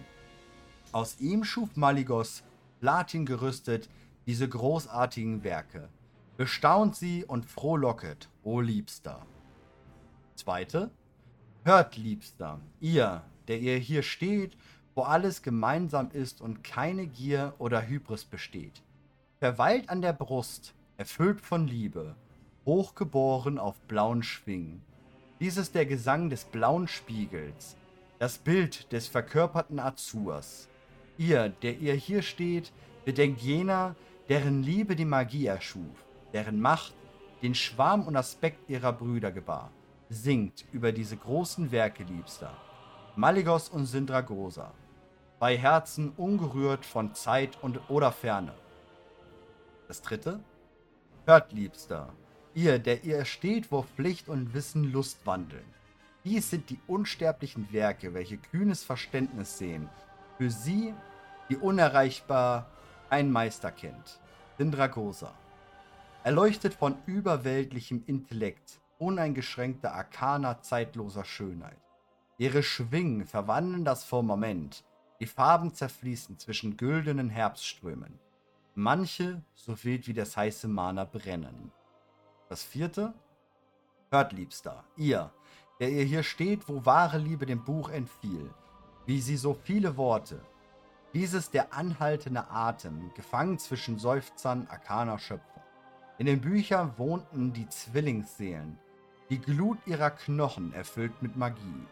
Aus ihm schuf Maligos, Platin gerüstet, diese großartigen Werke. Bestaunt sie und frohlocket, o Liebster. Zweite. Hört, Liebster, ihr, der ihr hier steht, wo alles gemeinsam ist und keine Gier oder Hybris besteht. Verweilt an der Brust, erfüllt von Liebe, hochgeboren auf blauen Schwingen. Dies ist der Gesang des blauen Spiegels, das Bild des verkörperten Azurs. Ihr, der ihr hier steht, bedenkt jener, deren Liebe die Magie erschuf, deren Macht den Schwarm und Aspekt ihrer Brüder gebar. Singt über diese großen Werke, Liebster. Maligos und Syndragosa. Bei Herzen ungerührt von Zeit und oder Ferne. Das dritte. Hört, Liebster, ihr, der ihr steht, wo Pflicht und Wissen Lust wandeln. Dies sind die unsterblichen Werke, welche kühnes Verständnis sehen. Für sie, die unerreichbar ein Meister kennt. Sindragosa. Erleuchtet von überweltlichem Intellekt, uneingeschränkter Arkana zeitloser Schönheit. Ihre Schwingen verwandeln das Firmament, die Farben zerfließen zwischen güldenen Herbstströmen. Manche, so wild wie das heiße Mana, brennen. Das vierte? Hört, Liebster, ihr, der ihr hier steht, wo wahre Liebe dem Buch entfiel, wie sie so viele Worte, dieses der anhaltende Atem, gefangen zwischen Seufzern arkaner Schöpfer. In den Büchern wohnten die Zwillingsseelen, die Glut ihrer Knochen erfüllt mit Magie.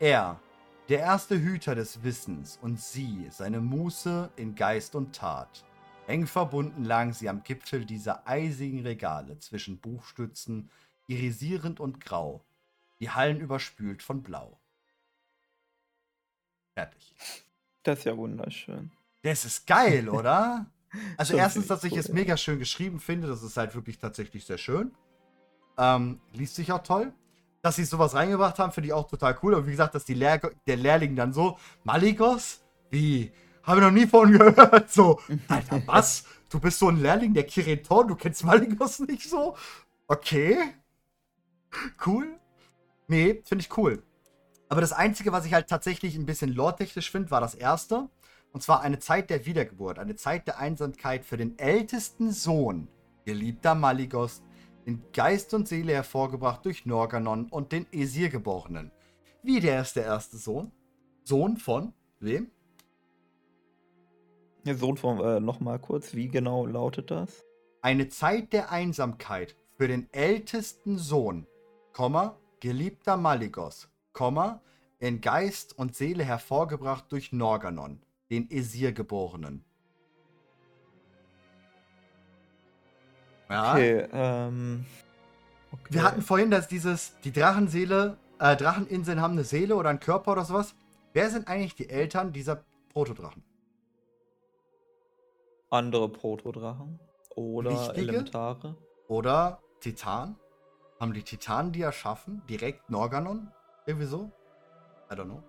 Er, der erste Hüter des Wissens, und sie, seine Muße in Geist und Tat. Eng verbunden lagen sie am Gipfel dieser eisigen Regale zwischen Buchstützen, irisierend und grau, die Hallen überspült von Blau. Fertig. Das ist ja wunderschön. Das ist geil, oder? Also erstens, dass ich es mega schön geschrieben finde, das ist halt wirklich tatsächlich sehr schön. Ähm, liest sich auch toll. Dass sie sowas reingebracht haben, finde ich auch total cool. Aber wie gesagt, dass die Lehr der Lehrling dann so, Maligos? Wie? Habe ich noch nie von gehört. So, Alter, was? Du bist so ein Lehrling der Kiriton, du kennst Maligos nicht so? Okay. Cool. Nee, finde ich cool. Aber das Einzige, was ich halt tatsächlich ein bisschen lore-technisch finde, war das erste. Und zwar eine Zeit der Wiedergeburt, eine Zeit der Einsamkeit für den ältesten Sohn, geliebter Maligos, in Geist und Seele hervorgebracht durch Norganon und den Esir-Geborenen. Wie der ist der erste Sohn? Sohn von wem? Von, äh, nochmal kurz, wie genau lautet das? Eine Zeit der Einsamkeit für den ältesten Sohn, Komma, geliebter Maligos, Komma, in Geist und Seele hervorgebracht durch Norganon, den Esir-Geborenen. Ja. Okay, ähm. Okay. Wir hatten vorhin, dass dieses, die Drachenseele, äh, Dracheninseln haben eine Seele oder einen Körper oder sowas. Wer sind eigentlich die Eltern dieser Protodrachen? Andere Protodrachen oder Wichtige? Elementare. Oder Titan? Haben die Titanen die erschaffen? Direkt Norganon? Irgendwie so? I don't know.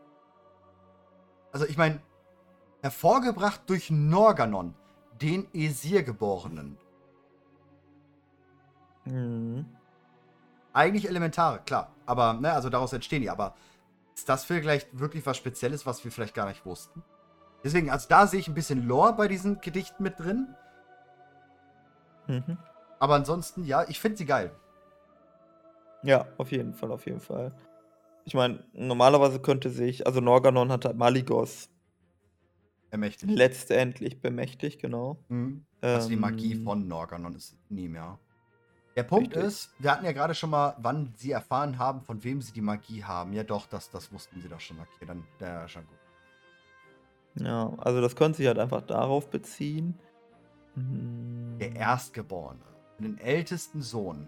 Also ich meine, hervorgebracht durch Norganon, den Esir-Geborenen. Mhm. Eigentlich Elementare, klar. Aber, ne, also daraus entstehen die. Aber ist das vielleicht wirklich was Spezielles, was wir vielleicht gar nicht wussten? Deswegen, also da sehe ich ein bisschen Lore bei diesen Gedichten mit drin. Mhm. Aber ansonsten, ja, ich finde sie geil. Ja, auf jeden Fall, auf jeden Fall. Ich meine, normalerweise könnte sich, also Norganon hat halt Maligos Ermächtigt. letztendlich bemächtigt, genau. Mhm. Also die Magie Ähm, von Norganon ist nie mehr. Der Punkt Richtig. ist, wir hatten ja gerade schon mal, wann sie erfahren haben, von wem sie die Magie haben. Ja doch, das, das wussten sie doch schon. Okay, dann der schon gut. Ja, also das könnte sich halt einfach darauf beziehen. Mhm. Der Erstgeborene. Den ältesten Sohn.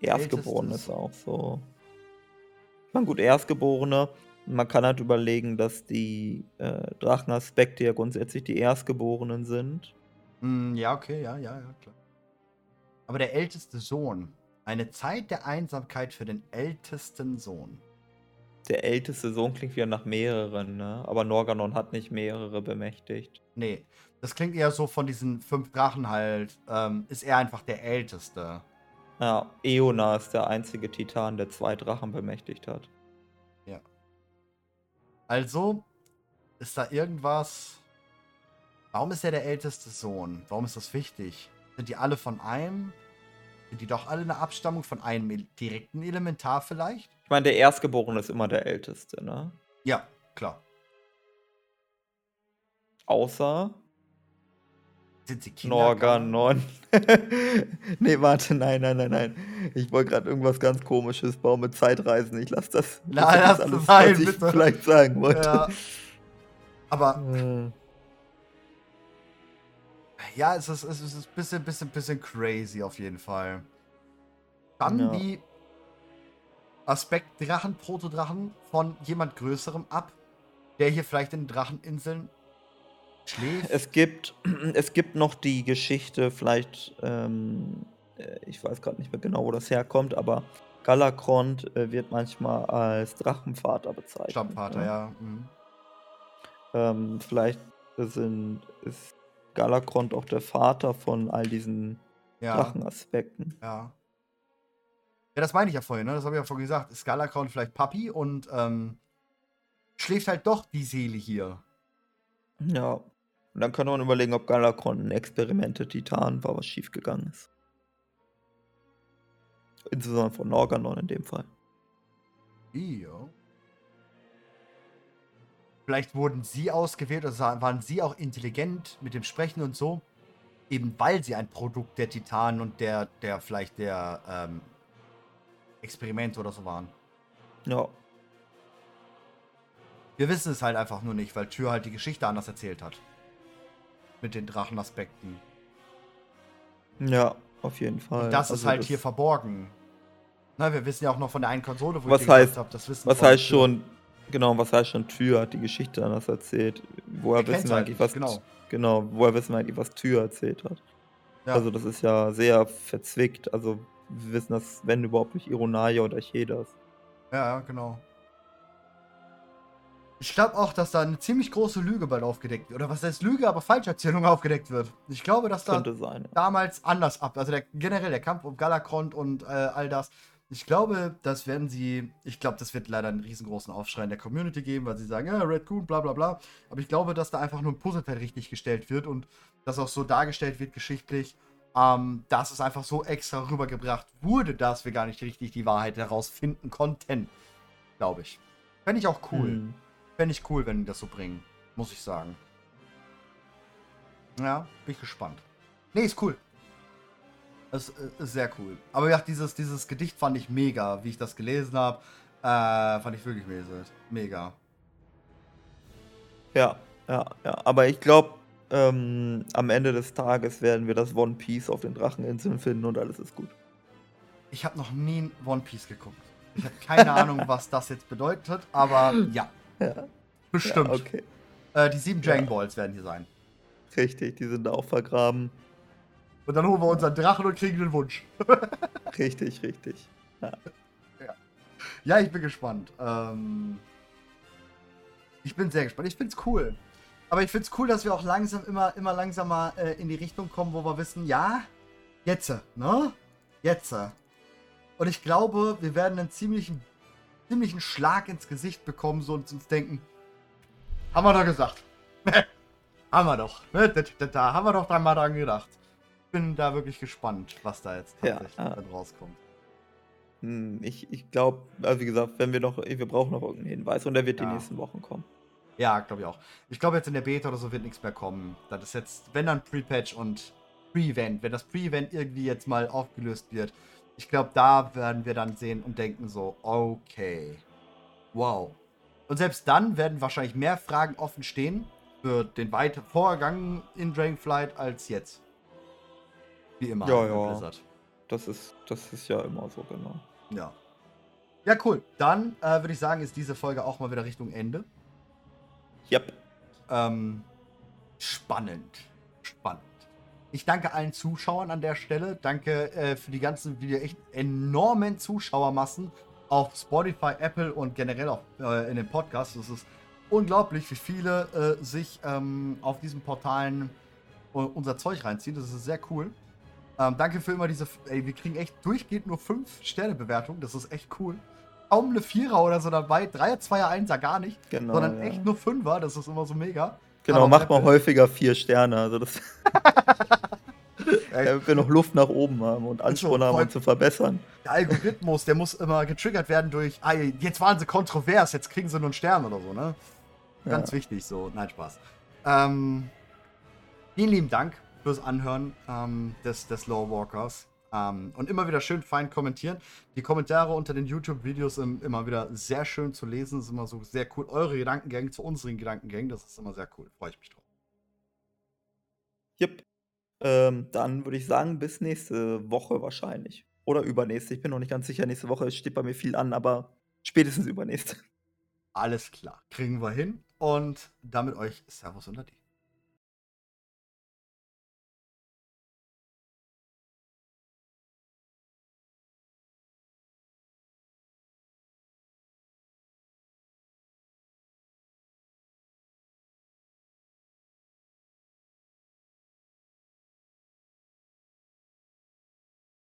Erstgeborene ist auch so. Ich meine, gut, Erstgeborene. Man kann halt überlegen, dass die äh, Drachenaspekte ja grundsätzlich die Erstgeborenen sind. Hm, ja, okay, ja, ja, ja, klar. Aber der älteste Sohn. Eine Zeit der Einsamkeit für den ältesten Sohn. Der älteste Sohn klingt wieder nach mehreren, ne? Aber Norganon hat nicht mehrere bemächtigt. Nee, das klingt eher so von diesen fünf Drachen halt. Ähm, ist er einfach der älteste. Ja, Eona ist der einzige Titan, der zwei Drachen bemächtigt hat. Also, ist da irgendwas. Warum ist er der älteste Sohn? Warum ist das wichtig? Sind die alle von einem? Sind die doch alle eine Abstammung von einem direkten Elementar vielleicht? Ich meine, der Erstgeborene ist immer der Älteste, ne? Ja, klar. Außer Sind sie Kinder? Norganon. nee, warte, nein, nein, nein, nein. Ich wollte gerade irgendwas ganz komisches bauen mit Zeitreisen. Ich lasse das. Nein, das lass ist das sein, was ich bitte. vielleicht sagen wollte. Ja. Aber Hm. Ja, es ist, es ist ein bisschen, bisschen, bisschen crazy auf jeden Fall. Dann Ja. die Aspektdrachen, Protodrachen von jemand Größerem ab, der hier vielleicht in den Dracheninseln schläft. Es gibt, es gibt noch die Geschichte, vielleicht, ähm, äh, ich weiß gerade nicht mehr genau, wo das herkommt, aber Galakrond äh, wird manchmal als Drachenvater bezeichnet. Stammvater, ne? ja. Mhm. Ähm, vielleicht sind, ist Galakrond auch der Vater von all diesen Ja. Drachenaspekten. Ja. Ja, das meine ich ja vorhin, ne? Das habe ich ja vorhin gesagt. Ist Galakron vielleicht Papi und ähm, schläft halt doch die Seele hier. Ja. Und dann kann man überlegen, ob Galakrond ein Experimente-Titan war, was schiefgegangen ist. Insbesondere von Norganon in dem Fall. Ja. Vielleicht wurden sie ausgewählt oder waren sie auch intelligent mit dem Sprechen und so. Eben weil sie ein Produkt der Titanen und der, der vielleicht der ähm, Experimente oder so waren. Ja. Wir wissen es halt einfach nur nicht, weil Tür halt die Geschichte anders erzählt hat. Mit den Drachenaspekten. Ja, auf jeden Fall. Und das ist Also halt das- hier verborgen. Na, wir wissen ja auch noch von der einen Konsole, wo Was ich dir gesagt heißt- hab, das wissen Was von heißt schon, genau, was heißt schon Tür hat die Geschichte anders erzählt? Woher wissen kennen's wir halt eigentlich, was genau. genau, woher wissen wir eigentlich, was Tür erzählt hat? Ja. Also das ist ja sehr verzwickt. Also wir wissen das, wenn überhaupt durch Ironaya oder Chedas. Ja, genau. Ich glaube auch, dass da eine ziemlich große Lüge bald aufgedeckt wird. Oder was heißt Lüge, aber Falscherzählung aufgedeckt wird. Ich glaube, dass da sein. damals anders ab. Also der, generell der Kampf um Galakrond und äh, all das. Ich glaube, das werden sie. Ich glaube, das wird leider einen riesengroßen Aufschrei in der Community geben, weil sie sagen, ja, Red Coon, bla bla bla. Aber ich glaube, dass da einfach nur ein Puzzleteil richtig gestellt wird und das auch so dargestellt wird, geschichtlich, ähm, dass es einfach so extra rübergebracht wurde, dass wir gar nicht richtig die Wahrheit herausfinden konnten. Glaube ich. Fände ich auch cool. Hm. Fände ich cool, wenn die das so bringen. Muss ich sagen. Ja, bin ich gespannt. Nee, ist cool. Das äh, ist sehr cool. Aber ja, dieses, dieses Gedicht fand ich mega, wie ich das gelesen habe. Äh, fand ich wirklich mega. mega. Ja, ja, ja. Aber ich glaube, ähm, am Ende des Tages werden wir das One Piece auf den Dracheninseln finden und alles ist gut. Ich habe noch nie One Piece geguckt. Ich habe keine Ahnung, was das jetzt bedeutet, aber ja, Ja, bestimmt. Ja, okay. äh, die sieben Dragon. Balls werden hier sein. Richtig, die sind da auch vergraben. Und dann holen wir unseren Drachen und kriegen den Wunsch. Richtig, richtig. Ja, ich bin gespannt. Ähm, ich bin sehr gespannt. Ich find's cool. Aber ich find's cool, dass wir auch langsam immer, immer langsamer äh, in die Richtung kommen, wo wir wissen, ja, jetzt, ne? Jetzt. Und ich glaube, wir werden einen ziemlichen, ziemlichen Schlag ins Gesicht bekommen, so und uns denken, haben wir doch gesagt. haben wir doch. Ne? Da, da, da haben wir doch dran mal dran gedacht. Bin da wirklich gespannt, was da jetzt Ja, tatsächlich ah. dann rauskommt. Hm, Ich, ich glaube, also wie gesagt, wenn wir noch, wir brauchen noch irgendeinen Hinweis und der wird Ja. die nächsten Wochen kommen. Ja, glaube ich auch. Ich glaube, jetzt in der Beta oder so wird nichts mehr kommen. Das ist jetzt, wenn dann Pre-Patch und Pre-Event. Wenn das Pre-Event irgendwie jetzt mal aufgelöst wird, ich glaube, da werden wir dann sehen und denken so, okay. Wow. Und selbst dann werden wahrscheinlich mehr Fragen offen stehen für den weiteren Vorgang in Dragonflight als jetzt. Wie immer. Ja, ja. Blizzard. Das ist, das ist ja immer so, genau. Ja. Ja, cool. Dann äh, würde ich sagen, ist diese Folge auch mal wieder Richtung Ende. Yep. Ähm, spannend. Spannend. Ich danke allen Zuschauern an der Stelle. Danke äh, für die ganzen Video echt enormen Zuschauermassen auf Spotify, Apple und generell auch äh, in den Podcasts. Es ist unglaublich, wie viele äh, sich ähm, auf diesen Portalen äh, unser Zeug reinziehen. Das ist sehr cool. Ähm, danke für immer diese. Ey, wir kriegen echt durchgehend nur 5 Sterne Bewertungen. Das ist echt cool. Kaum eine Vierer oder so dabei. Dreier, Zweier, Einser gar nicht. Genau. sondern ja. echt nur Fünfer. Das ist immer so mega. Genau, macht mal Apple- häufiger vier Sterne. Also das Damit wir noch Luft nach oben haben und Ansporn So, haben, uns zu verbessern. Der Algorithmus, der muss immer getriggert werden durch, ah, jetzt waren sie kontrovers, jetzt kriegen sie nur einen Stern oder so, ne? Ganz Ja. wichtig, so. Nein, Spaß. Ähm, vielen lieben Dank fürs Anhören ähm, des, des Lawwalkers. Ähm, und immer wieder schön fein kommentieren. Die Kommentare unter den YouTube-Videos sind immer wieder sehr schön zu lesen. ist immer so sehr cool. Eure Gedankengänge zu unseren Gedankengängen, das ist immer sehr cool. Freue ich mich drauf. Jupp. Ähm, dann würde ich sagen, bis nächste Woche wahrscheinlich. Oder übernächste. Ich bin noch nicht ganz sicher. Nächste Woche steht bei mir viel an, aber spätestens übernächste. Alles klar. Kriegen wir hin. Und damit euch Servus und Ade.